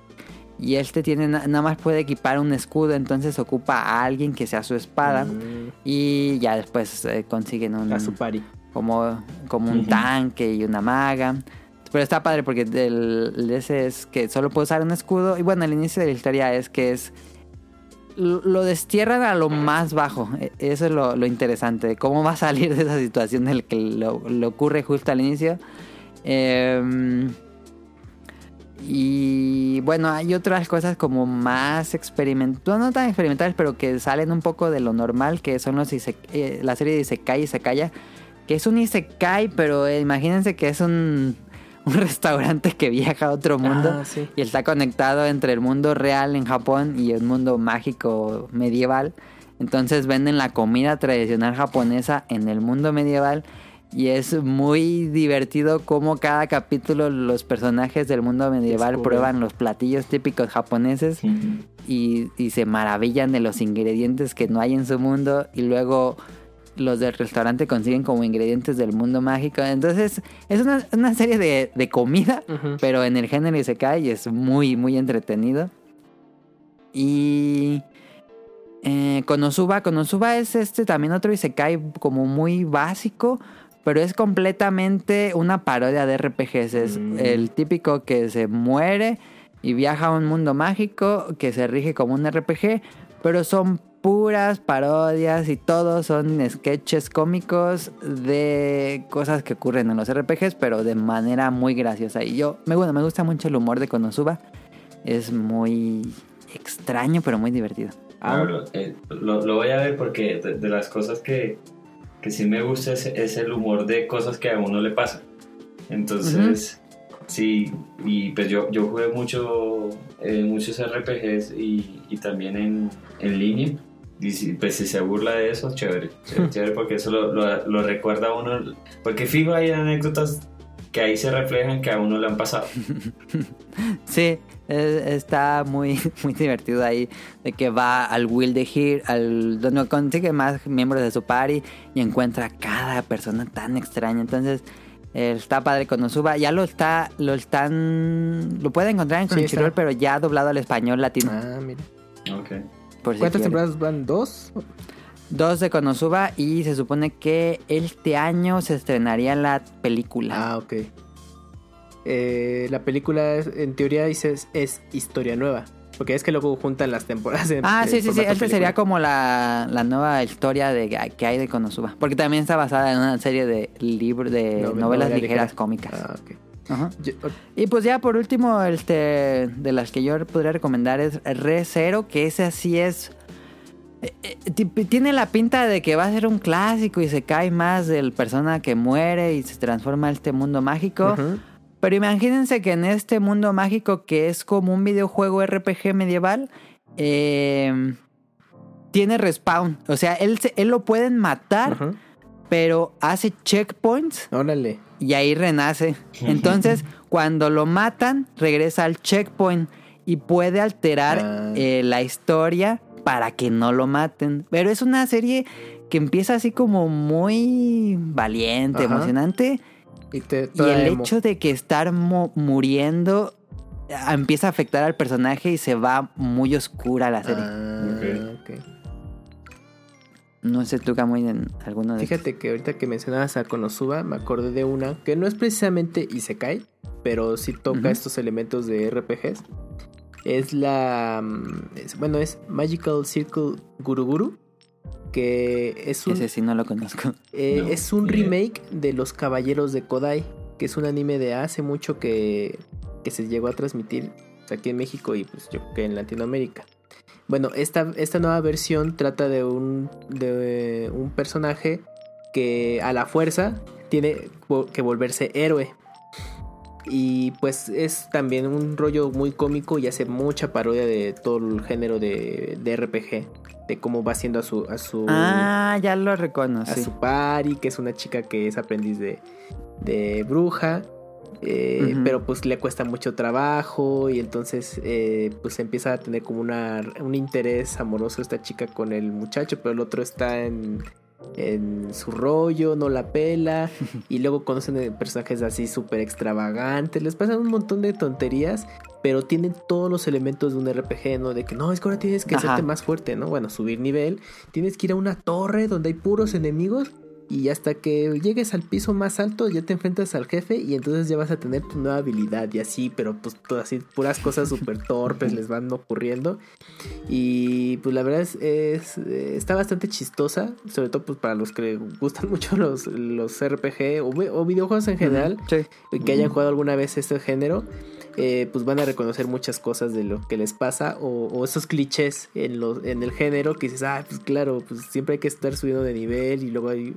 Y este tiene nada más puede equipar un escudo, entonces ocupa a alguien que sea su espada. Mm. Y ya después eh, consiguen un. A su pari. Como, como un tanque y una maga. Pero está padre porque el, es que solo puede usar un escudo. Y bueno, el inicio de la historia es que es. Lo destierran a lo más bajo. E, eso es lo, interesante. Cómo va a salir de esa situación en la que lo, ocurre justo al inicio. Em, y bueno, hay otras cosas como más experimentales, no tan experimentales, pero que salen un poco de lo normal, que son los eh, la serie de Isekai y Sekaya, que es un Isekai, pero imagínense que es un un restaurante que viaja a otro mundo ah, y está conectado entre el mundo real en Japón y el mundo mágico medieval. Entonces venden la comida tradicional japonesa en el mundo medieval y es muy divertido como cada capítulo los personajes del mundo medieval prueban los platillos típicos japoneses y, y se maravillan de los ingredientes que no hay en su mundo y luego los del restaurante consiguen como ingredientes del mundo mágico. Entonces, es una, serie de, comida, pero en el género y se cae y es muy, muy entretenido. Y eh, Konosuba, Konosuba es este también otro y se cae como muy básico, pero es completamente una parodia de RPGs. Es mm. el típico que se muere y viaja a un mundo mágico que se rige como un RPG, pero son puras parodias y todos son sketches cómicos de cosas que ocurren en los RPGs, pero de manera muy graciosa. Y yo, me, bueno, me gusta mucho el humor de Konosuba. Es muy extraño, pero muy divertido. Ah, eh, lo, voy a ver porque de, las cosas que, que, sí me gusta es, el humor de cosas que a uno le pasa. Entonces, sí, y pues yo, yo jugué mucho, muchos RPGs y, y también en, en línea. Y pues si se burla de eso, chévere, chévere, porque eso lo, lo, recuerda a uno, porque fijo hay anécdotas que ahí se reflejan que a uno le han pasado. sí, está muy, muy divertido ahí, de que va al Will de Here, al donde consigue más miembros de su party y encuentra a cada persona tan extraña, entonces está padre cuando suba. Ya lo está, lo están, lo puede encontrar en Crunchyroll, pero ya doblado al español latino. Ah, mira. ¿Cuántas temporadas van? ¿Dos? Dos de Konosuba y se supone que este año se estrenaría la película. Ah, ok. Eh, la película, en teoría, dices, es historia nueva. Porque es que luego juntan las temporadas. ah, sí, sí, sí. Esta sería como la, nueva historia de que hay de Konosuba. Porque también está basada en una serie de libros, de novelas ligeras cómicas. Ah, ok. Ajá. y pues ya por último, este, de las que yo podría recomendar es Re Zero, que ese así es... Eh, eh, tiene la pinta de que va a ser un clásico y se cae más del persona que muere y se transforma en este mundo mágico. Pero imagínense que en este mundo mágico que es como un videojuego RPG medieval, em, tiene respawn. O sea, él, él lo pueden matar, pero hace checkpoints. Órale y ahí renace. Entonces, cuando lo matan, regresa al checkpoint y puede alterar ah. eh, la historia para que no lo maten. Pero es una serie que empieza así como muy valiente, emocionante. Y, el hecho de que estar muriendo ah, empieza a afectar al personaje y se va muy oscura la serie. Ah, no sé tú, muy en alguno de Fíjate que ahorita que mencionabas a Konosuba, me acordé de una que no es precisamente Isekai, pero sí toca estos elementos de RPGs. Es la. Mm, bueno, es Magical Circle Guru Que es un. Ese sí no lo conozco. Eh, es un remake de Los Caballeros de Kodai, que es un anime de hace mucho que, que se llegó a transmitir aquí en México y pues yo creo que en Latinoamérica. Bueno, esta, esta nueva versión trata de un, de un personaje que a la fuerza tiene que volverse héroe. Y pues es también un rollo muy cómico y hace mucha parodia de todo el género de, de RPG. De cómo va haciendo a su, a su. Ah, ya lo reconoce. A su pari, que es una chica que es aprendiz de, de bruja. Eh, pero pues le cuesta mucho trabajo y entonces eh, pues empieza a tener como una, un interés amoroso esta chica con el muchacho, pero el otro está en, en su rollo, no la pela y luego conocen personajes así súper extravagantes, les pasan un montón de tonterías, pero tienen todos los elementos de un RPG, ¿no? De que no, es que ahora tienes que hacerte más fuerte, ¿no? Bueno, subir nivel, tienes que ir a una torre donde hay puros enemigos y hasta que llegues al piso más alto ya te enfrentas al jefe y entonces ya vas a tener tu nueva habilidad y así, pero pues todas así puras cosas súper torpes les van ocurriendo. Y pues la verdad es, está bastante chistosa, sobre todo pues para los que gustan mucho los, los RPG o, videojuegos en general, que hayan jugado alguna vez este género. Eh, pues van a reconocer muchas cosas de lo que les pasa o, esos clichés en, los, en el género que dices, ah, pues claro, pues siempre hay que estar subiendo de nivel y luego hay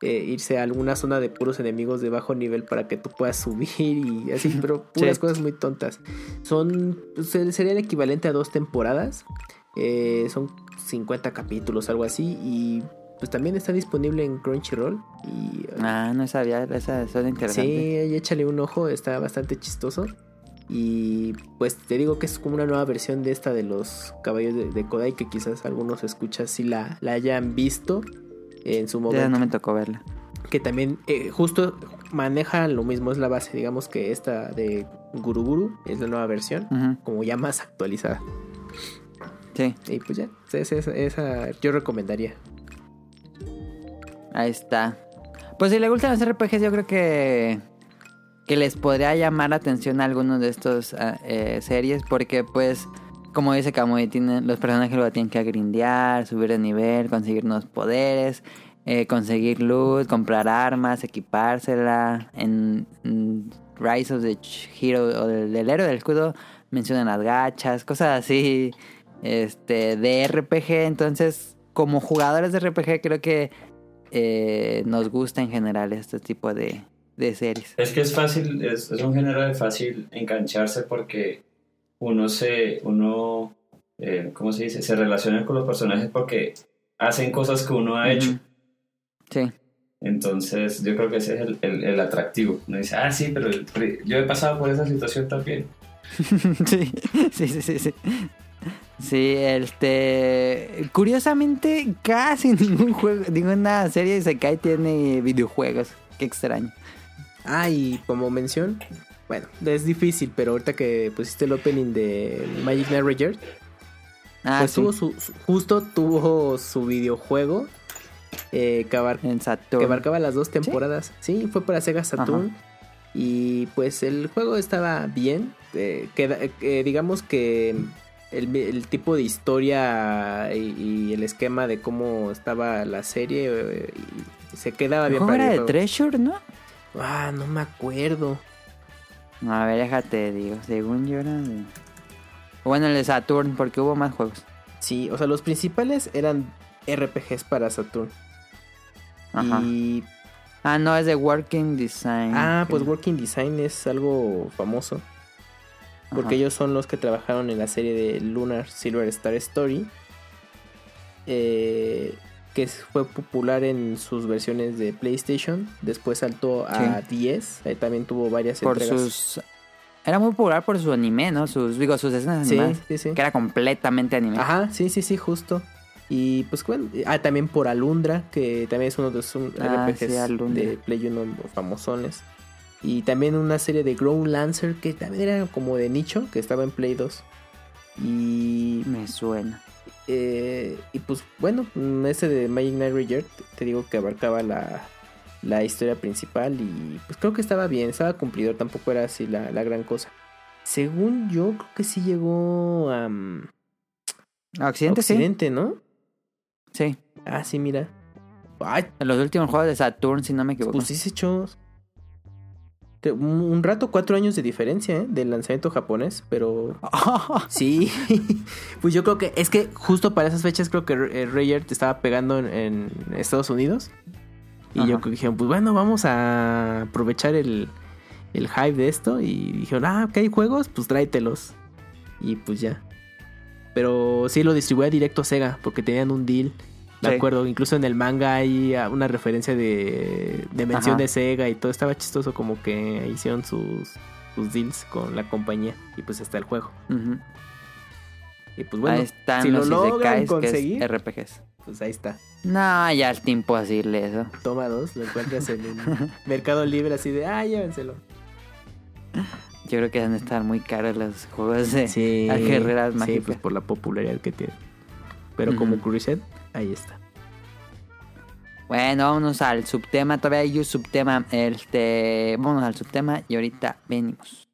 eh, irse a alguna zona de puros enemigos de bajo nivel para que tú puedas subir y así, pero puras cosas muy tontas. Son, sería el equivalente a dos temporadas. Eh, son 50 capítulos, algo así, y pues también está disponible en Crunchyroll. Y, ah, no sabía, esa suena interesante. Sí, échale un ojo, está bastante chistoso. Y pues te digo que es como una nueva versión de esta de los caballos de, Kodai que quizás algunos escuchas si la, la hayan visto en su momento. Ya no me tocó verla. Que también eh, justo maneja lo mismo, es la base, digamos que esta de Guru Guru es la nueva versión, como ya más actualizada. Sí. Y pues ya, esa, yo recomendaría. Ahí está. Pues si le gustan los RPGs, yo creo que que les podría llamar la atención a algunos de estos ah, eh, series porque pues como dice Kamui, los personajes lo tienen que grindear, subir de nivel, conseguir nuevos poderes, eh, conseguir loot, comprar armas, equipársela. En, Rise of the Hero o del, héroe del escudo mencionan las gachas, cosas así este de RPG. Entonces, como jugadores de RPG, creo que eh, nos gusta en general este tipo de, de series. Es que es fácil, es, es un género de fácil engancharse porque uno se, uno eh, ¿cómo se dice? Se relacionan con los personajes porque hacen cosas que uno ha hecho. Sí. Entonces, yo creo que ese es el, el, atractivo. Uno dice, ah, sí, pero yo he pasado por esa situación también. sí, sí, sí, sí. Sí, este. Curiosamente, casi ningún juego, ninguna serie de Sekai tiene videojuegos. Qué extraño. Ah, y como mención, bueno, es difícil, pero ahorita que pusiste el opening de Magic Knight ah, pues tuvo su, justo tuvo su videojuego eh, que, abarcaba las dos temporadas. ¿Sí? fue para Sega Saturn. Y pues el juego estaba bien. Eh, eh, digamos que el, tipo de historia y, el esquema de cómo estaba la serie eh, se quedaba bien. ¿Cómo era de Treasure, no? Ah, no me acuerdo. A ver, déjate, digo. Según yo era de... Bueno, el de Saturn, porque hubo más juegos. Sí, o sea, los principales eran RPGs para Saturn. Ajá. Y... Ah, no, es de Working Design. Ah, pues Working Design es algo famoso. Porque ellos son los que trabajaron en la serie de Lunar Silver Star Story. Eh, que fue popular en sus versiones de PlayStation. Después saltó a 10. Ahí también tuvo varias por Sus... Era muy popular por su anime, ¿no? Sus, digo, sus escenas animadas. Sí, sí, Que era completamente anime. Ajá, sí, sí, sí, justo. Y pues bueno, ah, también por Alundra, que también es uno de los ah, RPGs de Play 1 famosones. Y también una serie de Ground Lancer que también era como de nicho, que estaba en Play 2. Y. Me suena. Eh, y pues bueno, ese de Magic Knight Regear, te digo que abarcaba la, la historia principal y pues creo que estaba bien, estaba cumplidor, tampoco era así la, gran cosa. Según yo, creo que sí llegó a... ¿A Occidente, Occidente ¿no? Sí. Ah, sí, mira. En los últimos juegos de Saturn, si no me equivoco. Pues sí se echó un rato, cuatro años de diferencia ¿eh? del lanzamiento japonés, pero sí, pues yo creo que es que justo para esas fechas creo que eh, Rayer te estaba pegando en, Estados Unidos. Y yo creo que dijeron, pues bueno, vamos a aprovechar el, el hype de esto. Y dijeron, ah, que hay juegos, pues tráetelos. Y pues ya. Pero sí lo distribuía directo a Sega porque tenían un deal de acuerdo, incluso en el manga hay ah, una referencia de, de mención de Sega y todo. Estaba chistoso como que hicieron sus, sus deals con la compañía y pues está el juego. Y pues bueno, ahí están si lo logran conseguir, RPGs. Pues ahí está. No, ya el tiempo a decirle eso. Toma dos, lo encuentras en el Mercado Libre así de, ah, llévenselo. Yo creo que van a estar muy caros los juegos de sí, guerreras mágicas. Sí, pues por la popularidad que tiene. Pero como Cruiset, Ahí está. Bueno, vámonos al subtema. Todavía hay un subtema. Este, vámonos al subtema y ahorita venimos.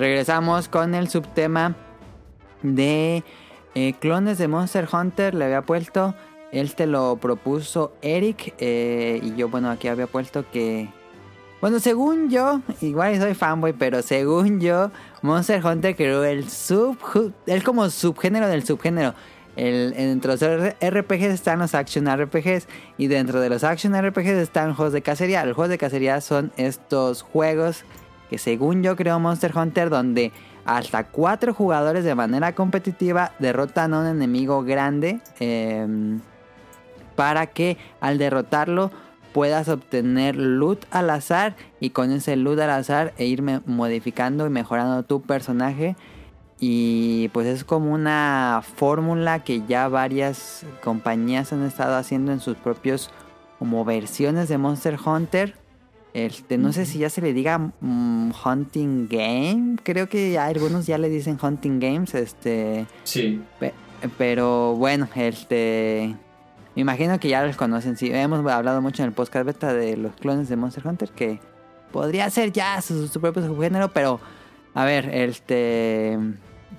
Regresamos con el subtema de eh, clones de Monster Hunter. Le había puesto, él te lo propuso Eric. Eh, y yo, bueno, aquí había puesto que. Bueno, según yo, igual soy fanboy, pero según yo, Monster Hunter creó el sub. El como subgénero del subgénero. El, dentro de los RPGs están los Action RPGs y dentro de los Action RPGs están juegos de cacería. Los juegos de cacería son estos juegos que según yo creo Monster Hunter donde hasta cuatro jugadores de manera competitiva derrotan a un enemigo grande em, para que al derrotarlo puedas obtener loot al azar y con ese loot al azar e ir modificando y mejorando tu personaje. Y pues es como una fórmula que ya varias compañías han estado haciendo en sus propios como versiones de Monster Hunter. Este, no sé si ya se le diga mm, Hunting Game. Creo que algunos ya le dicen Hunting Games. Este. Sí. pero bueno, este. Me imagino que ya los conocen. Sí, hemos hablado mucho en el podcast beta de los clones de Monster Hunter. Que podría ser ya su, propio subgénero. Pero, a ver, este.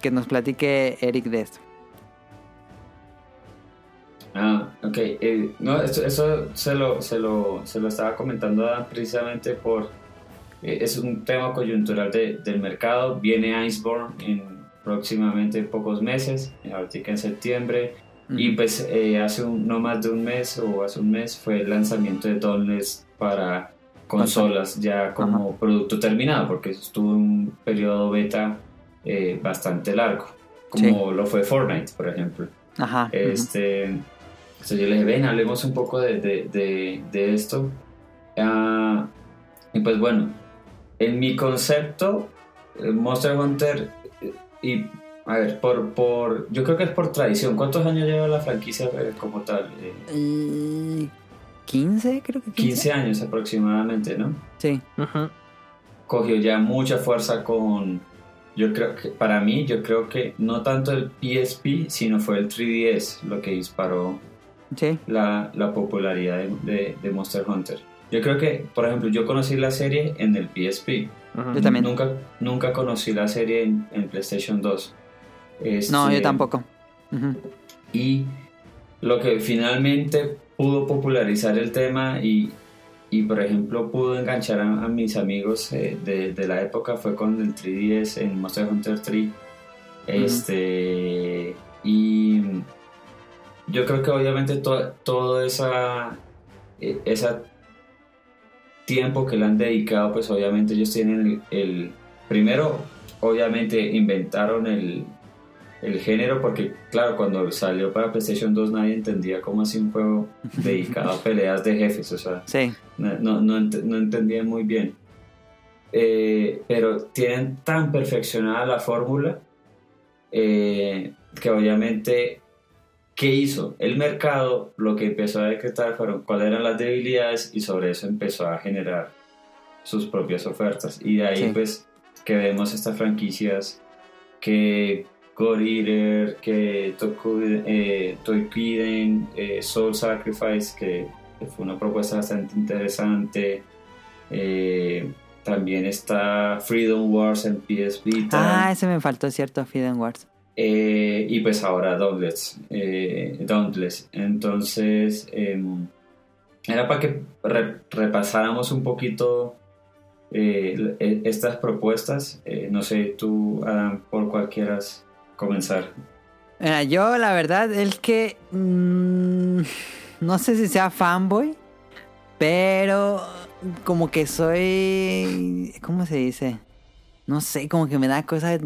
Que nos platique Eric de esto. Ah, ok. Eh, no, eso, eso se, lo, se, lo, se, lo, estaba comentando precisamente por... Eh, es un tema coyuntural de, del mercado. Viene Iceborne en próximamente pocos meses, ahorita en septiembre. Y pues eh, hace no más de un mes o hace un mes fue el lanzamiento de Dauntless para consolas ya como producto terminado, porque estuvo un periodo beta bastante largo, como lo fue Fortnite, por ejemplo. Ajá. Este, entonces yo le dije, ven, hablemos un poco de, de, de, esto. Ah, y pues bueno, en mi concepto, Monster Hunter, y a ver, por, por, yo creo que es por tradición. ¿Cuántos años lleva la franquicia eh, como tal? 15, eh, creo que 15. 15 años aproximadamente, ¿no? Sí. Cogió ya mucha fuerza con, yo creo que, para mí, yo creo que no tanto el PSP, sino fue el 3DS lo que disparó la, la, popularidad de, de, Monster Hunter. Yo creo que, por ejemplo, yo conocí la serie en el PSP. Yo también. Nunca, nunca conocí la serie en, PlayStation 2. no, yo este, tampoco. Y lo que finalmente pudo popularizar el tema y, y por ejemplo, pudo enganchar a, mis amigos eh, de, de, la época fue con el 3DS en Monster Hunter 3. Este. Y yo creo que obviamente todo esa, e, esa tiempo que le han dedicado, pues obviamente ellos tienen el, primero, obviamente inventaron el, el, género, porque claro, cuando salió para PlayStation 2 nadie entendía cómo así un juego dedicado a peleas de jefes, o sea, no, no, entendían muy bien. Eh, pero tienen tan perfeccionada la fórmula eh, que obviamente ¿Qué hizo? El mercado lo que empezó a decretar fueron cuáles eran las debilidades y sobre eso empezó a generar sus propias ofertas. Y de ahí pues que vemos estas franquicias que God Eater, que eh, Toykiden, eh, Soul Sacrifice, que, fue una propuesta bastante interesante. Eh, también está Freedom Wars en PS Vita. Ah, ese me faltó, cierto, Freedom Wars. Eh, y pues ahora Dauntless. Eh. Entonces, em, era para que repasáramos un poquito eh, e, estas propuestas. no sé, tú, Adam, por cuál quieras comenzar. yo la verdad es que mm, no sé si sea fanboy, pero como que soy, ¿cómo se dice? No sé, como que me da cosas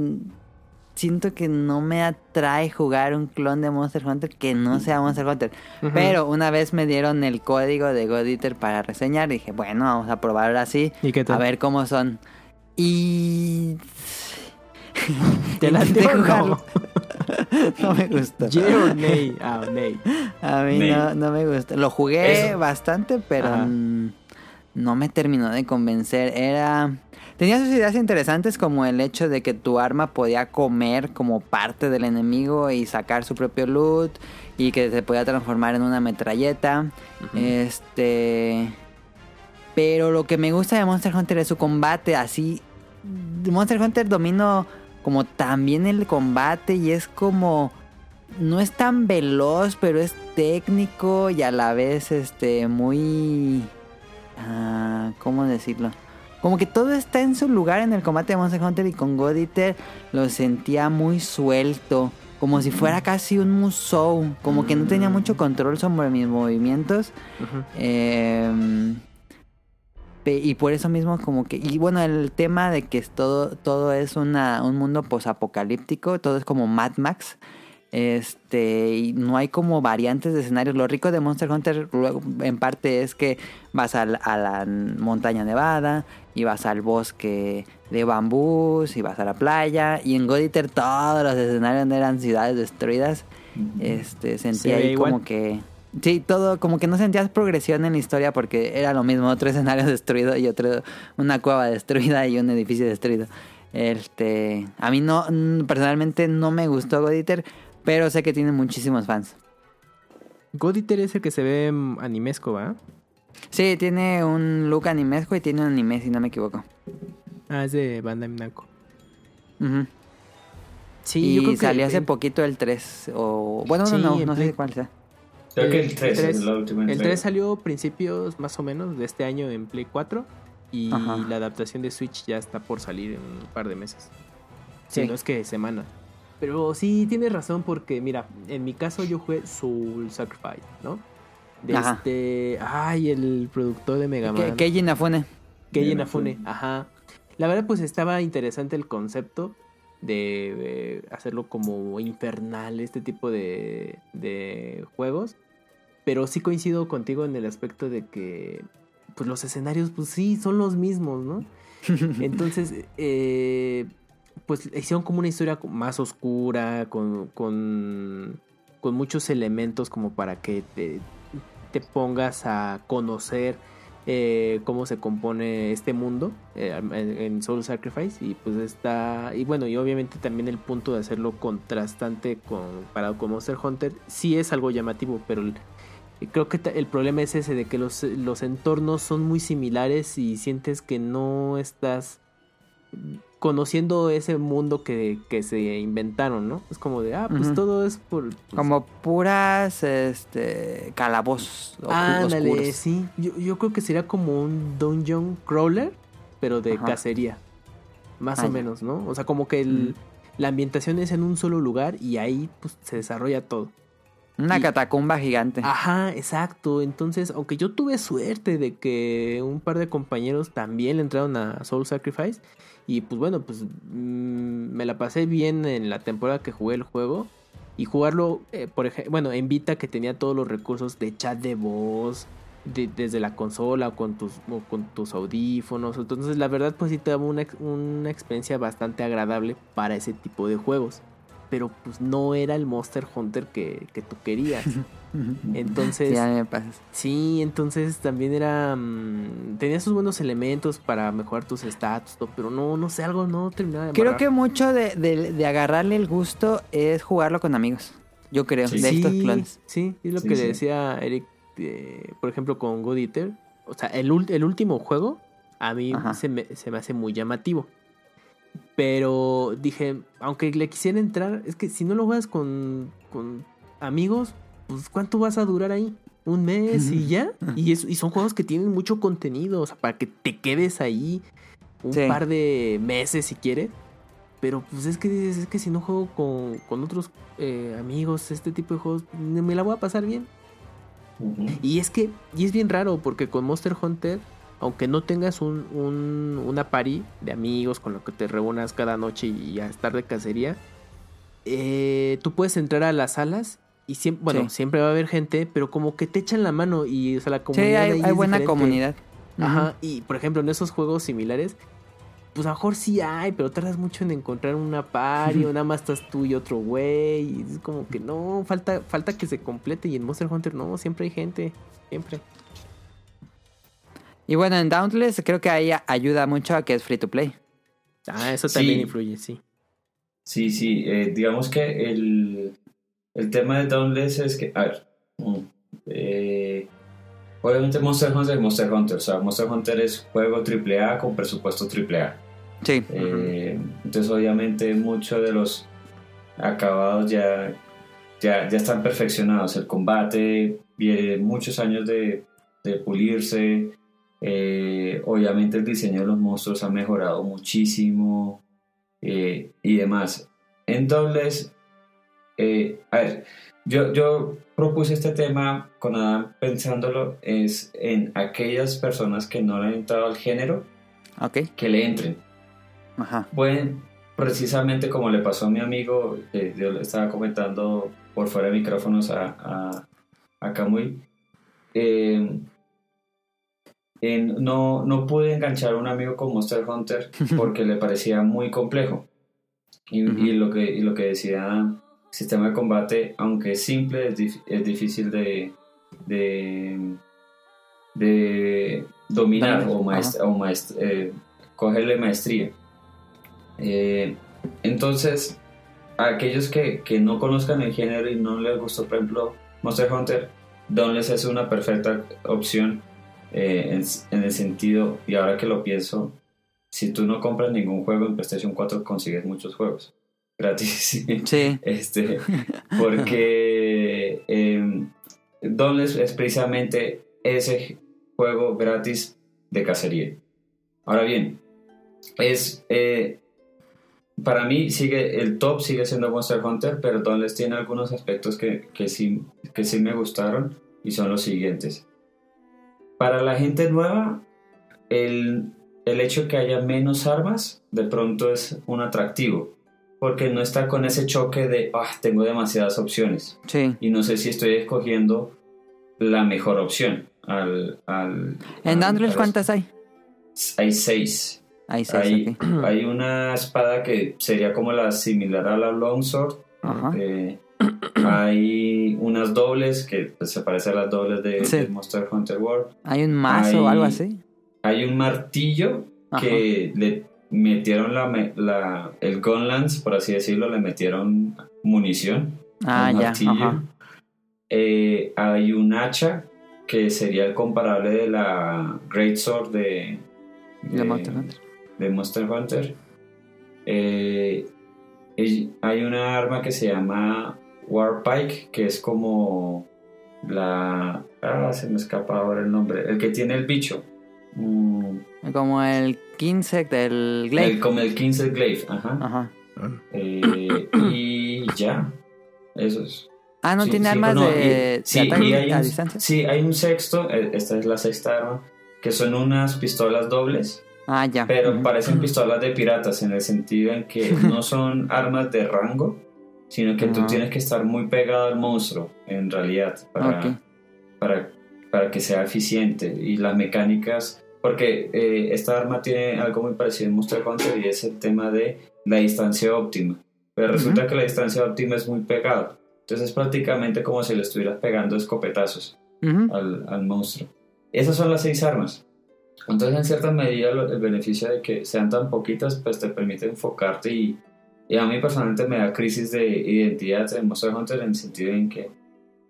siento que no me atrae jugar un clon de Monster Hunter que no sea Monster Hunter. Pero una vez me dieron el código de God Eater para reseñar. Y dije, bueno, vamos a probar así. A ver cómo son. Y. ¿Te la jugarlo. no me gustó. Ah, A mí no, no, me gusta. Lo jugué bastante, pero no me terminó de convencer. Era Tenía sus ideas interesantes como el hecho de que tu arma podía comer como parte del enemigo y sacar su propio loot y que se podía transformar en una metralleta. Este pero lo que me gusta de Monster Hunter es su combate así Monster Hunter domino como también el combate y es como no es tan veloz, pero es técnico y a la vez este muy ah, ¿cómo decirlo? Como que todo está en su lugar en el combate de Monster Hunter y con God Eater lo sentía muy suelto. Como si fuera casi un musou. Como que no tenía mucho control sobre mis movimientos. Em, y por eso mismo como que... Y bueno, el tema de que todo, todo es una, un mundo posapocalíptico. Todo es como Mad Max. Este, y no hay como variantes de escenarios. Lo rico de Monster Hunter luego, en parte es que vas a la, montaña nevada y vas al bosque de bambús y vas a la playa. Y en God Eater todos los escenarios eran ciudades destruidas. Este, sentía ahí como que... Sí, todo, como que no sentías progresión en la historia porque era lo mismo, otro escenario destruido y otro, una cueva destruida y un edificio destruido. Este, a mí no, personalmente no me gustó God Eater, pero sé que tiene muchísimos fans. God Eater es el que se ve animesco, ¿va? Sí, tiene un look animesco y tiene un anime, si no me equivoco. Ah, es de Bandai Namco. Sí, y yo creo que salió hace poquito el 3. O... Bueno, no, no, no sé cuál sea. Creo que el 3, es la última El 3 salió principios más o menos de este año en Play 4. Y la adaptación de Switch ya está por salir en un par de meses. Sí, no es que semana. Pero sí, tienes razón porque, mira, en mi caso yo jugué Soul Sacrifice, ¿no? De este... Ay, el productor de Mega Man. Keiji Inafune. Keiji Inafune, ajá. La verdad, pues estaba interesante el concepto de, hacerlo como infernal, este tipo de, de juegos. Pero sí coincido contigo en el aspecto de que pues los escenarios, pues sí, son los mismos, ¿no? Entonces, eh, pues hicieron como una historia más oscura, con, con, muchos elementos como para que te, pongas a conocer eh, cómo se compone este mundo eh, en Soul Sacrifice y pues está y bueno y obviamente también el punto de hacerlo contrastante con para con Monster Hunter sí es algo llamativo pero creo que el problema es ese de que los, los entornos son muy similares y sientes que no estás conociendo ese mundo que, se inventaron, ¿no? Es como de, ah, pues todo es por... Pues como puras, este, calabozos. Ándale, sí. Yo, yo, creo que sería como un dungeon crawler, pero de cacería. Más o menos, ¿no? O sea, como que la ambientación es en un solo lugar y ahí pues, se desarrolla todo. Una catacumba gigante. Ajá, exacto. Entonces, aunque yo tuve suerte de que un par de compañeros también le entraron a Soul Sacrifice, y pues bueno, pues mm, me la pasé bien en la temporada que jugué el juego. Y jugarlo, eh, por ejemplo, bueno, en Vita que tenía todos los recursos de chat de voz, desde la consola o con tus, con tus audífonos. Entonces, la verdad, pues sí te daba una, una experiencia bastante agradable para ese tipo de juegos pero pues no era el Monster Hunter que, tú querías. Entonces, ya me sí, entonces también era, mm, tenía sus buenos elementos para mejorar tus stats, pero no, no sé, algo no terminaba de Creo que mucho de, agarrarle el gusto es jugarlo con amigos, yo creo, de estos clones. Sí, es lo que decía Eric, eh, por ejemplo, con God Eater. O sea, el, el último juego a mí se me, se me hace muy llamativo. Pero dije, aunque le quisiera entrar, es que si no lo juegas con, con amigos, pues ¿cuánto vas a durar ahí? Un mes y ya. Y, y son juegos que tienen mucho contenido, o sea, para que te quedes ahí un par de meses si quieres. Pero pues es que es que si no juego con, con otros eh, amigos este tipo de juegos, me la voy a pasar bien. Y es que, y es bien raro, porque con Monster Hunter aunque no tengas un, una party de amigos con los que te reúnas cada noche y a estar de cacería, eh, tú puedes entrar a las salas y siempre, bueno, siempre va a haber gente, pero como que te echan la mano y o sea, la comunidad. Sí, hay, buena comunidad. Ajá, y por ejemplo, en esos juegos similares, pues a lo mejor sí hay, pero tardas mucho en encontrar una party, o nada más estás tú y otro güey, y es como que no, falta, falta que se complete, y en Monster Hunter no, siempre hay gente, siempre. Y bueno, en Dauntless creo que ahí ayuda mucho a que es free to play. Ah, eso también influye, sí. Sí, sí, eh, digamos que el, el tema de Dauntless es que, a ver, mm, eh, obviamente Monster Hunter es Monster Hunter, o sea, Monster Hunter es juego AAA con presupuesto AAA. Sí. Eh, entonces obviamente muchos de los acabados ya, ya, ya están perfeccionados, el combate viene muchos años de, de pulirse, eh, obviamente el diseño de los monstruos ha mejorado muchísimo eh, y demás. En dobles, eh, a ver, yo, yo propuse este tema con Adam pensándolo es en aquellas personas que no le han entrado al género, okay. que le entren. Ajá. Pueden, precisamente como le pasó a mi amigo, yo le estaba comentando por fuera de micrófonos a, a, a Camuy, eh, no, no pude enganchar a un amigo con Monster Hunter porque le parecía muy complejo. Y, lo, que, lo que decía sistema de combate, aunque es simple, es, difícil de, de, dominar o, o eh, cogerle maestría. Eh, entonces, a aquellos que, no conozcan el género y no les gustó, por ejemplo, Monster Hunter, Dauntless es una perfecta opción eh, en, el sentido, y ahora que lo pienso, si tú no compras ningún juego en PlayStation 4 consigues muchos juegos gratis. Sí. este, porque eh, es precisamente ese juego gratis de cacería. Ahora bien, es eh, para mí sigue el top sigue siendo Monster Hunter, pero Dauntless tiene algunos aspectos que, que, sí, que sí me gustaron y son los siguientes. Para la gente nueva, el, el hecho de que haya menos armas de pronto es un atractivo, porque no está con ese choque de, ah, tengo demasiadas opciones. Sí. Y no sé si estoy escogiendo la mejor opción. Al, al, ¿En Android cuántas hay? Hay seis. Hay, seis, hay, una espada que sería como la similar a la Longsword. Eh, hay unas dobles que pues, se parecen a las dobles de, Monster Hunter World. Hay un mazo o algo así. Hay un martillo que le metieron la, la, el Gunlance, por así decirlo, le metieron munición. Ah, ya. Eh, hay un hacha que sería el comparable de la Great Sword de, de, Monster Hunter. De Monster Hunter. Eh, hay una arma que se llama Warpike, que es como la... Ah, se me escapa ahora el nombre. El que tiene el bicho. Mm. Como el 15 del Glaive. como el 15 Glaive, ajá. Eh, y ya. Eso es. Ah, ¿no tiene armas de, sí, a distancia? Sí, hay un sexto, eh, esta es la sexta arma, que son unas pistolas dobles. Ah, ya. Pero parecen pistolas de piratas en el sentido en que no son armas de rango, sino que tú tienes que estar muy pegado al monstruo, en realidad, para, para, para que sea eficiente. Y las mecánicas, porque eh, esta arma tiene algo muy parecido en Monster Hunter y es el tema de la distancia óptima. Pero resulta que la distancia óptima es muy pegada. Entonces es prácticamente como si le estuvieras pegando escopetazos al, al monstruo. Esas son las seis armas. Entonces, en cierta medida, el beneficio de que sean tan poquitas, pues te permite enfocarte y y a mí personalmente me da crisis de identidad en Monster Hunter en el sentido en que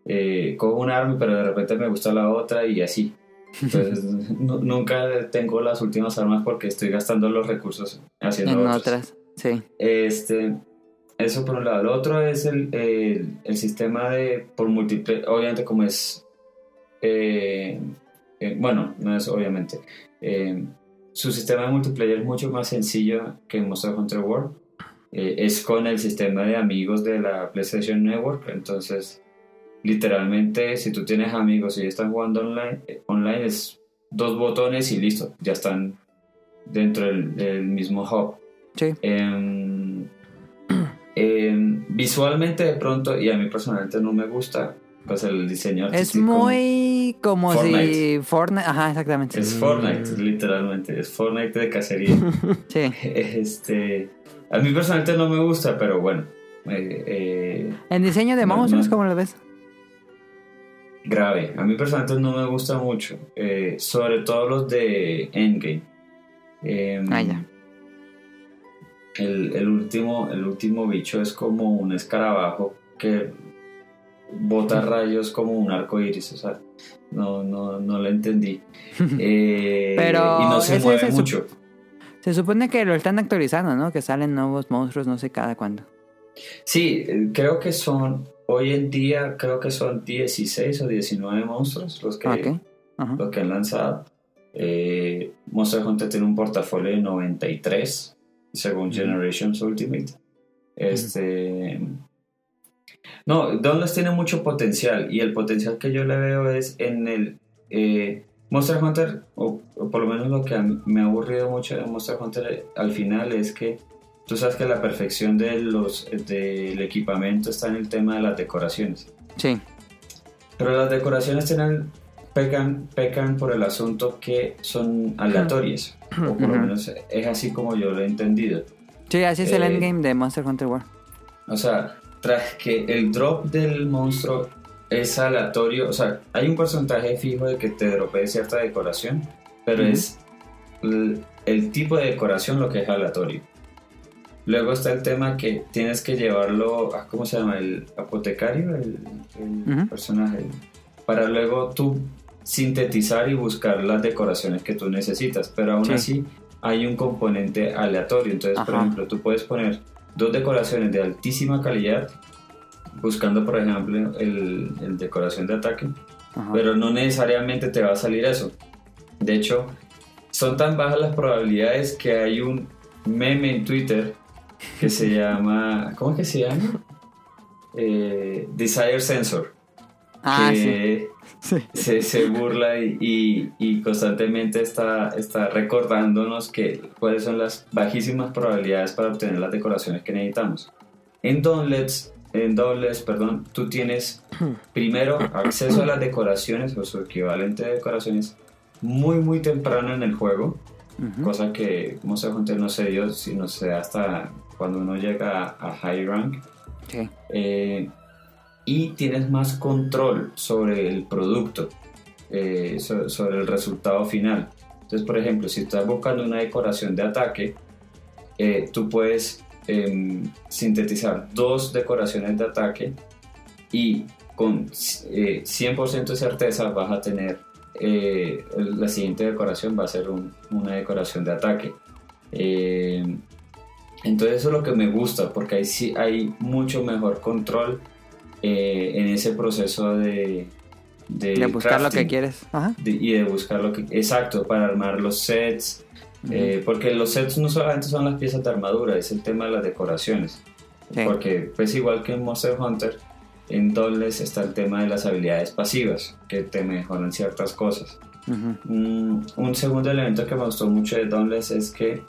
eh, cojo un arma pero de repente me gusta la otra y así. Entonces nunca tengo las últimas armas porque estoy gastando los recursos haciendo en otras. Sí. Este, eso por un lado. Lo otro es el, el, sistema de por múltiple, obviamente como es, eh, eh, bueno, no es obviamente. su sistema de multiplayer es mucho más sencillo que en Monster Hunter World eh, es con el sistema de amigos de la PlayStation Network. Entonces, literalmente, si tú tienes amigos y están jugando online, eh, online es dos botones y listo, ya están dentro del, mismo hub. Sí. Em, em, visualmente, de pronto, y a mí personalmente no me gusta, pues el diseño Es muy como si Fortnite, ajá, exactamente. Es Fortnite, literalmente, es Fortnite de cacería. sí. Este, a mí personalmente no me gusta, pero bueno. Eh, eh ¿El diseño de monstruos cómo lo ves? Grave. A mí personalmente no me gusta mucho. Eh, sobre todo los de Endgame. Em, ah, ya. El, último, el último bicho es como un escarabajo que bota rayos como un arco iris. O sea, no, no, no lo entendí. Eh, pero y no se mueve mucho. Se supone que lo están actualizando, ¿no? Que salen nuevos monstruos no sé cada cuándo. Sí, eh, creo que son, hoy en día creo que son 16 o 19 monstruos los que, los que han lanzado. Eh, Monster Hunter tiene un portafolio de 93, según Generations Ultimate. Este... No, Dauntless tiene mucho potencial y el potencial que yo le veo es en el... Eh, Monster Hunter, o, por lo menos lo que me ha aburrido mucho de Monster Hunter al final es que tú sabes que la perfección de los, del equipamiento está en el tema de las decoraciones. Sí. Pero las decoraciones tienen, pecan, pecan por el asunto que son aleatorias. o por lo menos es así como yo lo he entendido. Sí, así es el eh, endgame de Monster Hunter World. O sea, tras que el drop del monstruo es aleatorio, o sea, hay un porcentaje fijo de que te dropee cierta decoración, pero es el, tipo de decoración lo que es aleatorio. Luego está el tema que tienes que llevarlo a, ¿cómo se llama? El apotecario, el, personaje, para luego tú sintetizar y buscar las decoraciones que tú necesitas, pero aún así hay un componente aleatorio. Entonces, por ejemplo, tú puedes poner dos decoraciones de altísima calidad, buscando, por ejemplo, el, decoración de ataque, pero no necesariamente te va a salir eso. De hecho, son tan bajas las probabilidades que hay un meme en Twitter que se llama, ¿cómo es que se llama? Eh, Desire Sensor. Ah, que Se, se, burla y, y, constantemente está, está recordándonos que cuáles son las bajísimas probabilidades para obtener las decoraciones que necesitamos. En Dauntless, en Dauntless perdón, tú tienes primero acceso a las decoraciones o su equivalente de decoraciones muy muy temprano en el juego, cosa que Monster Hunter no se dio, sino se da hasta cuando uno llega a, high rank. Eh, y tienes más control sobre el producto, eh, sobre, el resultado final. Entonces, por ejemplo, si estás buscando una decoración de ataque, eh, tú puedes em, sintetizar dos decoraciones de ataque y con 100% de certeza vas a tener eh, la siguiente decoración va a ser una decoración de ataque. Eh, entonces eso es lo que me gusta, porque ahí sí hay mucho mejor control eh, en ese proceso de... De, buscar lo que quieres. y de buscar lo que... Exacto, para armar los sets. porque los sets no solamente son las piezas de armadura, es el tema de las decoraciones. Porque pues igual que en Monster Hunter, en Dauntless está el tema de las habilidades pasivas, que te mejoran ciertas cosas. Mm, un segundo elemento que me gustó mucho de Dauntless es que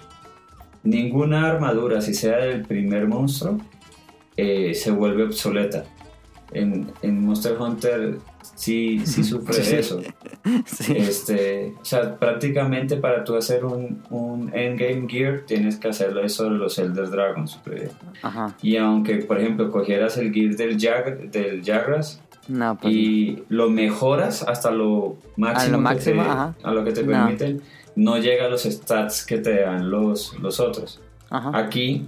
ninguna armadura, si sea del primer monstruo, eh, se vuelve obsoleta. En, en Monster Hunter sí, sí sufre eso. Este, o sea, prácticamente para tú hacer un, un endgame gear tienes que hacerlo sobre los Elder Dragons. Y aunque, por ejemplo, cogieras el gear del, Jag, del Jagras pues y lo mejoras hasta lo máximo, a lo, que te, permiten, no llega a los stats que te dan los, los otros. Aquí,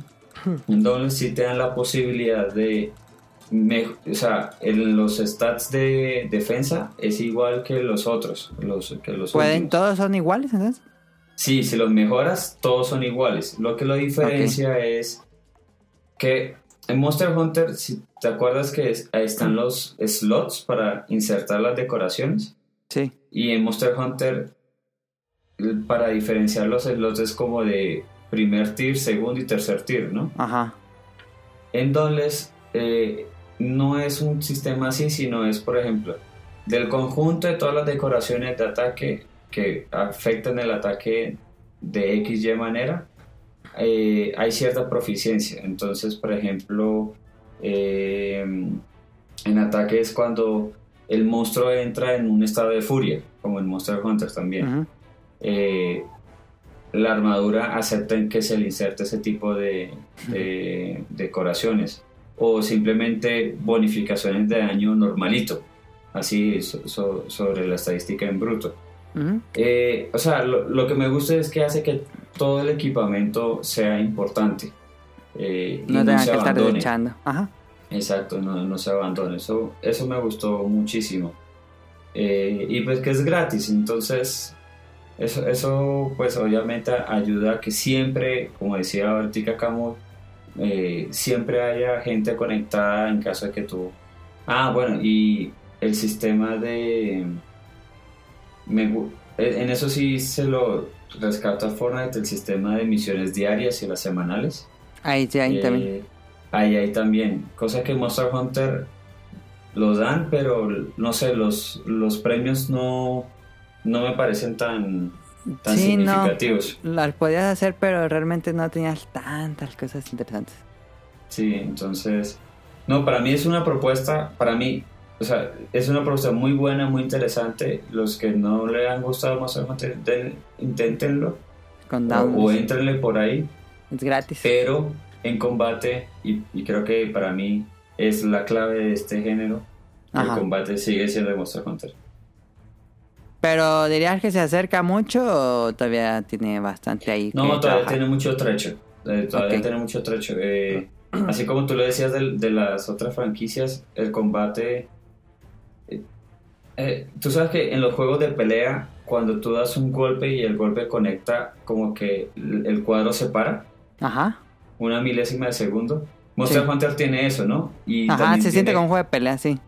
entonces sí te dan la posibilidad de o sea, en los stats de defensa es igual que los otros. Los, que los ¿Pueden, ¿Todos son iguales entonces? Sí, si los mejoras, todos son iguales. Lo que lo diferencia es que en Monster Hunter, si te acuerdas que ahí están los slots para insertar las decoraciones. Sí. Y en Monster Hunter, para diferenciar los slots es como de primer tier, segundo y tercer tier, ¿no? Ajá. En Dauntless, eh, no es un sistema así, sino es, por ejemplo, del conjunto de todas las decoraciones de ataque que afectan el ataque de XY manera, eh, hay cierta proficiencia. Entonces, por ejemplo, eh, en ataque es cuando el monstruo entra en un estado de furia, como en Monster Hunter también. Eh, la armadura acepta que se le inserte ese tipo de decoraciones o simplemente bonificaciones de daño normalito, así sobre la estadística en bruto. Eh, o sea, lo, que me gusta es que hace que todo el equipamiento sea importante. Eh, no, tenga que estar desechando. Exacto, no, no, se abandone. Eso, eso me gustó muchísimo. Eh, y pues que es gratis, entonces eso, eso pues obviamente ayuda a que siempre, como decía Ortica Camo, eh, siempre haya gente conectada en caso de que tú... Ah, bueno, y el sistema de... en eso sí se lo rescata Fortnite, el sistema de misiones diarias y las semanales. Ahí ahí también. Eh, ahí, ahí también. Cosa que Monster Hunter los dan, pero no sé, los, los premios no, no me parecen tan tan significativos. No, las podías hacer, pero realmente no tenías tantas cosas interesantes. Sí, entonces. No, para mí es una propuesta, para mí, o sea, es una propuesta muy buena, muy interesante. Los que no le han gustado más inténtenlo. Con o, o entrenle por ahí. Es gratis. Pero en combate, y, creo que para mí es la clave de este género, el combate sigue siendo Monster Hunter. Pero dirías que se acerca mucho o todavía tiene bastante ahí. No, todavía tiene mucho trecho. Eh, todavía tiene mucho trecho. Eh, así como tú lo decías de, las otras franquicias, el combate. Eh, tú sabes que en los juegos de pelea, cuando tú das un golpe y el golpe conecta, como que el cuadro se para. Ajá. Una milésima de segundo. Monster Hunter tiene eso, ¿no? Y Ajá, se siente como un juego de pelea, sí.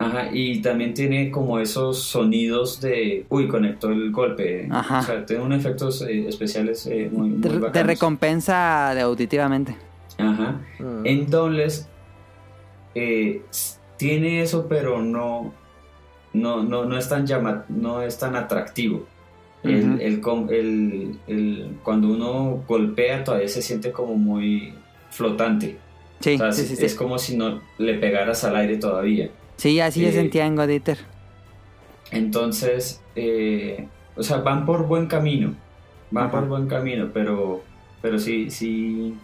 Ajá, y también tiene como esos sonidos de, uy, conectó el golpe. Ajá. O sea, tiene unos efectos eh, especiales eh, muy, muy de, recompensa de auditivamente. Ajá. Mm. En Dobles eh, tiene eso, pero no, no, no, no es tan llama, no es tan atractivo. el, el, el, cuando uno golpea todavía se siente como muy flotante. Sí, o sea, sí, sí, es como si no le pegaras al aire todavía. Sí, así se sentía en God Entonces, eh, o sea, van por buen camino, van por buen camino, pero, pero sí, sí,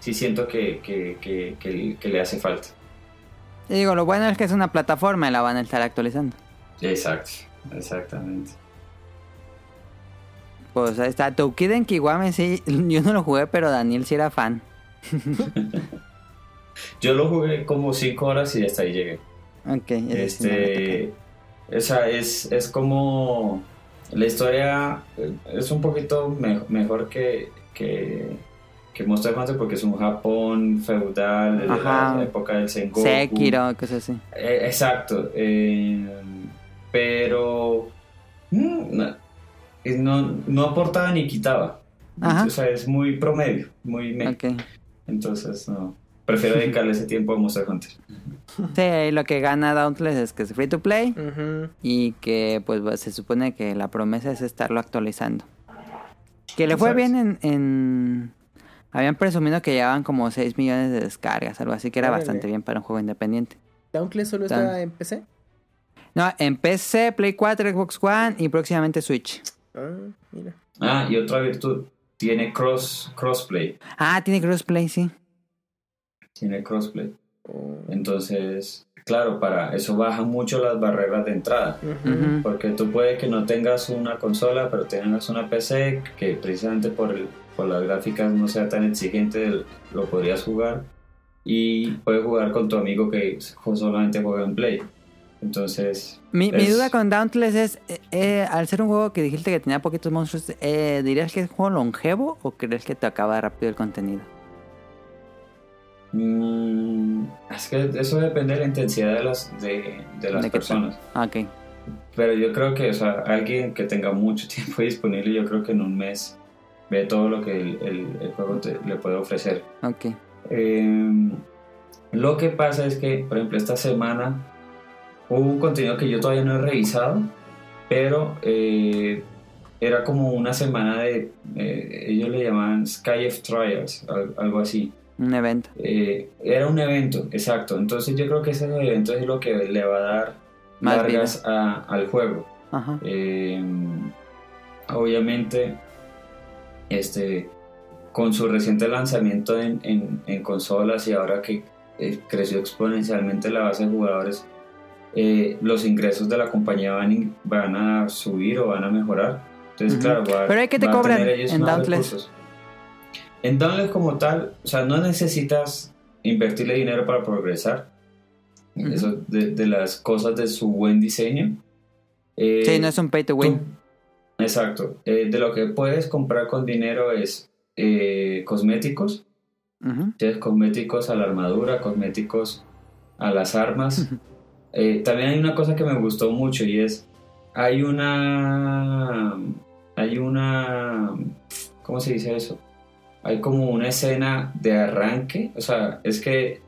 sí siento que, que, le hace falta. Y digo, lo bueno es que es una plataforma y la van a estar actualizando. Exacto, exactamente. Pues ahí está, Toukiden Kiwame sí, yo no lo jugué, pero Daniel sí era fan. yo lo jugué como 5 horas y hasta ahí llegué. Ok, este, esa es, es como la historia eh, es un poquito mejor que, que, que Monster Hunter porque es un Japón feudal de la época del Sengoku. Sekiro, cosas así. Eh, exacto. Eh, pero mm, no, no, aportaba ni quitaba. O sea, es muy promedio, muy Entonces, no. Prefiero dedicarle ese tiempo a Monster Hunter. Sí, lo que gana Dauntless es que es free to play y que pues se supone que la promesa es estarlo actualizando. Que le fue bien en, Habían presumido que llevaban como 6 millones de descargas, algo así, que era bastante bien para un juego independiente. ¿Dauntless solo está en PC? No, en PC, Play 4, Xbox One y próximamente Switch. Ah, mira. Ah, y otra virtud, tiene cross crossplay. Ah, tiene crossplay, sí tiene crossplay. Oh. Entonces, claro, para eso baja mucho las barreras de entrada. Porque tú puede que no tengas una consola, pero tengas una PC que precisamente por, por las gráficas no sea tan exigente, lo podrías jugar. Y puedes jugar con tu amigo que solamente juega en Play. Entonces. Mi, duda con Dauntless es: eh, eh, al ser un juego que dijiste que tenía poquitos monstruos, eh, ¿dirías que es un juego longevo o crees que te acaba rápido el contenido? Mm, es que eso depende de la intensidad de las, de, las personas. Ah, ok. Pero yo creo que, o sea, alguien que tenga mucho tiempo disponible, yo creo que en un mes ve todo lo que el, el, juego le puede ofrecer. Ok. Em, lo que pasa es que, por ejemplo, esta semana hubo un contenido que yo todavía no he revisado, pero eh, era como una semana de, eh, ellos le llamaban Sky of Trials, algo así. Un evento. Eh, era un evento, exacto. Entonces yo creo que ese evento es lo que le va a dar Más largas al juego. Eh, obviamente, este, con su reciente lanzamiento en, en, consolas y ahora que eh, creció exponencialmente la base de jugadores, los ingresos de la compañía van, van, a subir o van a mejorar. Entonces, claro, Pero hay que te cobran en Dauntless. En Download como tal, o sea, no necesitas invertirle dinero para progresar. Eso de, las cosas de su buen diseño. Eh, sí, no es un pay to win. exacto. Eh, de lo que puedes comprar con dinero es eh, cosméticos. Tienes cosméticos a la armadura, cosméticos a las armas. también hay una cosa que me gustó mucho y es, hay una... Hay una... ¿Cómo se dice eso? Hay como una escena de arranque, o sea, es que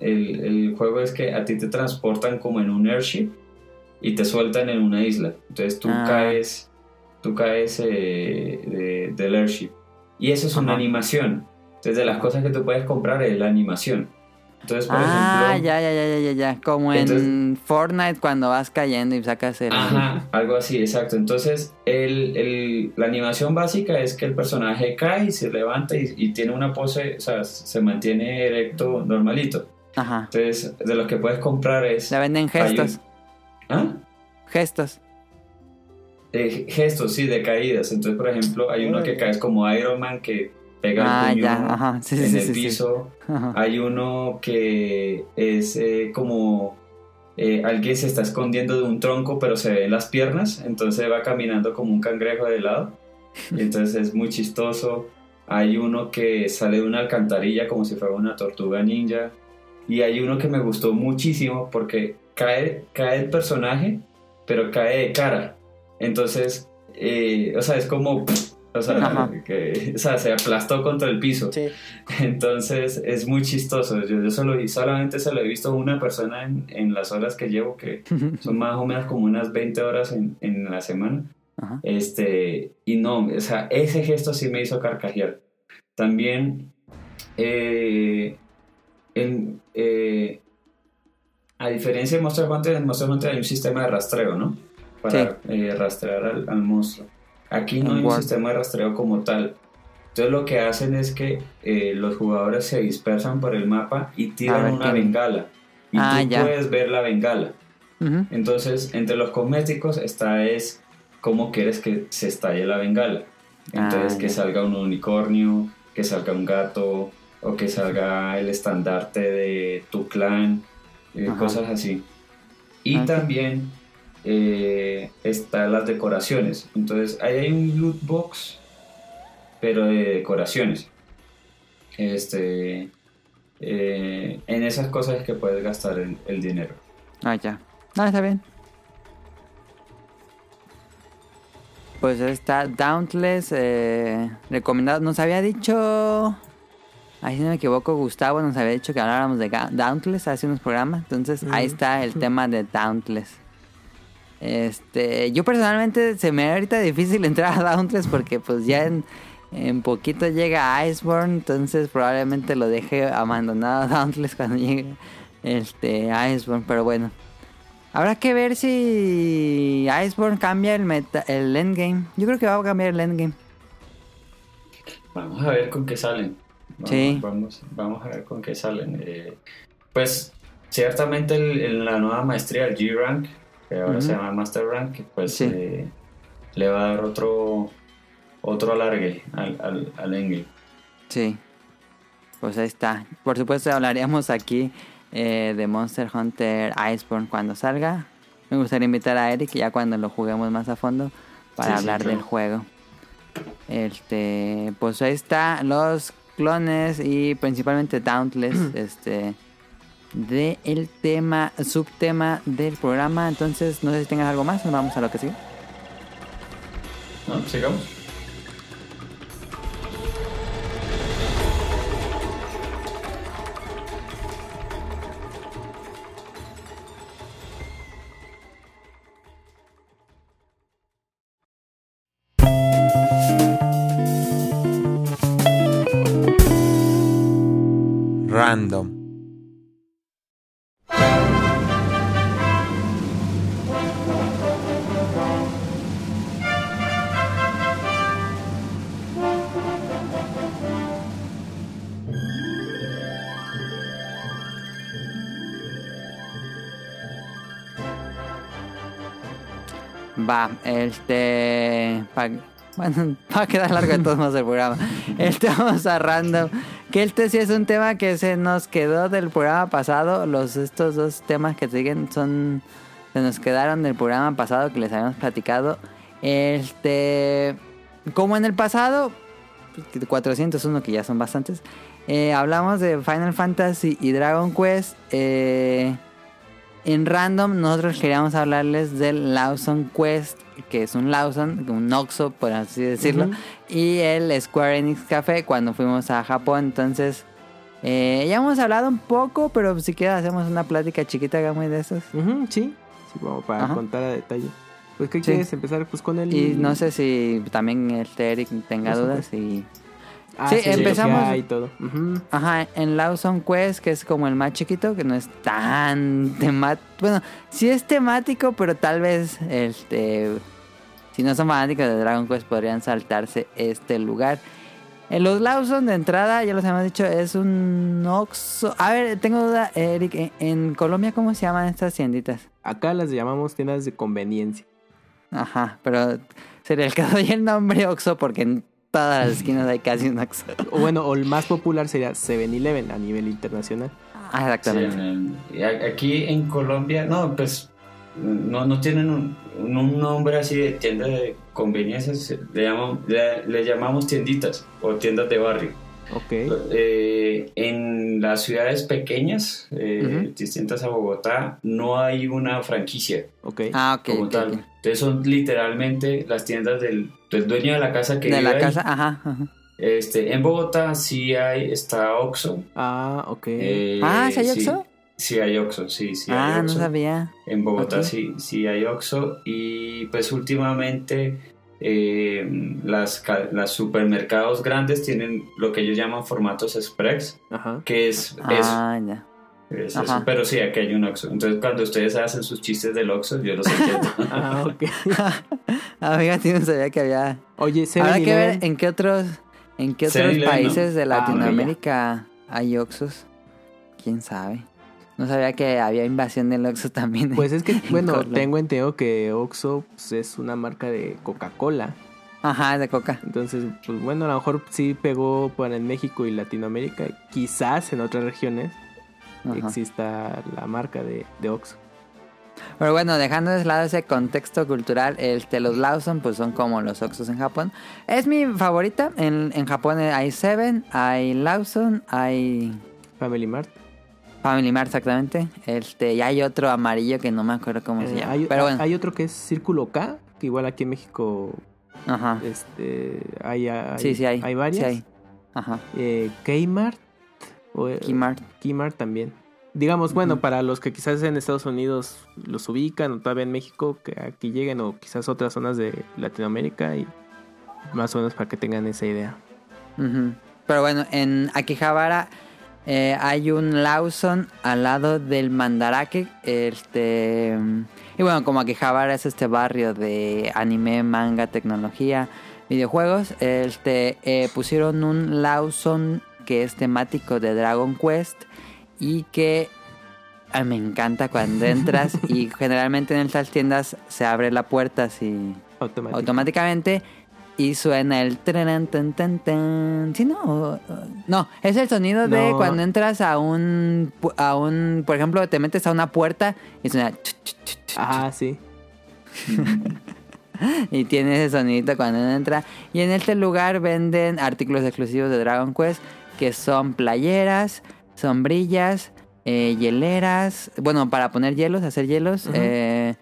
el, el, juego es que a ti te transportan como en un airship y te sueltan en una isla. Entonces tú ah. caes tú caes eh, del airship. Y eso es una animación. Entonces, de las cosas que tú puedes comprar es la animación. Entonces, por ah, ya, ya, ya, ya, ya, Como en Fortnite cuando vas cayendo y sacas el... Ajá, algo así, exacto. Entonces, el, el, la animación básica es que el personaje cae y se levanta y, tiene una pose, o sea, se mantiene erecto normalito. Ajá. Entonces, de lo que puedes comprar es... La venden gestos. ¿Ah? Gestos. Eh, gestos, sí, de caídas. Entonces, por ejemplo, hay uno que caes como Iron Man que pega ah, el puño en el piso. Hay uno que es eh, como eh, alguien se está escondiendo de un tronco, pero se ve las piernas, entonces va caminando como un cangrejo de lado. entonces es muy chistoso. Hay uno que sale de una alcantarilla como si fuera una tortuga ninja. Y hay uno que me gustó muchísimo porque cae, cae el personaje, pero cae de cara. Entonces, eh, o sea, es como o sea, que, o sea, se aplastó contra el piso. Entonces es muy chistoso. Yo, yo solo, solamente se lo he visto a una persona en, en, las horas que llevo, que son más o menos como unas 20 horas en, en la semana. Este, y no, o sea, ese gesto sí me hizo carcajear. También, eh, en, eh, a diferencia de Monster Hunter, en Monster Hunter hay un sistema de rastreo, ¿no? Para eh, rastrear al, al monstruo. Aquí no hay un sistema de rastreo como tal. Entonces lo que hacen es que eh, los jugadores se dispersan por el mapa y tiran una bengala. Y ah, tú puedes ver la bengala. Entonces, entre los cosméticos está es cómo quieres que se estalle la bengala. Entonces, ah, que salga un unicornio, que salga un gato, o que salga el estandarte de tu clan, eh, cosas así. Y también eh, están las decoraciones. Entonces ahí hay un loot box, pero de decoraciones. Este, eh, en esas cosas que puedes gastar el, dinero. Ah, ya. Ah, está bien. Pues está Dauntless eh, recomendado. Nos había dicho, ahí si no me equivoco, Gustavo nos había dicho que habláramos de Dauntless hace unos programas. Entonces ahí está el tema de Dauntless. Este, yo personalmente se me ahorita difícil entrar a Dauntless porque pues ya en, poquito llega Iceborne, entonces probablemente lo deje abandonado a Dauntless cuando llegue este Iceborne, pero bueno. Habrá que ver si Iceborne cambia el meta, el endgame. Yo creo que va a cambiar el endgame. Vamos a ver con qué salen. Vamos, sí. Vamos, a ver con qué salen. Eh, pues ciertamente en la nueva maestría, el G-Rank, que ahora se llama Master Rank, pues eh, le va a dar otro otro alargue al, al, Engel. Sí, pues ahí está. Por supuesto hablaríamos aquí eh, de Monster Hunter Iceborne cuando salga. Me gustaría invitar a Eric ya cuando lo juguemos más a fondo para hablar del juego. Este, pues ahí está los clones y principalmente Dauntless, este del el tema, subtema del programa. Entonces, no sé si tengas algo más o vamos a lo que sigue. No, sigamos. Random. Este. bueno, va a quedar largo de todos modos el programa. Este vamos a random. Que este sí es un tema que se nos quedó del programa pasado. Los, estos dos temas que siguen son. Se nos quedaron del programa pasado que les habíamos platicado. Este. Como en el pasado, 401 que ya son bastantes. Eh, hablamos de Final Fantasy y Dragon Quest. Eh, en random nosotros queríamos hablarles del Lawson Quest, que es un Lawson, un Noxo por así decirlo, y el Square Enix Café cuando fuimos a Japón. Entonces, eh, ya hemos hablado un poco, pero si quieres hacemos una plática chiquita, muy de esos. sí, sí, como para contar a detalle. Pues, ¿qué quieres empezar? Pues con el... Y no sé si también este Eric tenga dudas y... Ah, sí, empezamos. Y todo. Ajá, en Lawson Quest, que es como el más chiquito, que no es tan temático. Bueno, sí es temático, pero tal vez este. Si no son fanáticos de Dragon Quest, podrían saltarse este lugar. En los Lawson de entrada, ya los hemos dicho, es un Oxxo. A ver, tengo duda, Eric. ¿en, Colombia cómo se llaman estas tienditas? Acá las llamamos tiendas de conveniencia. Ajá, pero sería el que doy el nombre Oxxo porque todas las esquinas hay casi un Oxxo. O bueno, o el más popular sería 7-Eleven a nivel internacional. Ah, exactamente. aquí en Colombia, no, pues no, no tienen un, un, nombre así de tienda de conveniencia, le, llamamos, le, llamamos tienditas o tiendas de barrio. Okay. Eh, en las ciudades pequeñas, eh, distintas a Bogotá, no hay una franquicia. Okay. Ah, ok. Como tal. Entonces son literalmente las tiendas del, del dueño de la casa que De la casa, ajá, Este, en Bogotá sí hay, está Oxxo. Ah, ok. Eh, ah, ¿sí hay Oxxo? Sí hay Oxxo, sí, sí ah, hay Oxxo. no sabía. En Bogotá sí, sí hay Oxxo y pues últimamente eh, las, las supermercados grandes tienen lo que ellos llaman formatos express, que es ah, Ya. eso. Pero sí, aquí hay un Oxxo. Entonces cuando ustedes hacen sus chistes del Oxxo, yo los entiendo. ah, ok. ah, fíjate, no sabía que había... Oye, Habrá que ver en qué otros, en qué otros países de ah, Latinoamérica hay Oxxos. ¿Quién sabe? No sabía que había invasión del Oxxo también. Pues es que, bueno, tengo entendido que Oxxo pues, es una marca de Coca-Cola. Ajá, de Coca. Entonces, pues bueno, a lo mejor sí pegó para en México y Latinoamérica. Quizás en otras regiones exista la marca de, de Oxxo. Pero bueno, dejando de lado ese contexto cultural, este, los Lawson pues son como los Oxxos en Japón. Es mi favorita. En, en Japón hay Seven, hay Lawson, hay... Family Mart. Family Mart, exactamente. Este, y hay otro amarillo que no me acuerdo cómo se eh, llama. Hay, Pero bueno. hay otro que es Círculo K, que igual aquí en México Ajá. Este, hay, hay, sí, sí hay. Hay varias. Sí hay. Ajá. Eh, Kmart. O, eh, Kmart. Kmart también. Digamos, bueno, para los que quizás en Estados Unidos los ubican o todavía en México, que aquí lleguen o quizás otras zonas de Latinoamérica y más o menos para que tengan esa idea. Pero bueno, en Akihabara eh, hay un Lawson al lado del Mandarake. Este, y bueno, como Akihabara es este barrio de anime, manga, tecnología, videojuegos, este, eh, pusieron un Lawson que es temático de Dragon Quest y que ah, me encanta cuando entras y generalmente en estas tiendas se abre la puerta así automáticamente y suena el tren tan tan tan sí no no es el sonido de cuando entras a un a un por ejemplo te metes a una puerta y suena ah sí. Y tiene ese sonidito cuando entra. Y en este lugar venden artículos exclusivos de Dragon Quest que son playeras sombrillas eh, hieleras bueno para poner hielos hacer hielos eh,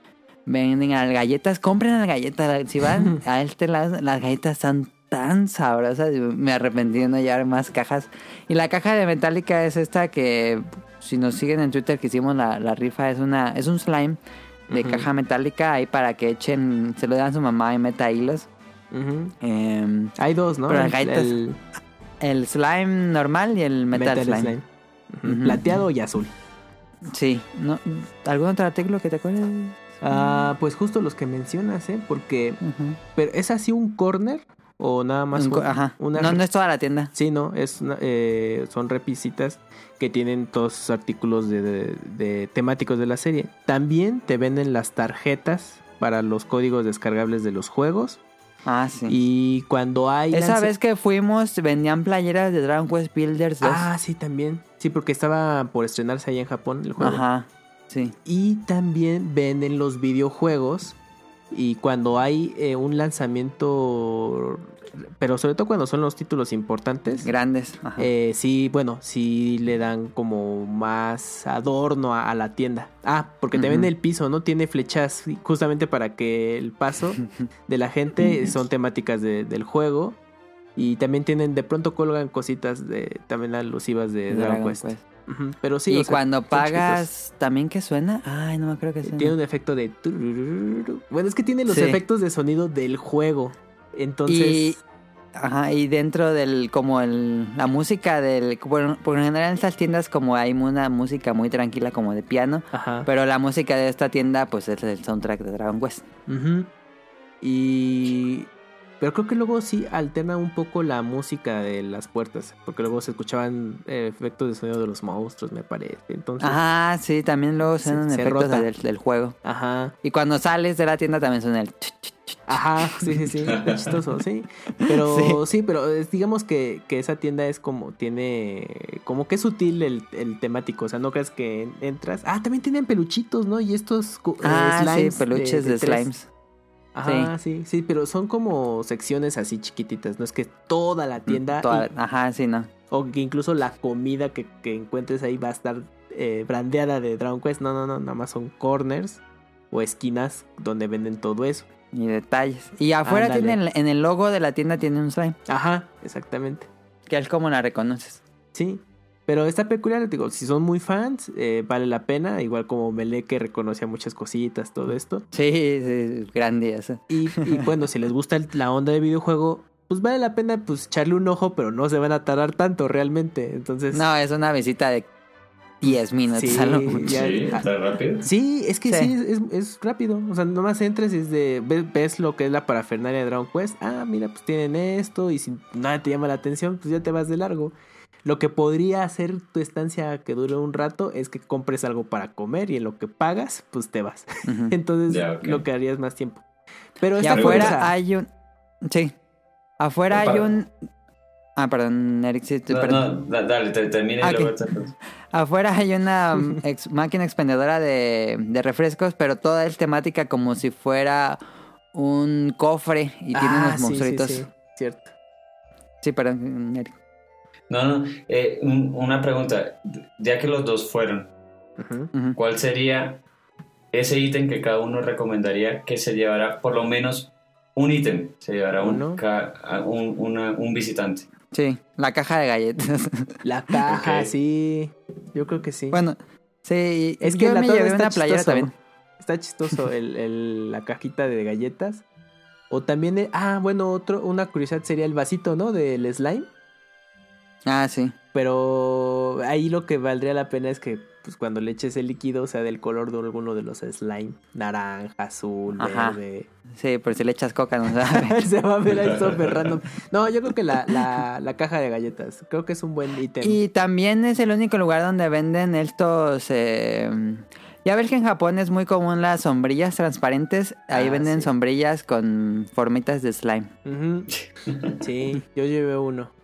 venden las galletas, compren las galletas. Si van a este lado, las galletas están tan sabrosas. Me arrepentí de no llevar más cajas. Y la caja de Metallica es esta que, si nos siguen en Twitter que hicimos la, rifa, es una es un slime de caja metálica ahí para que echen, se lo dan a su mamá y meta hilos. Em, Hay dos, ¿no? el, slime normal y el metal, slime. Plateado y azul. Sí. ¿No? ¿Algún otro artículo que te acuerdes? Ah, pues justo los que mencionas, ¿eh? Porque... Pero ¿es así un corner? ¿O nada más Una... No, no es toda la tienda. Sí, no, es eh, son repisitas que tienen todos sus artículos de, temáticos de la serie. También te venden las tarjetas para los códigos descargables de los juegos. Ah, sí. Y cuando hay... Esa vez que fuimos vendían playeras de Dragon Quest Builders 2. Ah, sí, también. Sí, porque estaba por estrenarse ahí en Japón el juego. Ajá. Sí. Y también venden los videojuegos. Y cuando hay eh, un lanzamiento, pero sobre todo cuando son los títulos importantes. Grandes. Eh, sí, bueno, sí le dan como más adorno a, la tienda. Ah, porque te vende el piso, ¿no? Tiene flechas justamente para que el paso de la gente son temáticas del juego. Y también tienen, de pronto colgan cositas de también alusivas de, Dragon, Quest. Pero sí. Y cuando pagas, ¿también que suena? Ay, no me creo que suena. Tiene un efecto de... Bueno, es que tiene los efectos de sonido del juego. Entonces... Y... Ajá, y dentro del, como el, la música del, bueno, por general en estas tiendas como hay una música muy tranquila como de piano, Ajá. pero la música de esta tienda pues es el soundtrack de Dragon Quest. Y pero creo que luego sí alterna un poco la música de las puertas, porque luego se escuchaban eh, efectos de sonido de los monstruos, me parece. Entonces, Ajá, sí, también luego suenan efectos del, juego. Ajá. Y cuando sales de la tienda también suena el... Ajá, sí, sí, sí, chistoso, sí. Pero sí, pero digamos que, que, esa tienda es como, tiene, como que es sutil el, el, temático, o sea, no creas que entras. Ah, también tienen peluchitos, ¿no? Y estos eh, ah, sí, peluches de, slimes. Ajá, sí. sí, pero son como secciones así chiquititas, no es que toda la tienda. ajá, sí, no. O que incluso la comida que, encuentres ahí va a estar eh, brandeada de Dragon Quest. No, no, no, nada más son corners o esquinas donde venden todo eso. Y detalles. Y afuera tienen, en el logo de la tienda tiene un slime. Ajá, exactamente. Que es como la reconoces. Sí, pero está peculiar, digo, si son muy fans, eh, vale la pena, igual como Mele que reconocía muchas cositas, todo esto. Sí, sí grandioso. Y, y bueno, si les gusta la onda de videojuego, pues vale la pena pues echarle un ojo, pero no se van a tardar tanto realmente. Entonces. No, es una visita de 10 minutos. Sí, sí ¿está rápido? Sí, es que sí, es, es, rápido. O sea, nomás entres y es de, ves, lo que es la parafernalia de Dragon Quest. Ah, mira, pues tienen esto. Y si nada te llama la atención, pues ya te vas de largo. Lo que podría hacer tu estancia que dure un rato es que compres algo para comer y en lo que pagas, pues te vas. Entonces lo que harías más tiempo. Pero y afuera hay un... Sí. Afuera hay un... Ah, perdón, Eric. Sí, perdón. no, dale, termina y Afuera hay una mm, máquina expendedora de, de, refrescos, pero toda es temática como si fuera un cofre y tiene ah, unos monstruitos. Sí, sí, cierto. Sí, perdón, Eric. No, no, eh, una pregunta. Ya que los dos fueron, ¿cuál sería ese ítem que cada uno recomendaría que se llevara por lo menos un ítem? Se llevará un, un, visitante. Sí, la caja de galletas. La caja, sí. Yo creo que sí. Bueno, sí. Es que me llevé una playera también. Está chistoso el, la cajita de galletas. O también, ah, bueno, otro, una curiosidad sería el vasito, ¿no? Del slime. Ah, sí. Pero ahí lo que valdría la pena es que pues cuando le eches el líquido sea del color de alguno de los slime, naranja, azul, verde. Sí, pero si le echas coca no Se va a ver ahí súper random. No, yo creo que la, la, la, caja de galletas, creo que es un buen ítem. Y también es el único lugar donde venden estos... Eh... Ya ves que en Japón es muy común las sombrillas transparentes. Ahí ah, venden sombrillas con formitas de slime. Sí, yo llevé uno.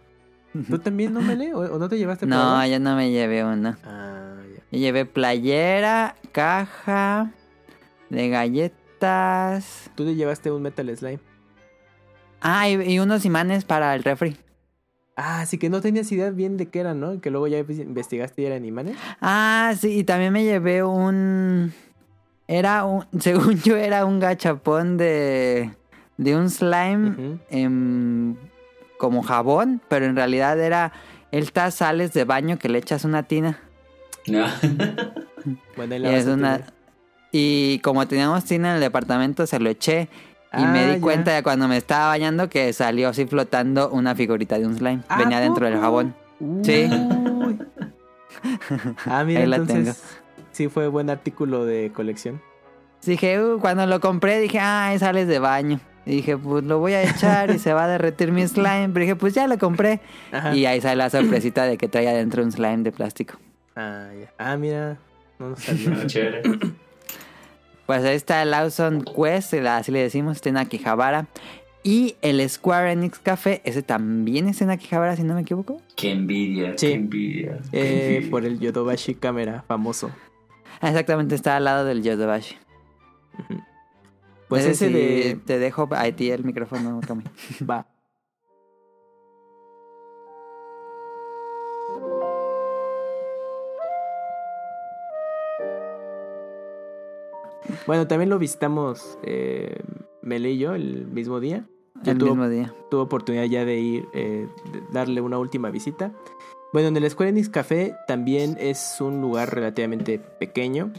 ¿Tú también no me le? ¿O no te llevaste No, yo no me llevé uno. Ah, ya. Yo llevé playera, caja de galletas. Tú te llevaste un Metal Slime. Ah, y, unos imanes para el refri. Ah, así que no tenías idea bien de qué eran, ¿no? Que luego ya investigaste y eran imanes. Ah, sí, y también me llevé un... Era un... Según yo era un gachapón de... De un slime en como jabón, pero en realidad era estas sales de baño que le echas una tina. bueno, y, es una... y como teníamos tina en el departamento, se lo eché. Y me di ah, cuenta de cuando me estaba bañando que salió así flotando una figurita de un slime. Venía dentro del jabón. Sí. ah, mira, entonces sí fue buen artículo de colección. Dije, uh, cuando lo compré dije, ah, sales de baño. Y dije, pues lo voy a echar y se va a derretir mi slime. Pero dije, pues ya lo compré. Y ahí sale la sorpresita de que trae adentro un slime de plástico. Ah, ya. Ah, mira. No nos sabía. pues ahí está el Lawson Quest, así le decimos, está en Akihabara. Y el Square Enix Café, ese también está en Akihabara, si no me equivoco. Qué envidia, qué envidia. Eh, por el Yodobashi Camera, famoso. Ah, exactamente, está al lado del Yodobashi. Pues ese de... Te dejo a ti el micrófono, Tommy. Va. Bueno, también lo visitamos eh, Mele y yo el mismo día. el mismo día. Tuve oportunidad ya de ir, eh, darle una última visita. Bueno, en el Square Enix Café también es un lugar relativamente pequeño.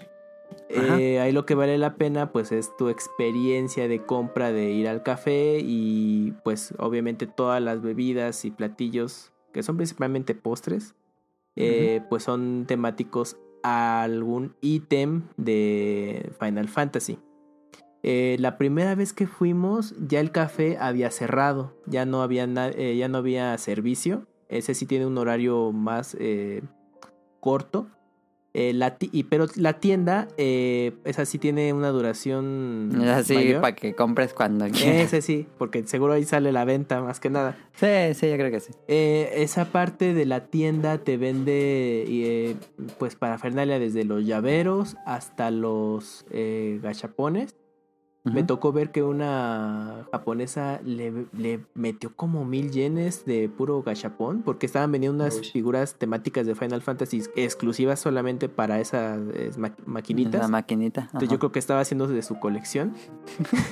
Eh, ahí lo que vale la pena pues es tu experiencia de compra de ir al café y pues obviamente todas las bebidas y platillos que son principalmente postres eh, pues son temáticos a algún ítem de Final Fantasy. Eh, la primera vez que fuimos ya el café había cerrado, ya no había, ya no había servicio. Ese sí tiene un horario más corto. Eh, la y, pero la tienda, eh, esa sí tiene una duración. Es así para que compres cuando quieras. Ese sí, porque seguro ahí sale la venta más que nada. Sí, sí, yo creo que sí. Eh, esa parte de la tienda te vende, eh, pues, para Fernalia, desde los llaveros hasta los gachapones. Me tocó ver que una japonesa le, metió como mil yenes de puro gachapón porque estaban vendiendo unas figuras temáticas de Final Fantasy exclusivas solamente para esas maquinitas. La maquinita. Entonces yo creo que estaba haciendo de su colección.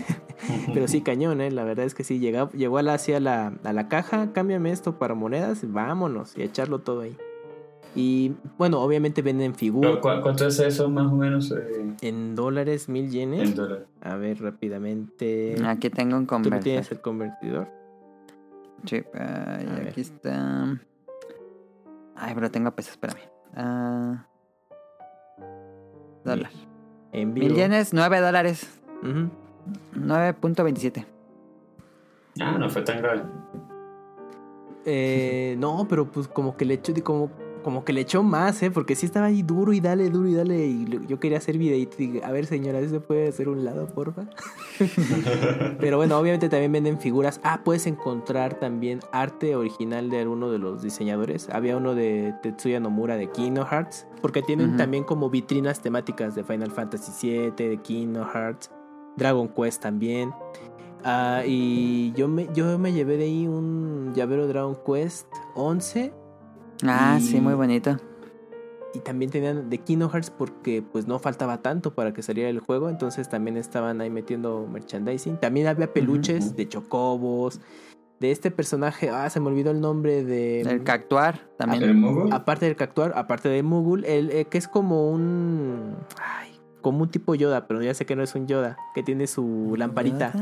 Pero sí, cañón, ¿eh? La verdad es que sí, llegó, llegó a la, hacia la, a la caja, cámbiame esto para monedas, vámonos y echarlo todo ahí. Y bueno, obviamente venden figuras. ¿Cuánto es eso más o menos? Eh? En dólares, mil yenes. En dólares. A ver, rápidamente. Aquí tengo un convertidor. ¿Tú tienes el convertidor? Sí, aquí está. Ay, pero tengo pesos, espérame. Uh, dólar. En Mil yenes, 9 dólares. 9.27. Ah, no fue tan grave. Eh, no, pero pues como que le echo, como como que le echó más, ¿eh? Porque sí estaba ahí duro y dale, duro y dale. Y yo quería hacer videito y a ver, señora, ¿se puede hacer un lado, porfa? Pero bueno, obviamente también venden figuras. Ah, puedes encontrar también arte original de alguno de los diseñadores. Había uno de Tetsuya Nomura de Kingdom Hearts. Porque tienen también como vitrinas temáticas de Final Fantasy VII, de Kingdom Hearts, Dragon Quest también. Ah, y yo me, yo me llevé de ahí un llavero Dragon Quest 11 Ah, sí, muy bonito. Y también tenían de Kingdom Hearts porque pues no faltaba tanto para que saliera el juego, entonces también estaban ahí metiendo merchandising. También había peluches de chocobos, de este personaje, ah, se me olvidó el nombre de... El Cactuar, también. Aparte del Cactuar, aparte de Mugul, el, eh, que es como un... Ay, como un tipo Yoda, pero ya sé que no es un Yoda, que tiene su lamparita.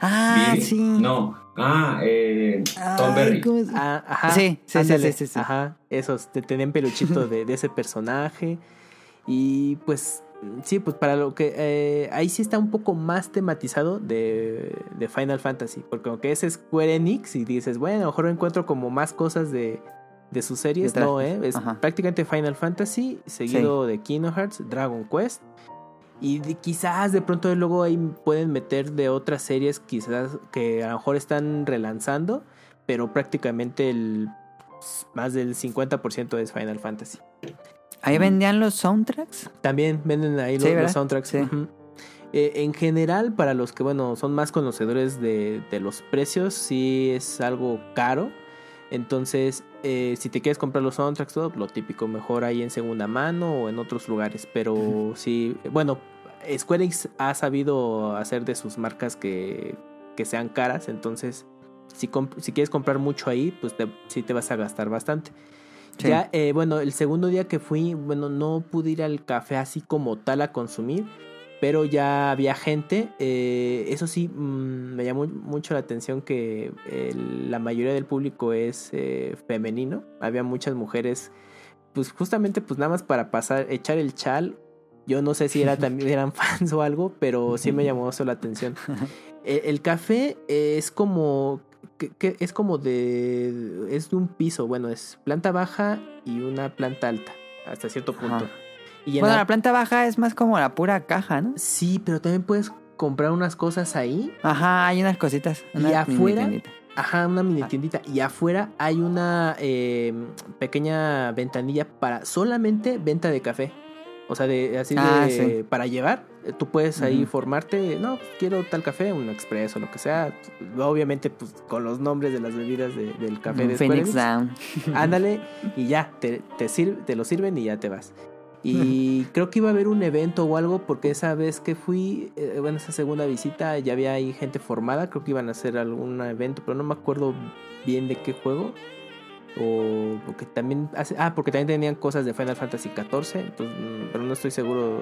Ah, sí. No. Ah, eh, Tom Berry. Ah, ajá. Sí, sí, sí, sí, sí, Ajá. Esos, te tenían peluchito de, de, ese personaje. Y pues, sí, pues para lo que. Eh, ahí sí está un poco más tematizado de, de Final Fantasy. Porque aunque es Square Enix y dices, bueno, a lo mejor encuentro como más cosas de, de sus series. No, ¿eh? Es prácticamente Final Fantasy, seguido de Kingdom Hearts, Dragon Quest. Y quizás de pronto luego ahí pueden meter de otras series, quizás que a lo mejor están relanzando, pero prácticamente el más del 50% es Final Fantasy. ¿Ahí vendían los soundtracks? También venden ahí los, soundtracks. Eh, en general, para los que bueno son más conocedores de, de los precios, sí es algo caro. Entonces, eh, si te quieres comprar los soundtracks, todo lo típico, mejor ahí en segunda mano o en otros lugares. Pero sí, bueno, Square Enix ha sabido hacer de sus marcas que, que sean caras. Entonces, si, si quieres comprar mucho ahí, pues sí te vas a gastar bastante. Ya, eh, bueno, el segundo día que fui, bueno, no pude ir al café así como tal a consumir pero ya había gente. Eh, eso sí, mm, me llamó mucho la atención que la mayoría del público es eh, femenino. Había muchas mujeres, pues justamente, pues nada más para pasar, echar el chal. Yo no sé si era, también eran fans o algo, pero sí me llamó eso la atención. El, café es como que, es como de es de un piso, bueno, es planta baja y una planta alta hasta cierto punto bueno, la... planta baja es más como la pura caja, ¿no? Sí, pero también puedes comprar unas cosas ahí. Ajá, hay unas cositas. y afuera. Ajá, una mini ah. tiendita. Y afuera hay una eh, pequeña ventanilla para solamente venta de café. O sea, de así ah, de para llevar. Tú puedes ahí formarte, no, quiero tal café, un expreso, lo que sea. Obviamente, pues con los nombres de las bebidas del café de Phoenix Down. Ándale y ya, te, te, sirve, te lo sirven y ya te vas. Y creo que iba a haber un evento o algo porque esa vez que fui, eh, bueno, esa segunda visita ya había ahí gente formada, creo que iban a hacer algún evento, pero no me acuerdo bien de qué juego. O porque también hace, ah, porque también tenían cosas de Final Fantasy XIV, entonces, mm, pero no estoy seguro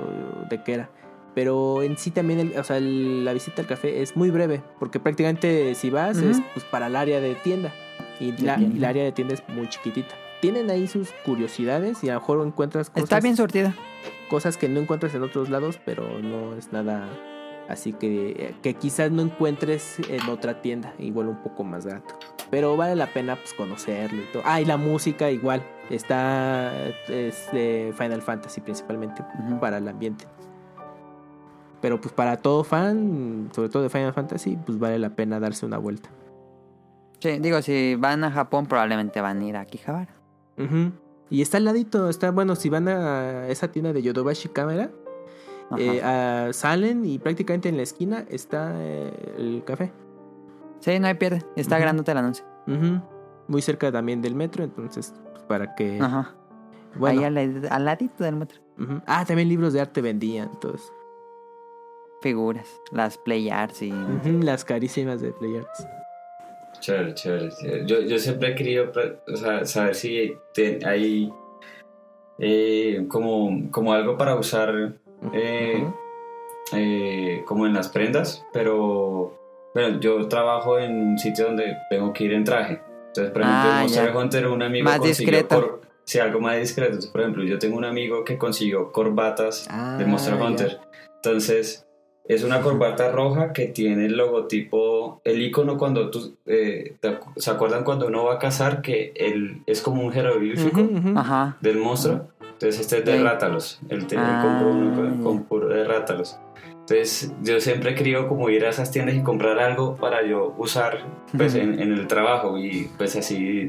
de qué era. Pero en sí también, o sea, la visita al café es muy breve, porque prácticamente si vas es pues, para el área de tienda. Y, la, el área de tienda es muy chiquitita. Tienen ahí sus curiosidades y a lo mejor encuentras cosas. Está bien sortida. Cosas que no encuentras en otros lados, pero no es nada así que, que quizás no encuentres en otra tienda, igual un poco más barato. Pero vale la pena pues conocerlo y todo. Ah, y la música igual. Está es de Final Fantasy principalmente para el ambiente. Pero pues para todo fan, sobre todo de Final Fantasy, pues vale la pena darse una vuelta. Sí, digo, si van a Japón probablemente van a ir a Akihabara. Y está al ladito, está bueno, si van a esa tienda de Yodobashi Camera, eh, salen y prácticamente en la esquina está eh, el café. Sí, no hay pierde, está uh el anuncio. Muy cerca también del metro, entonces, pues, para que... Ajá. Ahí al, ladito del metro. Ah, también libros de arte vendían, entonces figuras, las Play Arts y... las carísimas de Play Arts. Chévere, chévere. Yo, yo siempre he querido saber si hay eh, como, como algo para usar eh, eh, como en las prendas, pero bueno, yo trabajo en un sitio donde tengo que ir en traje. Entonces, por ejemplo, ah, Monster Hunter, un amigo más discreto. sí, algo más discreto. Entonces, por ejemplo, yo tengo un amigo que consiguió corbatas de ah, Monster Hunter. Entonces, es una corbata roja que tiene el logotipo, el icono cuando tú, eh, ¿se acuerdan cuando uno va a cazar que el, es como un jeroglífico del monstruo? Entonces este es de Rátalos, el te ah, uno con, puro de Rátalos. Entonces yo siempre he querido como ir a esas tiendas y comprar algo para yo usar pues en, el trabajo y pues así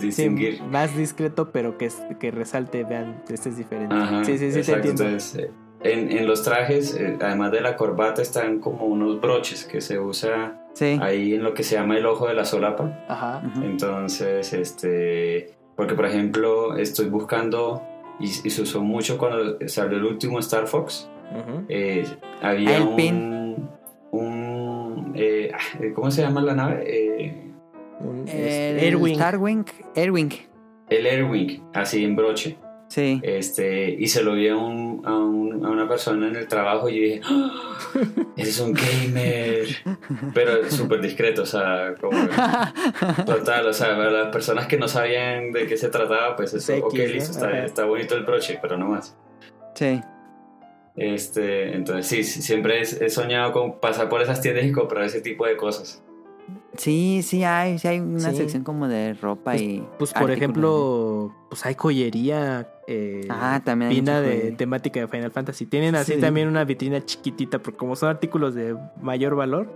distinguir. más discreto pero que, que resalte, vean, este es diferente. sí, sí, sí, te entiendo. Entonces, eh, en, en los trajes, eh, además de la corbata, están como unos broches que se usa ahí en lo que se llama el ojo de la solapa. Ajá. Entonces, este, porque por ejemplo, estoy buscando, y, se usó mucho cuando salió el último Star Fox, eh, había un, un eh, ah, ¿cómo se llama la nave? un, el Airwing. Starwing, Airwing. El Airwing, así en broche. Sí. Este, y se lo vi a, un, a, una persona en el trabajo y yo dije, ¡Ah! eres un gamer. Pero súper discreto, o sea, como total, o sea, las personas que no sabían de qué se trataba, pues eso, ok, listo, está, está, bonito el broche, pero no más. Sí. Este, entonces sí, siempre he, soñado con pasar por esas tiendas y comprar ese tipo de cosas. Sí, sí hay, sí hay una sección como de ropa pues, y... Pues por ejemplo, pues hay joyería eh, ah, también fina de temática de Final Fantasy. Tienen así también una vitrina chiquitita, porque como son artículos de mayor valor,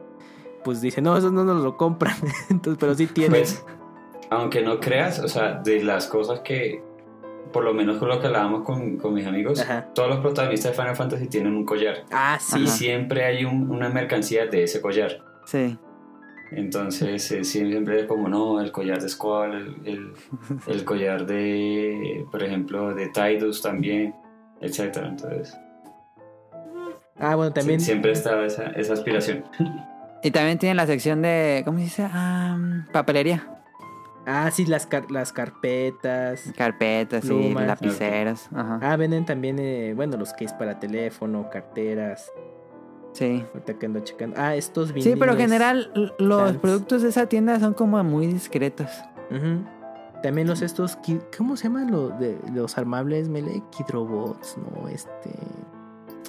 pues dicen, no, esos no nos lo compran. Entonces, pero sí tienen. Pues, aunque no creas, o sea, de las cosas que, por lo menos con lo que hablábamos con, con mis amigos, todos los protagonistas de Final Fantasy tienen un collar. Ah, sí. Y siempre hay una mercancía de ese collar. Sí. Entonces eh, siempre es como, no, el collar de Squall, el, el, collar de, por ejemplo, de Tidus también, etcétera. Entonces... Ah, bueno, también... siempre estaba esa, esa aspiración. Y también tiene la sección de, ¿cómo se dice? Ah, papelería. Ah, sí, las, las carpetas. Carpetas, sí, lapiceras. Ah, venden también, eh, bueno, los es para teléfono, carteras. Sí. Ahorita que ando checando. Ah, estos vinilos. Sí, pero en general los productos de esa tienda son como muy discretos. También los estos, ¿cómo se llaman los de los armables Melee? Kidrobots, ¿no? Este...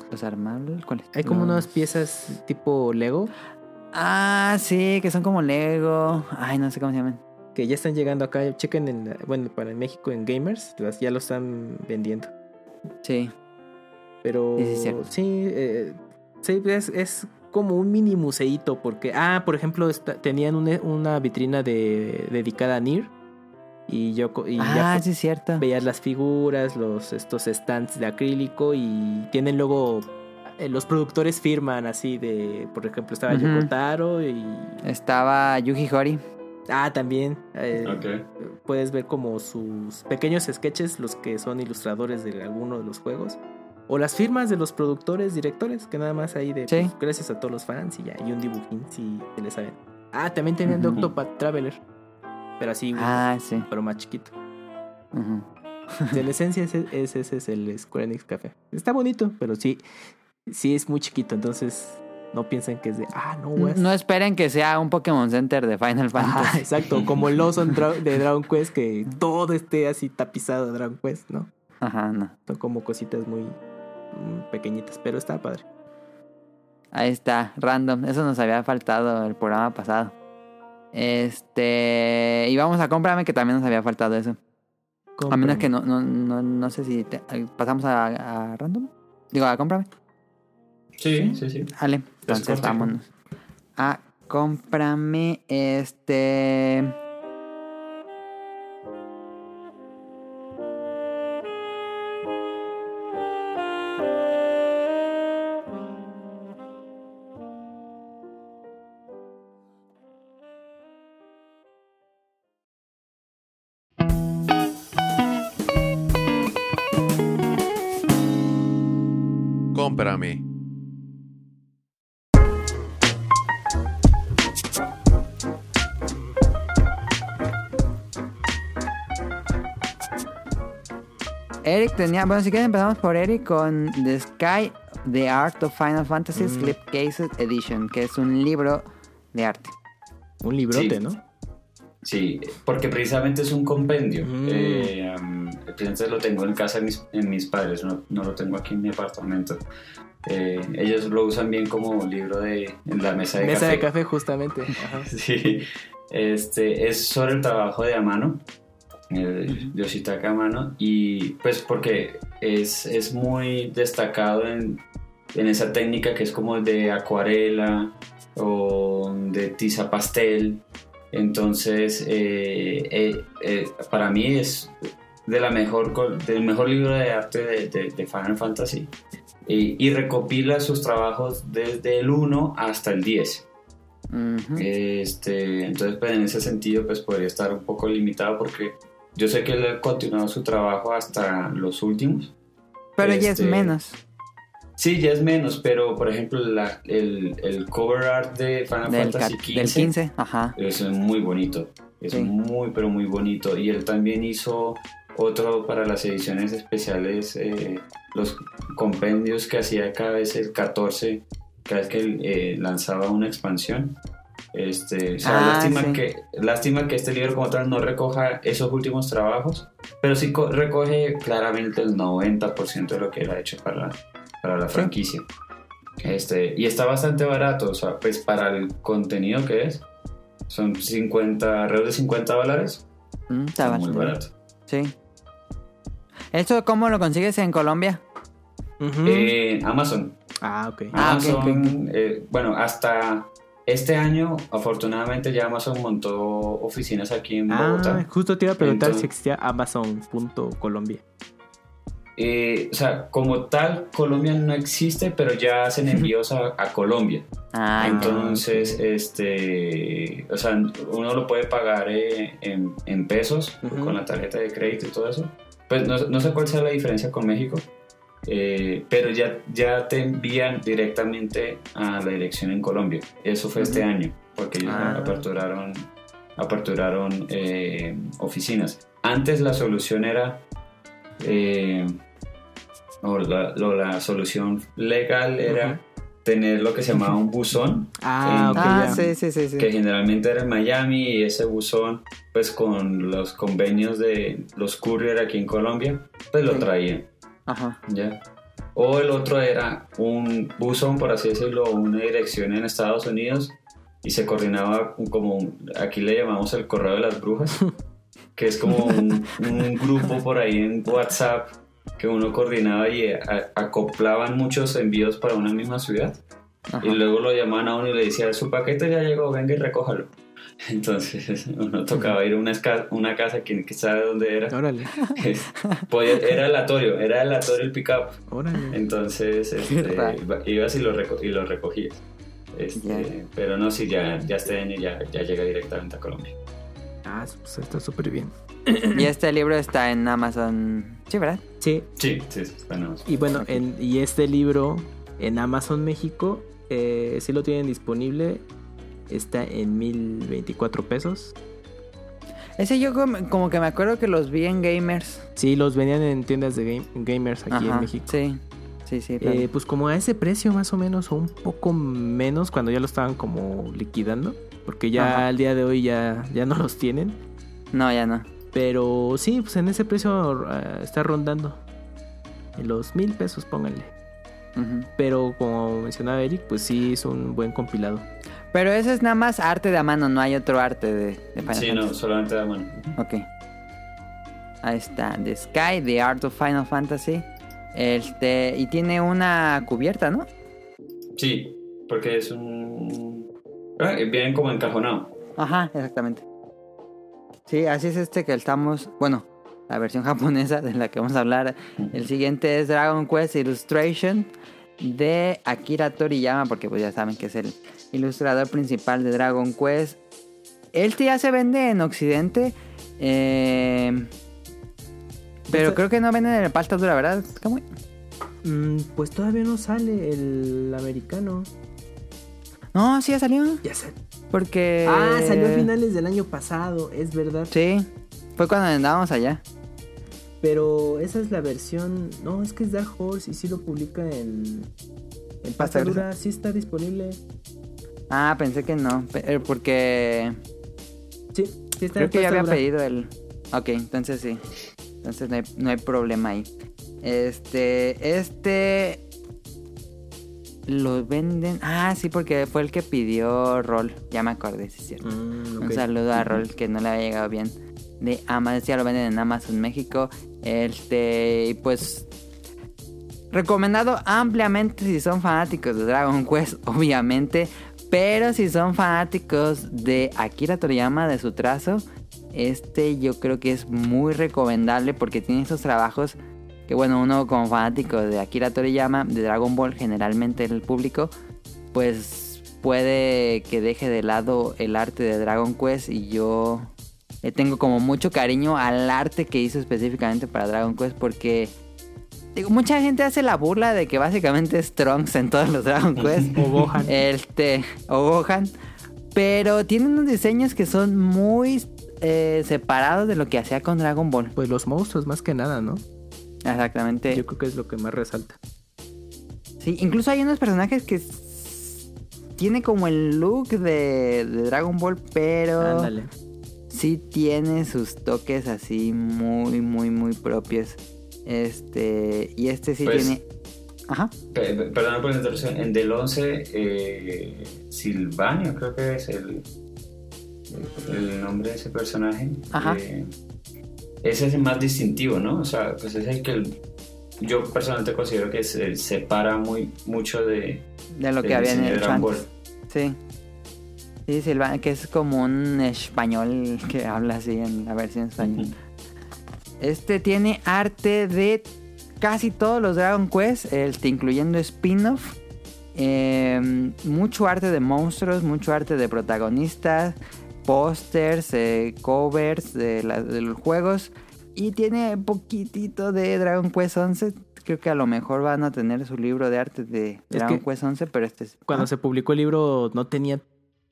¿Los armables? ¿Cuáles? Hay como unas piezas tipo Lego. Ah, sí, que son como Lego. Ay, no sé cómo se llaman. Que ya están llegando acá. Chequen en, bueno, para México en Gamers, ya lo están vendiendo. Sí. Pero sí, eh, Sí, es, como un mini museito porque, ah, por ejemplo, tenían una, vitrina de, dedicada a Nier. Y yo y ah, sí, cierto. veías las figuras, los estos stands de acrílico y tienen luego eh, los productores firman así de, por ejemplo, estaba Yoko y estaba Yuji Hori. Ah, también. Eh, puedes ver como sus pequeños sketches, los que son ilustradores de alguno de los juegos. O las firmas de los productores, directores, que nada más ahí de pues, gracias a todos los fans y ya, y un dibujín si se le saben. Ah, también tenían uh Octopath Traveler. pero así, ah, sí. pero más chiquito. En esencia, ese, ese, es el Square Enix Café. Está bonito, pero sí, sí es muy chiquito, entonces no piensen que es de, ah, no, No esperen que sea un Pokémon Center de Final Fantasy. exacto, como el Lawson de Dragon Quest, que todo esté así tapizado de Dragon Quest, ¿no? Ajá, no. Son como cositas muy pequeñitas, pero está padre. Ahí está, random. Eso nos había faltado el programa pasado. Este. Y vamos a comprarme que también nos había faltado eso. A menos que no, no, no, no sé si pasamos a, random. Digo, a cómprame. Sí, sí, sí. Vale, entonces vámonos. A cómprame este. Tenía, bueno, si quieren empezamos por Eric con The Sky, The Art of Final Fantasy mm. Cases Edition, que es un libro de arte. Un librote, ¿no? Sí, porque precisamente es un compendio. Mm. Eh, lo tengo en casa de mis, en mis padres, no, no, lo tengo aquí en mi apartamento. Eh, ellos lo usan bien como libro de en la mesa de café. Mesa de café, justamente. sí, este, es sobre el trabajo de a mano el Yoshitaka Mano, y pues porque es, es muy destacado en, en, esa técnica que es como de acuarela o de tiza pastel. Entonces, eh, eh, eh, para mí es de la mejor, del mejor libro de arte de, de, Final Fantasy. Y, recopila sus trabajos desde el 1 hasta el 10. este, entonces, pues, en ese sentido, pues podría estar un poco limitado porque yo sé que él ha continuado su trabajo hasta los últimos. Pero ya es este, menos. Sí, ya es menos, pero por ejemplo el, cover art de Final Fantasy XV, del 15 ajá. es muy bonito. Es muy, pero muy bonito. Y él también hizo otro para las ediciones especiales, eh, los compendios que hacía cada vez el 14, cada vez que eh, lanzaba una expansión. Este, ah, lástima, que, lástima que este libro como tal no recoja esos últimos trabajos, pero sí recoge claramente el 90% de lo que él ha hecho para, para la franquicia. Este, y está bastante barato, o sea, pues para el contenido que es, son 50, alrededor de 50 dólares. Mm, está, muy barato. Sí. ¿Esto cómo lo consigues en Colombia? En Amazon. Ah, ok. Amazon, eh, bueno, hasta este año, afortunadamente, ya Amazon montó oficinas aquí en ah, Bogotá. Justo te iba a preguntar si existía Amazon.colombia. Eh, o sea, como tal, Colombia no existe, pero ya hacen envíos a, Colombia. Ah, Entonces, este, o sea, uno lo puede pagar eh, en, pesos con la tarjeta de crédito y todo eso. Pues no, no sé cuál sea la diferencia con México, eh, pero ya, ya te envían directamente a la dirección en Colombia. Eso fue este año, porque ellos ah. aperturaron, aperturaron eh, oficinas. Antes la solución era, eh, o la, solución legal era tener lo que se llamaba un buzón. Ah, ah sí, sí, sí, Que generalmente era en Miami y ese buzón, pues con los convenios de los courier aquí en Colombia, pues lo traían. Ajá. ¿Ya? O el otro era un buzón, por así decirlo, una dirección en Estados Unidos y se coordinaba como, aquí le llamamos el correo de las brujas, que es como un, grupo por ahí en WhatsApp que uno coordinaba y acoplaban muchos envíos para una misma ciudad. Y luego lo llamaban a uno y le decían, su paquete ya llegó, venga y recójalo. Entonces uno tocaba ir a una, una casa que, que sabe dónde era. Órale. era aleatorio, era aleatorio el pick-up. Entonces este, ibas y lo, y lo recogías. Este, pero no, sí, ya, ya este año ya, ya llega directamente a Colombia. Ah, pues está súper bien. Y este libro está en Amazon, ¿sí, verdad? Sí. Sí, sí, bueno. Y bueno, en, y este libro en Amazon México eh, sí lo tienen disponible está en 1024 pesos. Ese yo como, que me acuerdo que los vi en Gamers. Sí, los venían en tiendas de Gamers aquí en México. Sí, sí, sí. Eh, pues como a ese precio más o menos, o un poco menos cuando ya lo estaban como liquidando. Porque ya al día de hoy ya, ya no los tienen. No, ya no. Pero sí, pues en ese precio eh, está rondando. En los mil pesos, pónganle. Pero como mencionaba Eric, pues sí es un buen compilado. Pero ese es nada más arte de a mano, no hay otro arte de, de Final Sí, no, solamente de a mano. Ok. Ahí está, The Sky, The Art of Final Fantasy. Este, y tiene una cubierta, ¿no? Sí, porque es un... Ah, vienen como encajonado. Ajá, exactamente. Sí, así es este que estamos... Bueno, la versión japonesa de la que vamos a hablar. El siguiente es Dragon Quest Illustration de Akira Toriyama, porque pues ya saben que es el ilustrador principal de Dragon Quest. Este ya se vende en Occidente. Eh, pero creo que no venden en el pasta dura, ¿verdad? Mm, pues todavía no sale el americano. No, sí ya salió. Ya salió. Porque. Ah, salió a finales del año pasado, es verdad. Sí, fue cuando andábamos allá. Pero esa es la versión. No, es que es Dark Horse y sí lo publica en. En pasta dura, sí está disponible. Ah, pensé que no. Eh, porque. Sí, sí está Creo que ya había pedido el. Ok, entonces sí. Entonces no hay, no hay problema ahí. Este. Este. Lo venden. Ah, sí, porque fue el que pidió Roll. Ya me acordé, sí es cierto. Mm, Un saludo a Roll que no le había llegado bien. De Amazon, ya lo venden en Amazon México. Este. Y pues. Recomendado ampliamente si son fanáticos de Dragon Quest, obviamente. Pero si son fanáticos de Akira Toriyama, de su trazo, este yo creo que es muy recomendable porque tiene estos trabajos que bueno, uno como fanático de Akira Toriyama, de Dragon Ball, generalmente el público, pues puede que deje de lado el arte de Dragon Quest y yo tengo como mucho cariño al arte que hizo específicamente para Dragon Quest porque digo, mucha gente hace la burla de que básicamente es Trunks en todos los Dragon Quest o Gohan. Este, o Gohan, pero tiene unos diseños que son muy eh, separados de lo que hacía con Dragon Ball. Pues los monstruos más que nada, ¿no? Exactamente. Yo creo que es lo que más resalta. Sí, incluso hay unos personajes que tiene como el look de, Dragon Ball, pero Ándale. sí tiene sus toques así muy, muy, muy propios. Este, y este sí pues, tiene. Ajá. Perdón por la interrupción. En Del 11, eh, Silvanio, creo que es el, el nombre de ese personaje. Ajá. Eh, ese es el más distintivo, ¿no? O sea, pues es el que yo personalmente considero que se separa muy mucho de, de lo que habían hecho antes. Sí. Sí, Silvana, que es como un español que habla así en la versión española. Este tiene arte de casi todos los Dragon Quest, este, incluyendo spin-off. Em, mucho arte de monstruos, mucho arte de protagonistas, pósters, eh, covers de, los juegos. Y tiene poquitito de Dragon Quest 11. Creo que a lo mejor van a tener su libro de arte de Dragon Quest 11, pero este es... Cuando se publicó el libro no tenía...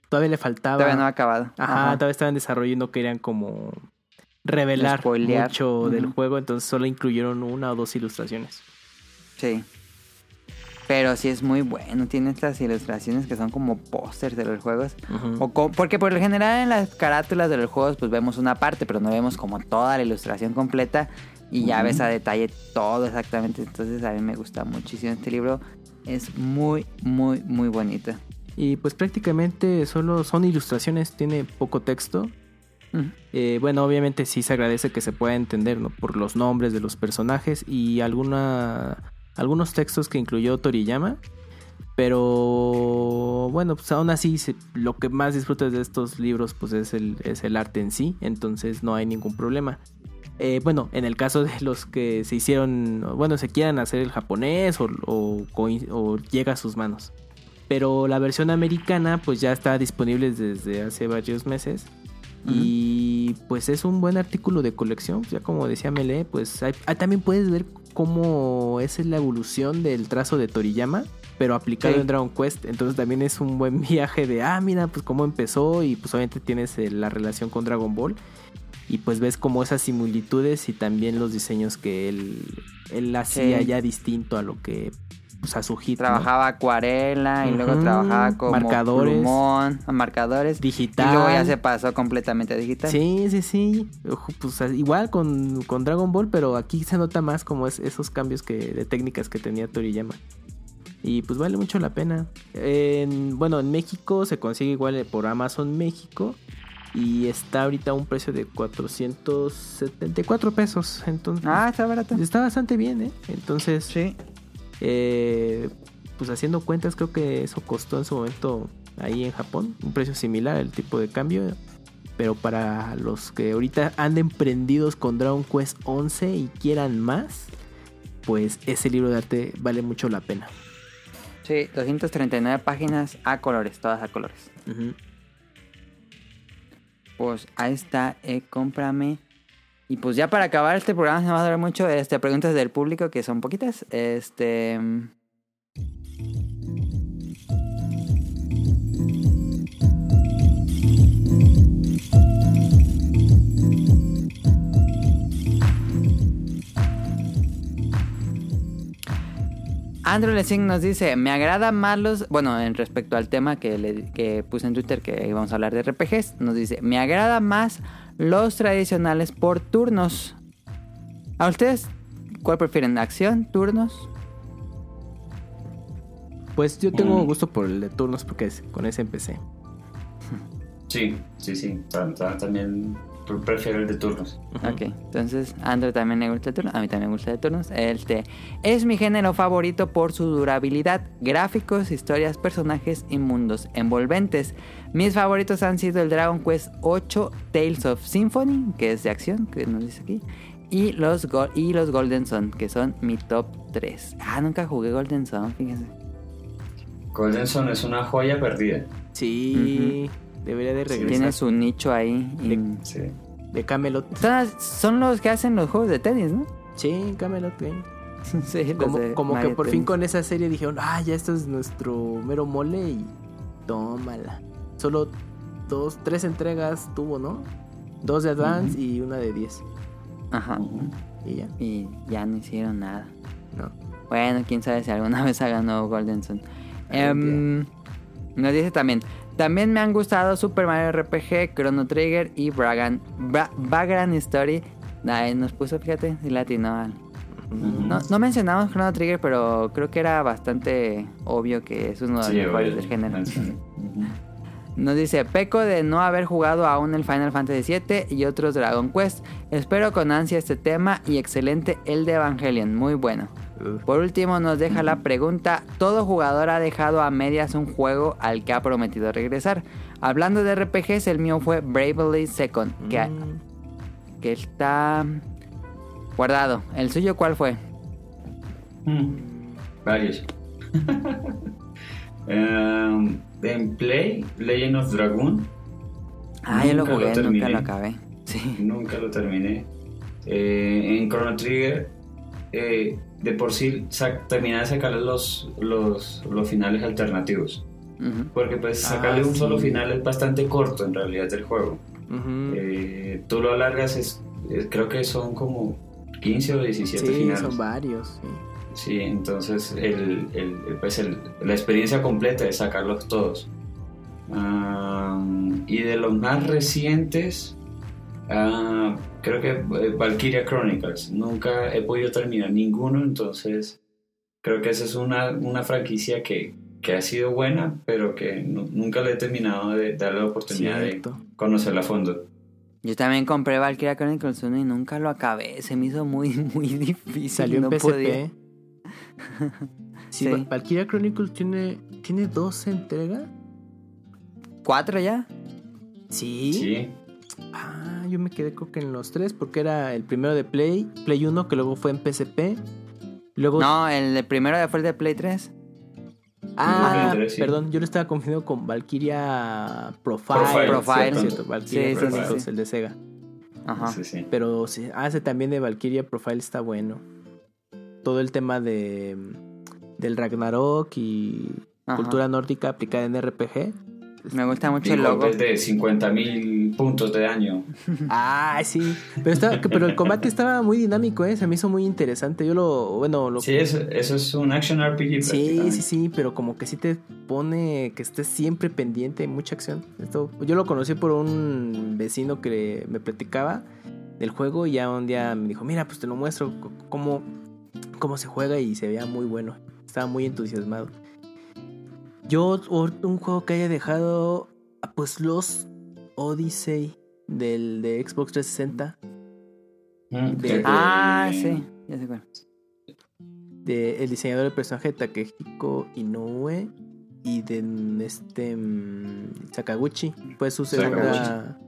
Todavía le faltaba... Todavía no ha acabado. Ajá, todavía estaba en desarrollo y no querían como revelar mucho del juego, entonces solo incluyeron una o dos ilustraciones. Sí. Pero sí es muy bueno. Tiene estas ilustraciones que son como pósters de los juegos. o porque por lo general en las carátulas de los juegos pues vemos una parte, pero no vemos como toda la ilustración completa. Y ya ves a detalle todo exactamente. Entonces a mí me gusta muchísimo este libro. Es muy, muy, muy bonito. Y pues prácticamente solo son ilustraciones, tiene poco texto. Eh, bueno, obviamente sí se agradece que se pueda entender ¿no? por los nombres de los personajes y algunos textos que incluyó Toriyama. Pero bueno, pues aún así lo que más disfrutas de estos libros pues es el, es el arte en sí, entonces no hay ningún problema. Eh, bueno, en el caso de los que se hicieron, bueno, se quieran hacer el japonés o, llega a sus manos. Pero la versión americana pues ya está disponible desde hace varios meses. Y pues es un buen artículo de colección. Ya como decía Mele, pues ah, también puedes ver cómo es la evolución del trazo de Toriyama, pero aplicado en Dragon Quest. Entonces también es un buen viaje de, ah, mira, pues cómo empezó y pues obviamente tienes eh, la relación con Dragon Ball. y pues ves como esas similitudes y también los diseños que él, él hacía ya distinto a lo que pues, a su hit. Trabajaba acuarela y luego trabajaba como marcadores, plumón, marcadores. Digital. Y luego ya se pasó completamente a digital. Sí, sí, sí. Pues igual con, con Dragon Ball, pero aquí se nota más como es, esos cambios que, de técnicas que tenía Toriyama. Y pues vale mucho la pena. En, bueno, en México se consigue igual por Amazon México. Y está ahorita a un precio de 474 pesos. Entonces, ah, está barato. Está bastante bien, ¿eh? Entonces, sí. Eh, pues haciendo cuentas, creo que eso costó en su momento ahí en Japón. Un precio similar al tipo de cambio. Pero para los que ahorita anden prendidos con Dragon Quest 11 y quieran más, pues ese libro de arte vale mucho la pena. Sí, 239 páginas a colores, todas a colores pues ahí está, eh, cómprame. Y pues ya para acabar este programa se va a dar mucho este, preguntas del público, que son poquitas. Este. Andrew Lessing nos dice, me agrada más los... Bueno, en respecto al tema que, le, que puse en Twitter, que íbamos a hablar de RPGs, nos dice, me agrada más los tradicionales por turnos. ¿A ustedes cuál prefieren? ¿Acción? ¿Turnos? Pues yo tengo mm. gusto por el de turnos porque con ese empecé. Sí, sí, sí. También prefiero el de turnos. Ok, entonces Andrew también le gusta el turno, a mí también me gusta el de turnos. Este es mi género favorito por su durabilidad, gráficos, historias, personajes y mundos envolventes. Mis favoritos han sido el Dragon Quest 8 Tales of Symphony, que es de acción, que nos dice aquí, y los, y los Golden Sun, que son mi top 3. Ah, nunca jugué Golden Sun, fíjense. Golden Sun es una joya perdida. Sí. Debería de regresar. Tiene su nicho ahí. Sí. De Camelot. Son, los que hacen los juegos de tenis, ¿no? Sí, Camelot Game. sí, como, como que por fin con esa serie dijeron, ah, ya esto es nuestro mero mole y tómala. Solo dos, tres entregas tuvo, ¿no? Dos de Advance y una de 10. Ajá. Y ya. Y ya no hicieron nada. No. Bueno, quién sabe si alguna vez hagan nuevo Golden Sun. Em, nos dice también, también me han gustado Super Mario RPG, Chrono Trigger y Bragan, Story. Ahí nos puso, fíjate, latino. No, no, mencionamos Chrono Trigger, pero creo que era bastante obvio que es uno de los mejores del género. Nos dice, peco de no haber jugado aún el Final Fantasy VII y otros Dragon Quest. Espero con ansia este tema y excelente el de Evangelion, muy bueno. Por último nos deja la pregunta, ¿todo jugador ha dejado a medias un juego al que ha prometido regresar? Hablando de RPGs, el mío fue Bravely Second, que, mm. que está guardado. ¿El suyo cuál fue? Mm. Varios. um, en Play, Legend of Dragon. Ah, yo lo jugué, nunca lo acabé. Nunca lo terminé. Eh, en Chrono Trigger, eh, de por sí terminar de sacarle los, los, los finales alternativos. Porque pues ah, sacarle un solo final es bastante corto en realidad del juego. Eh, tú lo alargas, es, creo que son como 15 o 17 sí, finales. son varios. Sí, entonces el, el, pues la experiencia completa es sacarlos todos. y de los más recientes, uh, creo que eh, Valkyria Chronicles. Nunca he podido terminar ninguno, entonces creo que esa es una, una franquicia que, que, ha sido buena, pero que nunca le he terminado de darle la oportunidad de conocerla a fondo. Yo también compré Valkyria Chronicles 1 y nunca lo acabé. Se me hizo muy, muy difícil. Salió en PSP. sí, Valkyria Chronicles tiene, tiene dos entregas. ¿Cuatro ya? Sí. Sí. Ah, yo me quedé creo que en los tres porque era el primero de Play, Play 1 que luego fue en PSP. Luego... No, el primero fue el de Play 3. Ah, perdón, yo lo estaba confundiendo con Valkyria Profile. Profile, Cierto, Valkyria Profile, el de Sega. Ajá. Pero sí, hace ah, también de Valkyria Profile está bueno. Todo el tema de del Ragnarok y cultura nórdica aplicada en RPG Me gusta mucho el logo. de 50.000 puntos de daño. Ah, sí. Pero, pero el combate estaba muy dinámico, ¿eh? Se me hizo muy interesante. Yo lo. Bueno, lo... Sí, eso, es un action RPG. Sí, sí, sí. Pero como que sí te pone que estés siempre pendiente. Mucha acción. Esto, yo lo conocí por un vecino que me platicaba del juego. Y ya un día me dijo: Mira, pues te lo muestro. Cómo, cómo se juega. Y se veía muy bueno. Estaba muy entusiasmado. Yo, un juego que haya dejado, pues los Odyssey del de Xbox 360. Mm, ah, sí, ya sé cuál. De el diseñador del personaje Takehiko Inoue y de este mm, Sakaguchi. Fue su segunda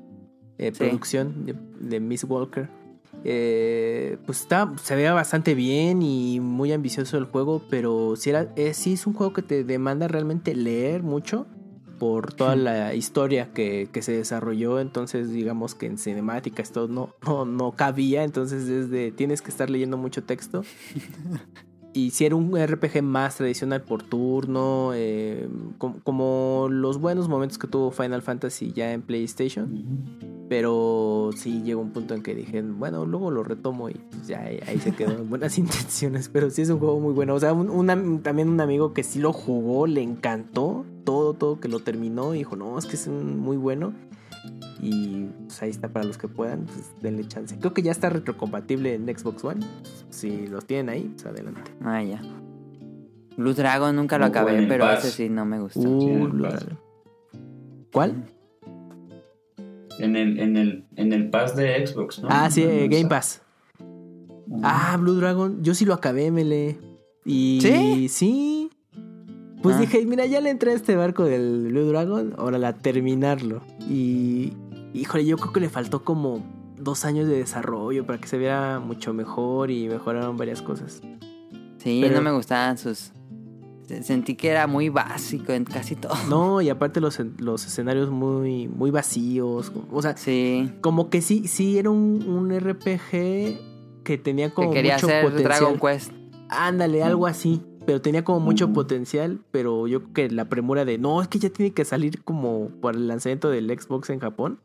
eh, producción de Miss Walker. Eh, pues está, se veía bastante bien y muy ambicioso el juego, pero si era, eh, sí es un juego que te demanda realmente leer mucho por toda la historia que, que, se desarrolló, entonces digamos que en cinemáticas todo no, no, no cabía, entonces desde tienes que estar leyendo mucho texto. y si era un RPG más tradicional por turno, eh, como, los buenos momentos que tuvo Final Fantasy ya en PlayStation. Pero sí llegó un punto en que dije, bueno, luego lo retomo y pues ya ahí se quedó buenas intenciones. Pero sí es un juego muy bueno. O sea, también un amigo que sí lo jugó, le encantó todo, todo que lo terminó y dijo, no, es que es muy bueno. Y pues ahí está para los que puedan, pues denle chance. Creo que ya está retrocompatible en Xbox One. Si los tienen ahí, pues adelante. Ah, ya. Blue Dragon nunca lo acabé, pero ese sí no me gustó. Uh, ¿Cuál? En el, en el, en el pass de Xbox, ¿no? Ah, sí, Game Pass. Ah, Blue Dragon. Yo sí lo acabé, Mele. Y sí. Sí. Pues ah. dije, mira, ya le entré a este barco del Blue Dragon, ahora la terminarlo. Y. Híjole, yo creo que le faltó como dos años de desarrollo para que se viera mucho mejor y mejoraron varias cosas. Sí, no me gustaban sus Sentí que era muy básico en casi todo. No, y aparte los, los escenarios muy, muy vacíos. O sea, sí. como que sí, sí era un, RPG que tenía como que quería mucho hacer potencial. Dragon Quest. Ándale, algo así. Pero tenía como mucho potencial, pero yo creo que la premura de no, es que ya tiene que salir como por el lanzamiento del Xbox en Japón.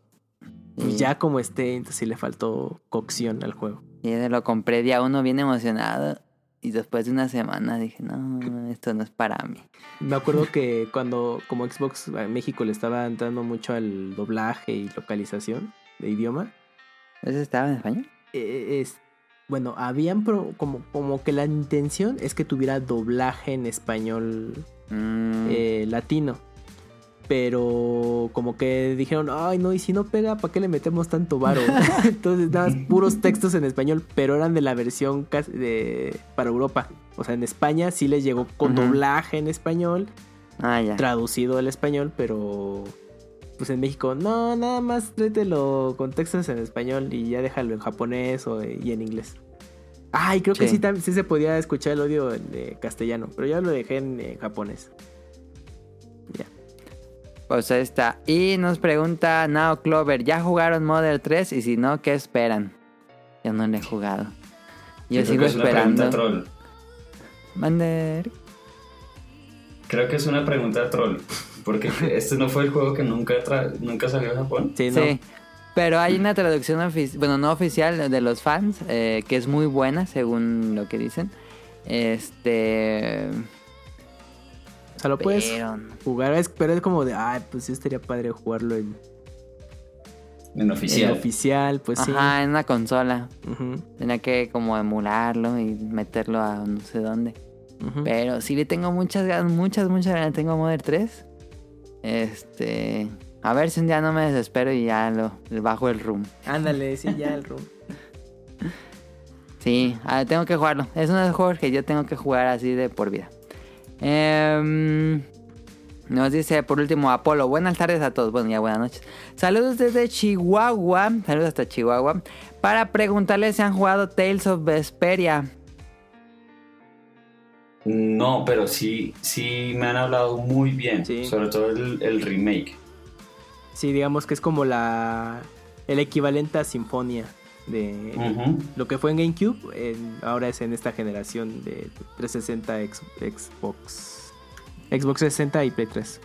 Pues ya como esté, entonces sí le faltó cocción al juego. Y lo compré día uno bien emocionado. Y después de una semana dije, no, esto no es para mí. Me acuerdo que cuando como Xbox a México le estaba entrando mucho al doblaje y localización de idioma. ¿Eso estaba en español? Eh, es, bueno, habían como, como que la intención es que tuviera doblaje en español mm. eh, latino. Pero como que dijeron, ay no, y si no pega, ¿para qué le metemos tanto varo? Entonces nada, puros textos en español, pero eran de la versión de, para Europa. O sea, en España sí les llegó con doblaje en español, ah, ya. traducido al español, pero pues en México, no, nada más trételo con textos en español y ya déjalo en japonés o, y en inglés. Ay, creo que sí, sí se podía escuchar el audio en castellano, pero ya lo dejé en japonés. Pues ahí está. Y nos pregunta Now Clover, ¿ya jugaron Modern 3? Y si no, ¿qué esperan? Yo no le he jugado. Yo, sigo esperando. troll. Mander. Creo que es una pregunta troll. Porque este no fue el juego que nunca, nunca salió a Japón. Sí, no. sí. Pero hay una traducción bueno, no oficial de los fans, eh, que es muy buena según lo que dicen. Este... O sea, lo puedes jugar, pero es como de, ay, pues sí estaría padre jugarlo en... En oficial. En oficial, pues sí. Ajá, en una consola. Tenía que como emularlo y meterlo a no sé dónde. Pero sí le tengo muchas ganas, muchas, muchas ganas. Tengo Modern 3. Este... A ver si un día no me desespero y ya lo bajo el room. Ándale, sí, ya el room. sí, tengo que jugarlo. Es uno de los juegos que yo tengo que jugar así de por vida. Em, nos dice por último Apolo, buenas tardes a todos, bueno ya buenas noches. Saludos desde Chihuahua, saludos hasta Chihuahua, para preguntarles si han jugado Tales of Vesperia. No, pero sí, sí me han hablado muy bien, sobre todo el, remake. Sí, digamos que es como la el equivalente a Sinfonia de lo que fue en GameCube, ahora es en esta generación de 360 Xbox. Xbox 60 y Play 3.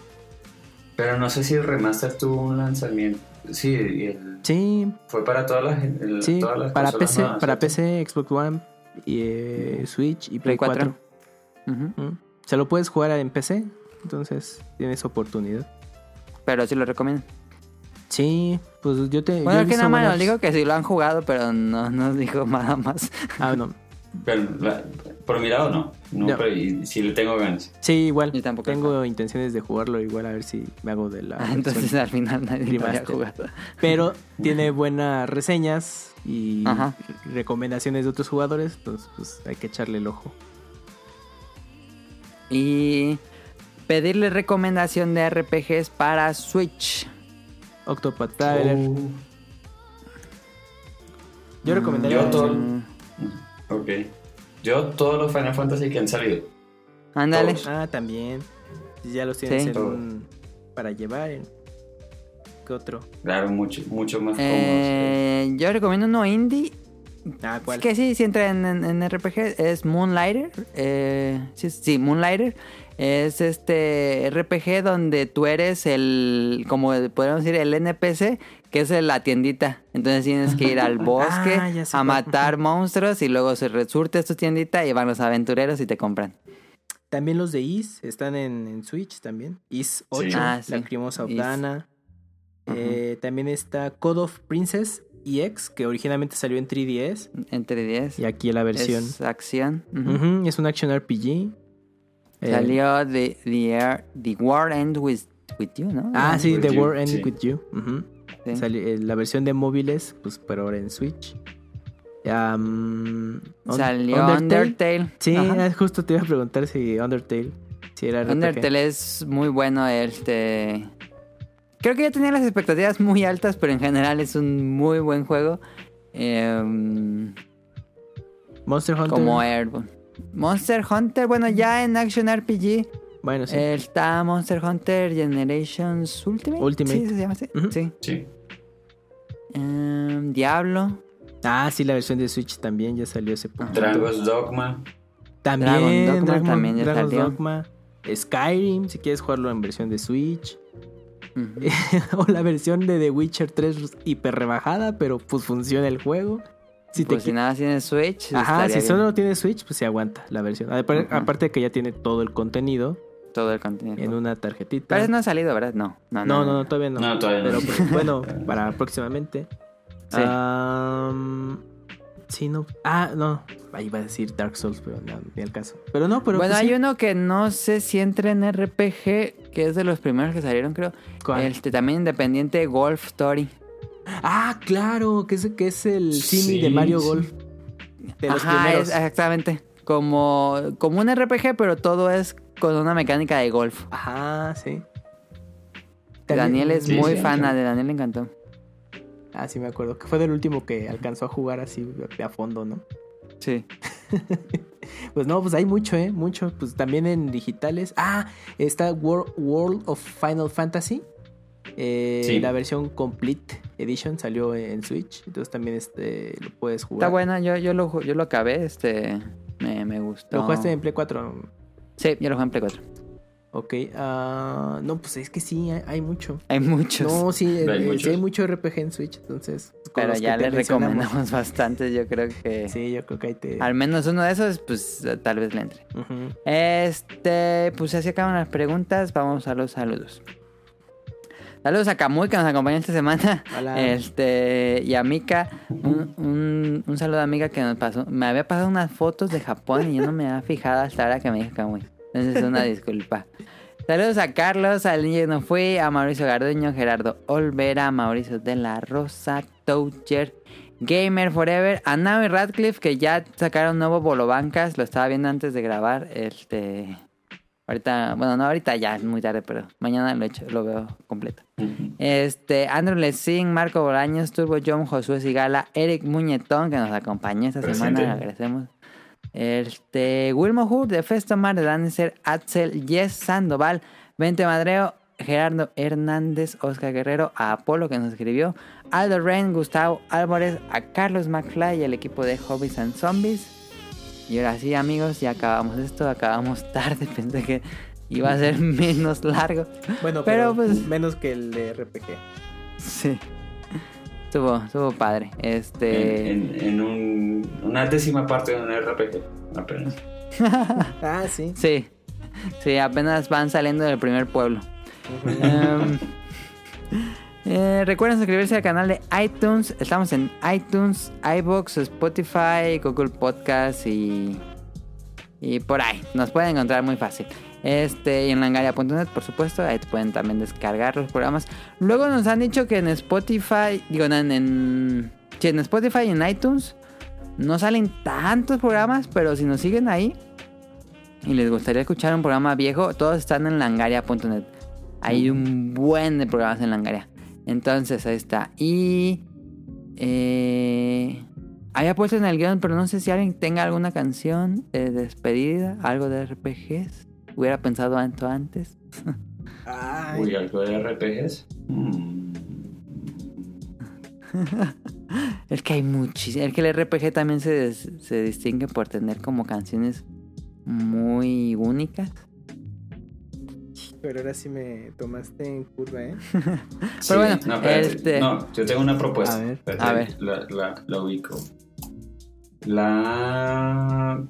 Pero no sé si el remaster tuvo un lanzamiento. Sí, el, sí. Fue para todas las, el, sí, para PC, para PC, Xbox One, y, eh, Switch y Play, 4. Se lo puedes jugar en PC, entonces tienes oportunidad. Pero si lo recomiendo. Sí, pues yo te. Bueno, es que nada más digo que sí lo han jugado, pero no nos dijo nada más. Ah, no. Pero, por mi lado no. No, pero si le tengo ganas. Sí, igual. Yo tampoco. Tengo intenciones de jugarlo igual a ver si me hago de la. Ah, entonces al final nadie lo a jugar. Pero tiene buenas reseñas y recomendaciones de otros jugadores, entonces pues hay que echarle el ojo. Y pedirle recomendación de RPGs para Switch. Octopath Traveler. Oh. Yo recomendaría. Yo todo. Ok. Yo todos los Final Fantasy que han salido. Ándale. Ah, también. Ya los tienes para llevar. ¿Qué otro? Claro, mucho, mucho más eh, Yo recomiendo uno indie. Ah, ¿cuál? que sí, si entra en, RPG. Es Moonlighter. Eh, sí, sí, Moonlighter. Es este RPG donde tú eres el, como podríamos decir, el NPC, que es la tiendita. Entonces tienes que ir al bosque ah, a matar monstruos y luego se resurte tu tiendita y van los aventureros y te compran. También los de Is están en, Switch también. Is 8, ah, la crimosa. Eh, también está Code of Princess EX, que originalmente salió en 3DS. En 3DS. Y aquí la versión. Es acción. Es un action RPG. Eh, Salió The, the, the War Ends with, with You, ¿no? Ah, sí, The War Ends with You. Eh, la versión de móviles, pues pero ahora en Switch. Um, Salió Undertale. Sí, justo te iba a preguntar si Undertale. Si era Undertale es muy bueno. Este. Creo que ya tenía las expectativas muy altas, pero en general es un muy buen juego. Em, Monster Hunter. Como Airborne. Monster Hunter, bueno, ya en Action RPG. Bueno, sí. está Monster Hunter Generations Ultimate. Ultimate. ¿Sí se llama así? Sí. sí. Em, Diablo. Ah, sí, la versión de Switch también ya salió ese punto. Dragon's Dogma. También, Dragon también ya Dragon's Dogma. Skyrim, si quieres jugarlo en versión de Switch. o la versión de The Witcher 3 hiper rebajada, pero pues funciona el juego. Si, pues si nada tiene Switch. Ajá, si solo tiene Switch, pues se aguanta la versión. Aparte de que ya tiene todo el contenido. Todo el contenido. En una tarjetita. Pero no ha salido, ¿verdad? No. No, no, no, todavía no. No, todavía no. Pero pues, bueno, para próximamente. Sí. sí, no. Ah, no. Ahí iba a decir Dark Souls, pero no, ni el caso. Pero no, pero. Bueno, pues hay uno que no sé si entra en RPG, que es de los primeros que salieron, creo. ¿Cuál? Este también independiente, Golf Story. Ah, claro, que es, que es el Simi de Mario Golf. De los Ajá, exactamente. Como, como un RPG, pero todo es con una mecánica de golf. Ajá, sí. Daniel es muy fan, de Daniel le encantó. Ah, sí, me acuerdo. Que fue del último que alcanzó a jugar así a fondo, ¿no? Sí. pues no, pues hay mucho, ¿eh? Mucho. Pues también en digitales. Ah, está World of Final Fantasy. Eh, La versión Complete Edition salió en Switch, entonces también este, lo puedes jugar. Está buena, yo, yo, lo, yo lo acabé, este, me, me gustó. ¿Lo jugaste en Play 4? Sí, yo lo jugué en Play 4. Ok, uh, no, pues es que sí, hay, mucho. Hay muchos. No, sí, hay, eh, sí hay mucho RPG en Switch, entonces. Pues, Pero ya le recomendamos bastante, yo creo que. Sí, yo creo que ahí te. Al menos uno de esos, pues tal vez le entre. Este, pues así acaban las preguntas, vamos a los saludos. Saludos a Kamui que nos acompañó esta semana. Hola. Este, y a Mika. Un, un, saludo a Mika que nos pasó. Me había pasado unas fotos de Japón y yo no me había fijado hasta ahora que me dijo Kamui. Entonces, una disculpa. Saludos a Carlos, al niño no fui, a Mauricio Garduño, Gerardo Olvera, Mauricio de la Rosa, Toucher, Gamer Forever, a Navi Radcliffe, que ya sacaron nuevo Bolobancas, lo estaba viendo antes de grabar. Este. Ahorita, bueno, no ahorita ya es muy tarde, pero mañana lo, hecho, lo veo completo. Este, Andrew Lessing, Marco Bolaños, Turbo John, Josué Sigala, Eric Muñetón, que nos acompañó esta semana, le agradecemos. Este, Wilmo Hood, de Festomar, de Dancer, Axel, Yes Sandoval, Vente Madreo, Gerardo Hernández, Oscar Guerrero, a Apolo que nos escribió, Aldo Ren, Gustavo Álvarez, a Carlos McFly y al equipo de Hobbies and Zombies. Y ahora sí, amigos, ya acabamos esto, acabamos tarde. Pensé que va a ser menos largo. Bueno, pero, pues menos que el de RPG. Sí. Estuvo, estuvo padre. Este. En, un, una décima parte de un RPG, apenas. ah, sí. Sí. Sí, apenas van saliendo del primer pueblo. Em, eh, recuerden suscribirse al canal de iTunes. Estamos en iTunes, iBox, Spotify, Google Podcast y, y por ahí. Nos pueden encontrar muy fácil. Este, y en langaria.net, por supuesto, ahí pueden también descargar los programas. Luego nos han dicho que en Spotify, digo, en, en, en Spotify y en iTunes no salen tantos programas, pero si nos siguen ahí y les gustaría escuchar un programa viejo, todos están en langaria.net. Hay un buen de programas en Langaria. Entonces, ahí está. Y... Eh, había puesto en el guion, pero no sé si alguien tenga alguna canción de despedida, algo de RPGs. Hubiera pensado esto antes. Uy, algo de RPGs. Mm. es que hay muchísimo. Es que el RPG también se, se distingue por tener como canciones muy únicas. Pero ahora sí me tomaste en curva, ¿eh? Pero bueno, no, este... no, yo tengo una propuesta. A ver, La, la, la ubico la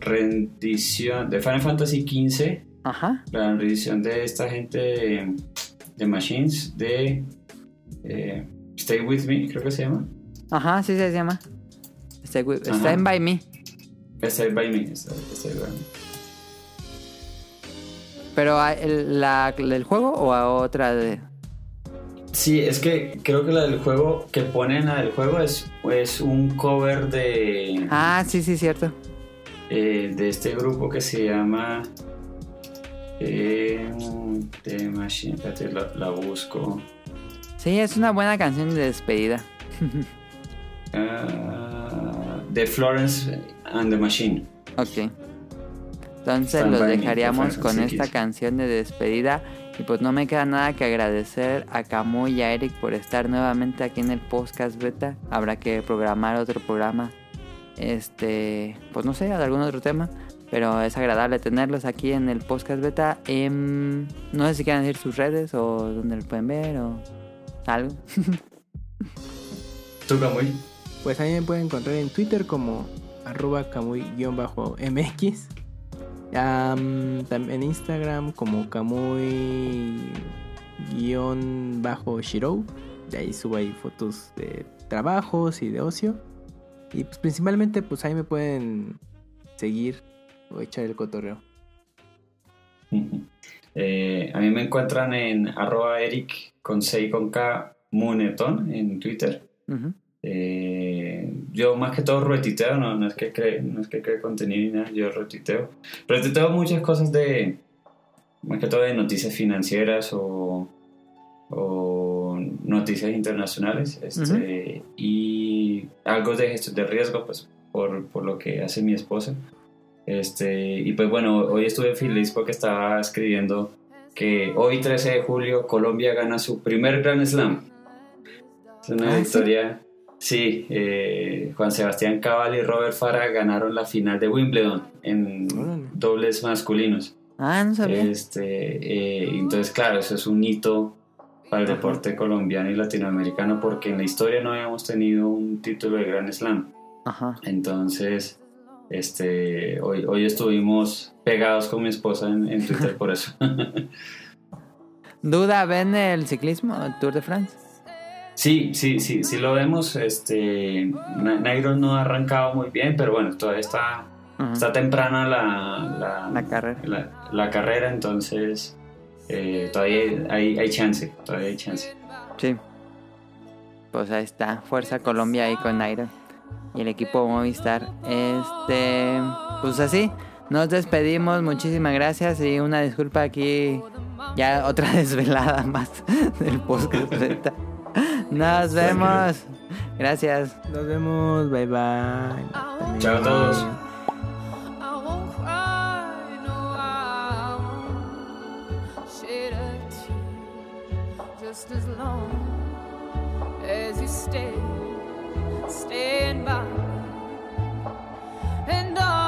rendición de Final Fantasy XV. Ajá. La rendición de esta gente de, Machines de eh, Stay With Me, creo que se llama. Ajá, sí se llama. Stay, with, Stay By Me. Stay By Me. Stay, by me. ¿Pero el, la, el juego o a otra de.? Sí, es que creo que la del juego que ponen a del juego es, es un cover de. Ah, sí, sí, cierto. Eh, de este grupo que se llama. Eh, The Machine. Espérate, la, busco. Sí, es una buena canción de despedida. uh, de Florence and the Machine. Ok. Entonces los dejaríamos con esta canción de despedida. Y pues no me queda nada que agradecer a Camu y a Eric por estar nuevamente aquí en el podcast beta. Habrá que programar otro programa. Este, pues no sé, de algún otro tema. Pero es agradable tenerlos aquí en el podcast beta. Em, no sé si quieren decir sus redes o dónde los pueden ver o algo. ¿Tú, Camuy? Pues ahí me pueden encontrar en Twitter como arroba camuy-mx en Instagram como Kamui-Shiro. De ahí subo ahí fotos de trabajos y de ocio. Y pues principalmente pues ahí me pueden seguir o echar el cotorreo. Eh, a mí me encuentran en arroba eric con 6 con K Muneton en Twitter. Eh, yo más que todo retuiteo, no, no, es que cree, no es que cree contenido ni nada, yo retuiteo. Retuiteo muchas cosas de, más que todo de noticias financieras o, o noticias internacionales este, y algo de gestión de riesgo, pues por, por, lo que hace mi esposa. Este, y pues bueno, hoy estuve feliz porque estaba escribiendo que hoy 13 de julio Colombia gana su primer Grand Slam. Es una ah, victoria Sí, eh, Juan Sebastián Cabal y Robert Farah ganaron la final de Wimbledon en dobles masculinos. Ah, no sabía. Este, eh, entonces, claro, eso es un hito para el deporte colombiano y latinoamericano porque en la historia no habíamos tenido un título de Grand Slam. Ajá. Entonces, este, hoy, hoy estuvimos pegados con mi esposa en, en Twitter por eso. ¿Duda ven el ciclismo, el Tour de France? Sí, sí, sí, sí lo vemos. Este, Nairo no ha arrancado muy bien, pero bueno, todavía está, está temprana la, la, carrera. La, carrera, entonces eh, todavía hay, hay chance, todavía hay chance. Sí. Pues ahí está, Fuerza Colombia ahí con Nairo y el equipo Movistar. Este, pues así, nos despedimos, muchísimas gracias y una disculpa aquí, ya otra desvelada más del podcast. Nos vemos. Gracias. Nos vemos. Bye bye. Chao a todos. as long as you stay, stand by. And darling,